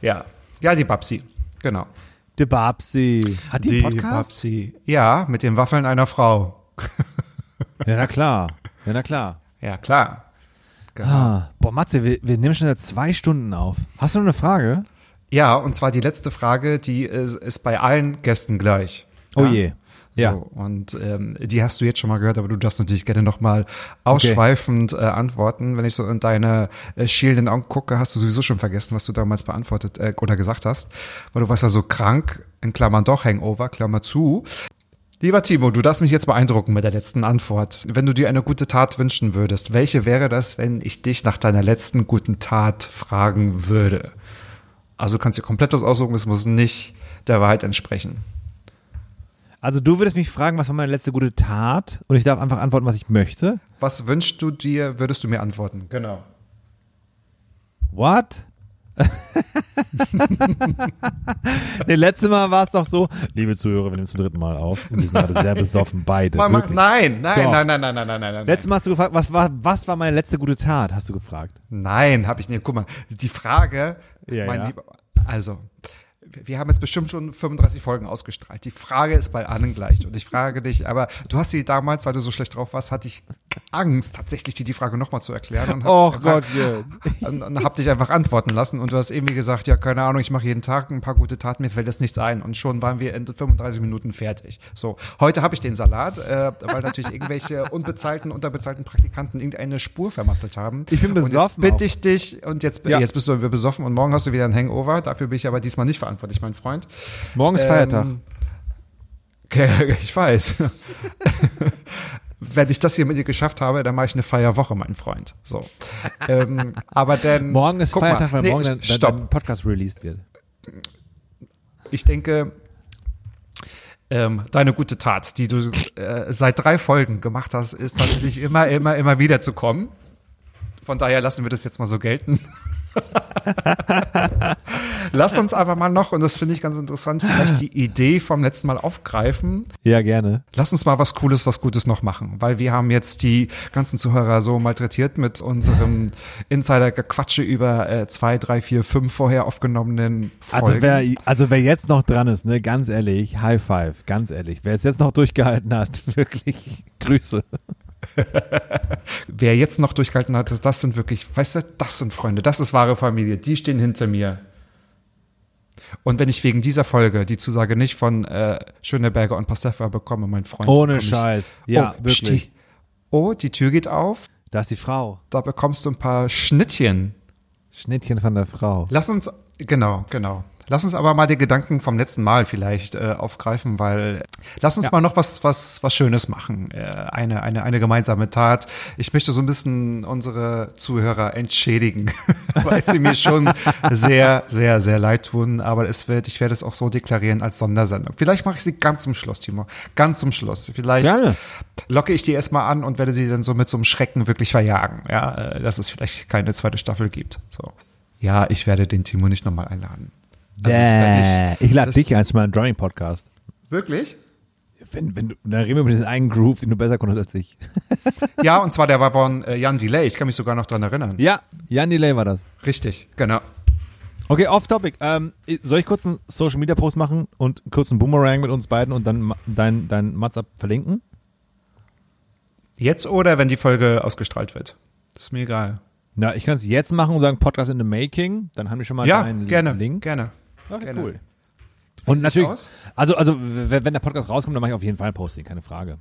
Ja, ja, die Babsi, genau. Die Babsi. Hat die, einen Podcast? Babsi. Ja, mit den Waffeln einer Frau. Ja, na klar. Ja, na klar. Ja, klar. Genau. Ah, boah, Matze, wir, wir nehmen schon seit zwei Stunden auf. Hast du noch eine Frage? Ja, und zwar die letzte Frage, die ist, ist bei allen Gästen gleich. Oh ja? je. Ja. So, und ähm, die hast du jetzt schon mal gehört, aber du darfst natürlich gerne nochmal ausschweifend äh, antworten. Wenn ich so in deine äh, schielenden Augen gucke, hast du sowieso schon vergessen, was du damals beantwortet äh, oder gesagt hast. Weil du warst ja so krank, in Klammern doch, Hangover, Klammer zu. Lieber Timo, du darfst mich jetzt beeindrucken mit der letzten Antwort. Wenn du dir eine gute Tat wünschen würdest, welche wäre das, wenn ich dich nach deiner letzten guten Tat fragen würde? Also du kannst dir komplett was aussuchen, es muss nicht der Wahrheit entsprechen. Also du würdest mich fragen, was war meine letzte gute Tat? Und ich darf einfach antworten, was ich möchte? Was wünschst du dir, würdest du mir antworten? Genau. What? <laughs> nee, letztes Mal war es doch so, liebe Zuhörer, wir nehmen zum dritten Mal auf. Und wir sind gerade sehr besoffen, beide. Wirklich. nein, nein, nein, nein, nein, nein, nein, nein, nein. Letztes Mal hast du gefragt, was war, was war meine letzte gute Tat, hast du gefragt. Nein, habe ich nicht. Guck mal, die Frage, Ja, mein ja. Lieber, also, wir haben jetzt bestimmt schon 35 Folgen ausgestrahlt. Die Frage ist bei allen gleich. Und ich frage dich, aber du hast sie damals, weil du so schlecht drauf warst, hatte ich Angst, tatsächlich dir die Frage nochmal zu erklären. Dich einfach- Gott, ja. und, hab dich einfach antworten lassen und du hast irgendwie gesagt, ja, keine Ahnung, ich mache jeden Tag ein paar gute Taten, mir fällt das nichts ein. Und schon waren wir in 35 Minuten fertig. So, heute habe ich den Salat, äh, weil natürlich irgendwelche unbezahlten, unterbezahlten Praktikanten irgendeine Spur vermasselt haben. Ich bin Und jetzt besoffen bitte ich dich, und jetzt, Ja. jetzt bist du besoffen und morgen hast du wieder ein Hangover. Dafür bin ich aber diesmal nicht verantwortlich, mein Freund. Morgen ist Feiertag. Ähm, okay, <laughs> ich weiß. Wenn ich das hier mit dir geschafft habe, dann mache ich eine Feierwoche, mein Freund. So. ähm, aber dann. Morgen ist Feiertag, mal. weil Nee, morgen dein, Stopp. dein Podcast released wird. Ich denke, ähm, deine gute Tat, die du äh, seit drei Folgen gemacht hast, ist tatsächlich immer, immer, immer wieder zu kommen. Von daher lassen wir das jetzt mal so gelten. <laughs> Lass uns aber mal noch, und das finde ich ganz interessant, vielleicht die Idee vom letzten Mal aufgreifen. Ja, gerne. Lass uns mal was Cooles, was Gutes noch machen, weil wir haben jetzt die ganzen Zuhörer so malträtiert mit unserem Insider-Gequatsche über äh, zwei, drei, vier, fünf vorher aufgenommenen Folgen. Also wer, also wer jetzt noch dran ist, ne, ganz ehrlich, High Five, ganz ehrlich. Wer es jetzt noch durchgehalten hat, <laughs> wirklich Grüße. <laughs> Wer jetzt noch durchgehalten hat, das sind wirklich, weißt du, das sind Freunde, das ist wahre Familie, die stehen hinter mir. Und wenn ich wegen dieser Folge die Zusage nicht von äh, Schöneberger und Pastefa bekomme, mein Freund. Ohne ich- Scheiß. Ja, oh, wirklich. Sti- Oh, die Tür geht auf, Da ist die Frau. da bekommst du ein paar Schnittchen. Schnittchen von der Frau. Lass uns, genau, genau. Lass uns aber mal die Gedanken vom letzten Mal vielleicht äh, aufgreifen, weil lass uns mal noch was, was, was Schönes machen. Äh, eine, eine, eine gemeinsame Tat. Ich möchte so ein bisschen unsere Zuhörer entschädigen, <laughs> weil sie mir schon sehr, sehr, sehr leid tun. Aber es wird, ich werde es auch so deklarieren als Sondersendung. Vielleicht mache ich sie ganz zum Schluss, Timo. Ganz zum Schluss. Vielleicht Gerne. locke ich die erstmal an und werde sie dann so mit so einem Schrecken wirklich verjagen. Ja, äh, dass es vielleicht keine zweite Staffel gibt. So. Ja, ich werde den Timo nicht nochmal einladen. Also, ich, lade das- dich ein zu meinem Drumming-Podcast. Wirklich? Wenn, wenn du, dann reden wir über diesen einen Groove, den du besser konntest als ich. <laughs> Ja, und zwar der war von äh, Jan Delay. Ich kann mich sogar noch dran erinnern. Ja, Jan Delay war das. Richtig, genau. Okay, off topic. Ähm, soll ich kurz einen Social Media Post machen und kurz einen Boomerang mit uns beiden und dann dein, dein WhatsApp verlinken? Jetzt oder wenn die Folge ausgestrahlt wird? Das ist mir egal. Na, ich kann es jetzt machen und sagen Podcast in the Making. Dann haben wir schon mal ja, deinen gerne, Link. gerne. Okay, gerne. cool. Und natürlich, also, also wenn der Podcast rauskommt, dann mache ich auf jeden Fall ein Posting, keine Frage.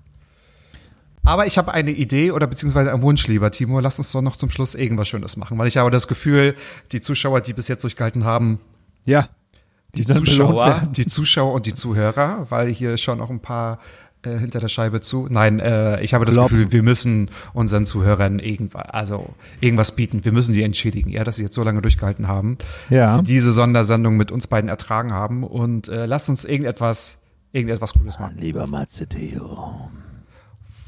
Aber ich habe eine Idee oder beziehungsweise einen Wunsch, lieber Timo. Lass uns doch noch zum Schluss irgendwas Schönes machen, weil ich habe das Gefühl, die Zuschauer, die bis jetzt durchgehalten haben, Ja. die, belohnt Zuschauer, die Zuschauer und die Zuhörer, weil hier schauen auch ein paar äh, hinter der Scheibe zu. Nein, äh, ich habe das Klopp. Gefühl, wir müssen unseren Zuhörern irgendwas, also irgendwas bieten. Wir müssen sie entschädigen, ja, dass sie jetzt so lange durchgehalten haben, Ja. dass sie diese Sondersendung mit uns beiden ertragen haben und äh, lasst uns irgendetwas, irgendetwas Cooles machen. Lieber Matze Theo.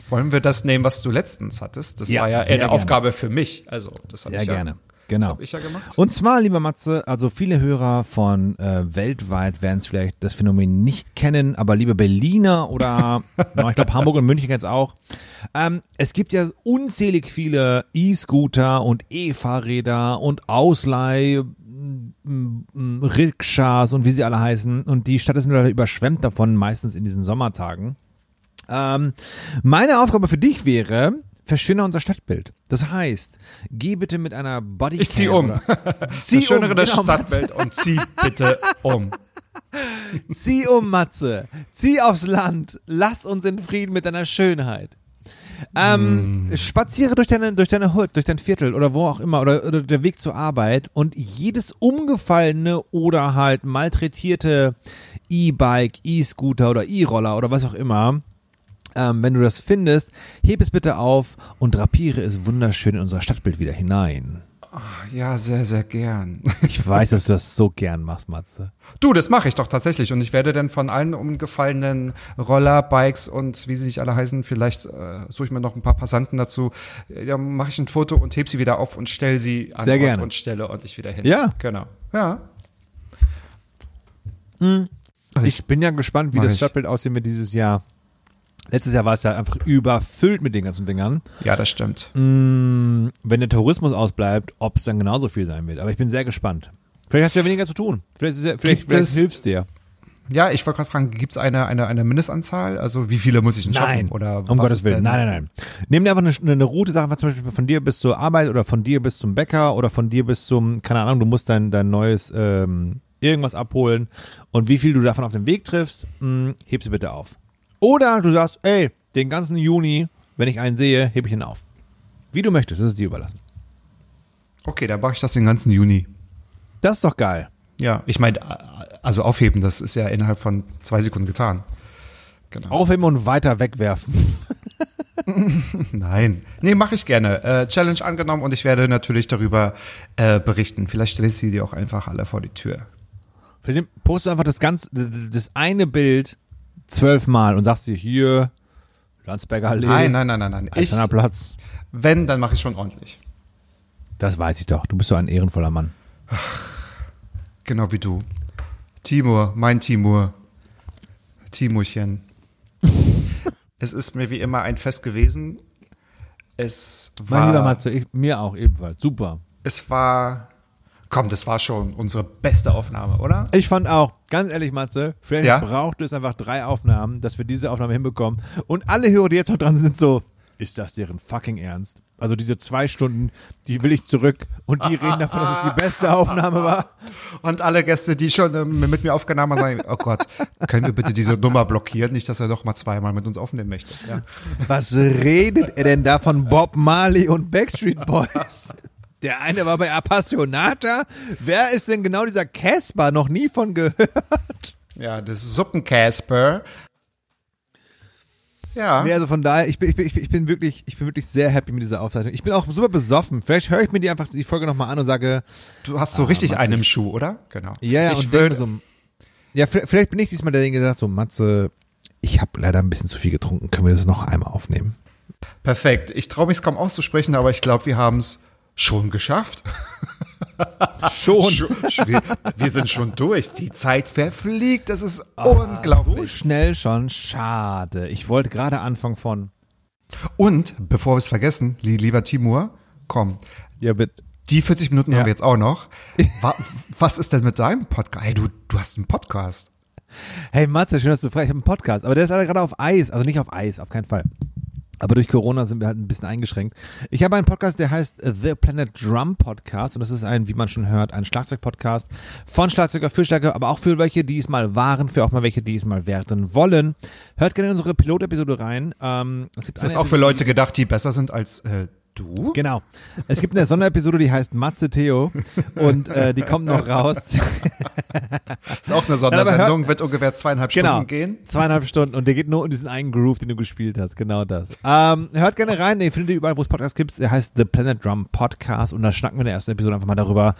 Wollen wir das nehmen, was du letztens hattest? Das Ja, war ja eher eine gerne. Aufgabe für mich. Also, das habe Sehr ich ja, gerne. Das Genau. habe ich ja gemacht. Und zwar, lieber Matze, also viele Hörer von äh, weltweit werden es vielleicht das Phänomen nicht kennen, aber liebe Berliner oder <laughs> na, ich glaube Hamburg und München jetzt auch. Ähm, es gibt ja unzählig viele E-Scooter und E-Fahrräder und Ausleih m, m, Rikschas und wie sie alle heißen. Und die Stadt ist mittlerweile überschwemmt davon, meistens in diesen Sommertagen. Ähm, meine Aufgabe für dich wäre, verschönere unser Stadtbild. Das heißt, geh bitte mit einer Bodycam. Ich zieh um. <laughs> Zieh Schönere um, das genau, Stadtbild und zieh bitte um. <laughs> Zieh um, Matze. Zieh aufs Land. Lass uns in Frieden mit deiner Schönheit. Ähm, Spaziere durch deine, durch deine Hut, durch dein Viertel oder wo auch immer oder, oder der Weg zur Arbeit und jedes umgefallene oder halt malträtierte E-Bike, E-Scooter oder E-Roller oder was auch immer, ähm, wenn du das findest, heb es bitte auf und drapiere es wunderschön in unser Stadtbild wieder hinein. Ja, sehr, sehr gern. <laughs> Ich weiß, dass du das so gern machst, Matze. Du, das mache ich doch tatsächlich. Und ich werde dann von allen umgefallenen Roller, Bikes und wie sie nicht alle heißen, vielleicht äh, suche ich mir noch ein paar Passanten dazu. Äh, Ja, mache ich ein Foto und heb sie wieder auf und stelle sie an Sehr Ort gerne. und stelle ordentlich wieder hin. Ja. Genau. Ja. Ich bin ja gespannt, wie das ich. Stadtbild aussehen wird dieses Jahr. Letztes Jahr war es ja einfach überfüllt mit den ganzen Dingern. Ja, das stimmt. Mm, Wenn der Tourismus ausbleibt, ob es dann genauso viel sein wird. Aber ich bin sehr gespannt. Vielleicht hast du ja weniger zu tun. Vielleicht, ja, vielleicht, vielleicht es- hilfst dir. Ja, ich wollte gerade fragen, gibt es eine, eine, eine Mindestanzahl? Also wie viele muss ich denn schaffen? Oder um Gottes Willen. Nein, nein, nein. Nimm dir einfach eine, eine Route, sag mal zum Beispiel von dir bis zur Arbeit oder von dir bis zum Bäcker oder von dir bis zum, keine Ahnung, du musst dein, dein neues ähm, irgendwas abholen und wie viel du davon auf dem Weg triffst, mh, heb sie bitte auf. Oder du sagst, ey, den ganzen Juni, wenn ich einen sehe, heb ich ihn auf. Wie du möchtest, das ist dir überlassen. Okay, dann mache ich das den ganzen Juni. Das ist doch geil. Ja, ich meine, also aufheben, das ist ja innerhalb von zwei Sekunden getan. Genau. Aufheben und weiter wegwerfen. <laughs> Nein. Nee, mache ich gerne. Äh, Challenge angenommen und ich werde natürlich darüber äh, berichten. Vielleicht stelle ich sie dir auch einfach alle vor die Tür. Vielleicht postest du einfach das ganze, das eine Bild zwölfmal und sagst dir hier, Landsberger Allee, Nein, nein, nein, nein, nein. Ich, Platz. wenn, dann mache ich schon ordentlich. Das weiß ich doch. Du bist so ein ehrenvoller Mann. Genau wie du. Timur, mein Timur. Timurchen. <laughs> es ist mir wie immer ein Fest gewesen. Es Mein lieber war, Matze, ich, mir auch ebenfalls. Super. es war, komm, das war schon unsere beste Aufnahme, oder? Ich fand auch, ganz ehrlich, Matze, vielleicht Ja? braucht es einfach drei Aufnahmen, dass wir diese Aufnahme hinbekommen. Und alle Hörer, die jetzt noch dran sind, so, ist das deren fucking Ernst? Also diese zwei Stunden, die will ich zurück und die reden davon, dass es die beste Aufnahme war. Und alle Gäste, die schon ähm, mit mir aufgenommen haben, sagen, oh Gott, können wir bitte diese Nummer blockieren? Nicht, dass er doch mal zweimal mit uns aufnehmen möchte. Ja. Was redet er denn da von Bob Marley und Backstreet Boys? Der eine war bei Appassionata. Wer ist denn genau dieser Casper? Noch nie von gehört. Ja, das Suppencasper. Ja. Nee, also von daher, ich bin, ich, bin, ich bin- ich bin wirklich, ich bin wirklich sehr happy mit dieser Aufzeichnung. Ich bin auch super besoffen. Vielleicht höre ich mir die einfach die Folge nochmal an und sage, Du hast so richtig einen im Schuh, oder? Genau. ja, ja, ich würde, so, ja, vielleicht, bin ich diesmal derjenige, der sagt so, Matze, ich habe leider ein bisschen zu viel getrunken. Können wir das noch einmal aufnehmen? Perfekt. Ich traue mich kaum auszusprechen, aber ich glaube, wir haben es schon geschafft. <laughs> Schon. Wir, wir sind schon durch. Die Zeit verfliegt. Das ist So unglaublich. schnell schon. Schade. Ich wollte gerade anfangen von, Und bevor wir es vergessen, li- lieber Timur, komm, ja, bitte. die 40 Minuten Ja. haben wir jetzt auch noch. <laughs> Wa was ist denn mit deinem Podcast? Hey, du, du hast einen Podcast. Hey Matze, schön, dass du fragst. Ich habe einen Podcast, aber der ist leider gerade auf Eis. Also nicht auf Eis, auf keinen Fall. Aber durch Corona sind wir halt ein bisschen eingeschränkt. Ich habe einen Podcast, der heißt The Planet Drum Podcast. Und das ist ein, wie man schon hört, ein Schlagzeug-Podcast von Schlagzeuger für Schlagzeuger, aber auch für welche, die es mal waren, für auch mal welche, die es mal werden wollen. Hört gerne in unsere Pilotepisode rein. Ähm, es gibt Das ist auch für Leute gedacht, die besser sind als äh, du. Genau. Es gibt eine Sonderepisode, die heißt Matze Theo. Und äh, die kommt noch raus. Ist auch eine Sondersendung, wird ungefähr zweieinhalb Genau. Stunden gehen. Zweieinhalb Stunden und der geht nur um diesen einen Groove, den du gespielt hast. Genau das. Ähm, hört gerne rein, den findet ihr überall, wo es Podcasts gibt. Der heißt The Planet Drum Podcast und da schnacken wir in der ersten Episode einfach mal darüber,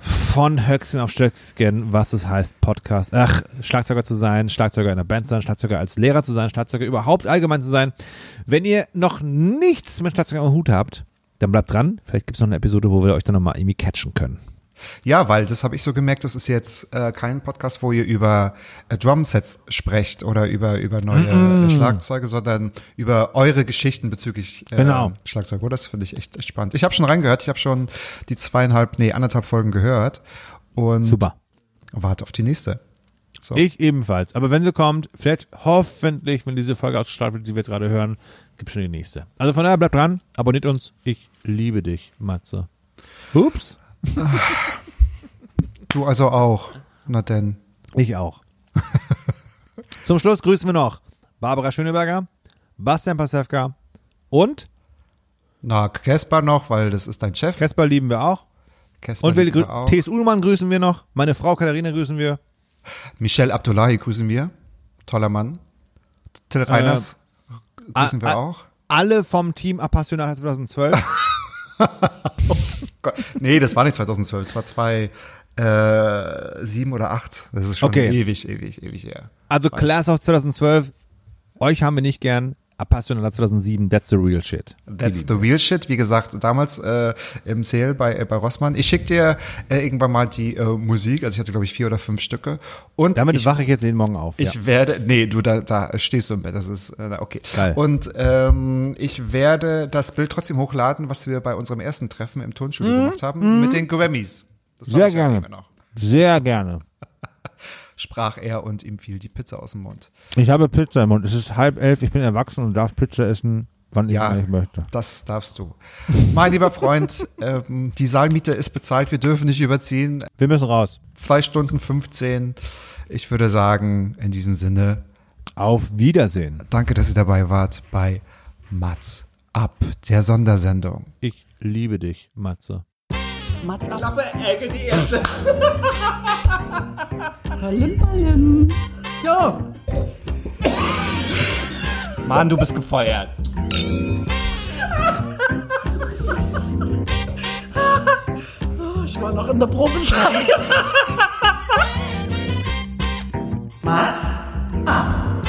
von Höchstchen auf Stöckskin, was es heißt, Podcast, ach, Schlagzeuger zu sein, Schlagzeuger in einer Band zu sein, Schlagzeuger als Lehrer zu sein, Schlagzeuger überhaupt allgemein zu sein. Wenn ihr noch nichts mit Schlagzeug am Hut habt, dann bleibt dran. Vielleicht gibt es noch eine Episode, wo wir euch dann nochmal irgendwie catchen können. Ja, weil das habe ich so gemerkt, das ist jetzt äh, kein Podcast, wo ihr über äh, Drumsets sprecht oder über, über neue äh, Schlagzeuge, sondern über eure Geschichten bezüglich äh, Genau. Schlagzeug. Oh, das finde ich echt, echt spannend. Ich habe schon reingehört, ich habe schon die zweieinhalb, nee, anderthalb Folgen gehört und Super. warte auf die nächste. So. Ich ebenfalls. Aber wenn sie kommt, vielleicht hoffentlich, wenn diese Folge ausgestrahlt wird, die wir jetzt gerade hören, gibt schon die nächste. Also von daher bleibt dran, abonniert uns. Ich liebe dich, Matze. Ups. Du also auch. Na denn. Ich auch. <laughs> Zum Schluss grüßen wir noch Barbara Schöneberger, Bastian Pasewka und Na, Casper noch, weil das ist dein Chef. Kasper lieben wir auch. Casper Und wir wir auch. T.S. Ullmann grüßen wir noch. Meine Frau Katharina grüßen wir. Michel Abdullahi grüßen wir. Toller Mann. Till Reiners grüßen ah, wir auch. Alle vom Team Appassionata 2012. <laughs> Gott. Nee, das war nicht 2012, es war zwei, äh, sieben oder acht. Das ist schon Okay. ewig, ewig, ewig her. Also Class of 2012. Euch haben wir nicht gern. Appassionata 2007. That's the real shit. That's the real shit. Wie gesagt, damals äh, im Sale bei, äh, bei Rossmann. Ich schick dir äh, irgendwann mal die äh, Musik. Also ich hatte, glaube ich, vier oder fünf Stücke. Und Damit ich, wache ich jetzt jeden Morgen auf. ich ja. werde, nee, du, da, da stehst du im Bett. Das ist, äh, okay. Geil. Und ähm, ich werde das Bild trotzdem hochladen, was wir bei unserem ersten Treffen im Tonstudio gemacht haben, mit den Grammys. Das Sehr gerne. Sehr <laughs> gerne. Sprach er und ihm fiel die Pizza aus dem Mund. Ich habe Pizza im Mund. Es ist halb elf, ich bin erwachsen und darf Pizza essen, wann ich Ja. möchte. Das darfst du. Mein lieber Freund, <laughs> ähm, die Saalmiete ist bezahlt, wir dürfen nicht überziehen. Wir müssen raus. Zwei Stunden 15. Ich würde sagen, in diesem Sinne, Auf Wiedersehen. danke, dass ihr dabei wart bei Mats ab, der Sondersendung. Ich liebe dich, Matze. Mats ab. Palim, palim. Ja. Mann, du bist gefeuert. <laughs> Ich war noch in der Probezeit. Mats ab.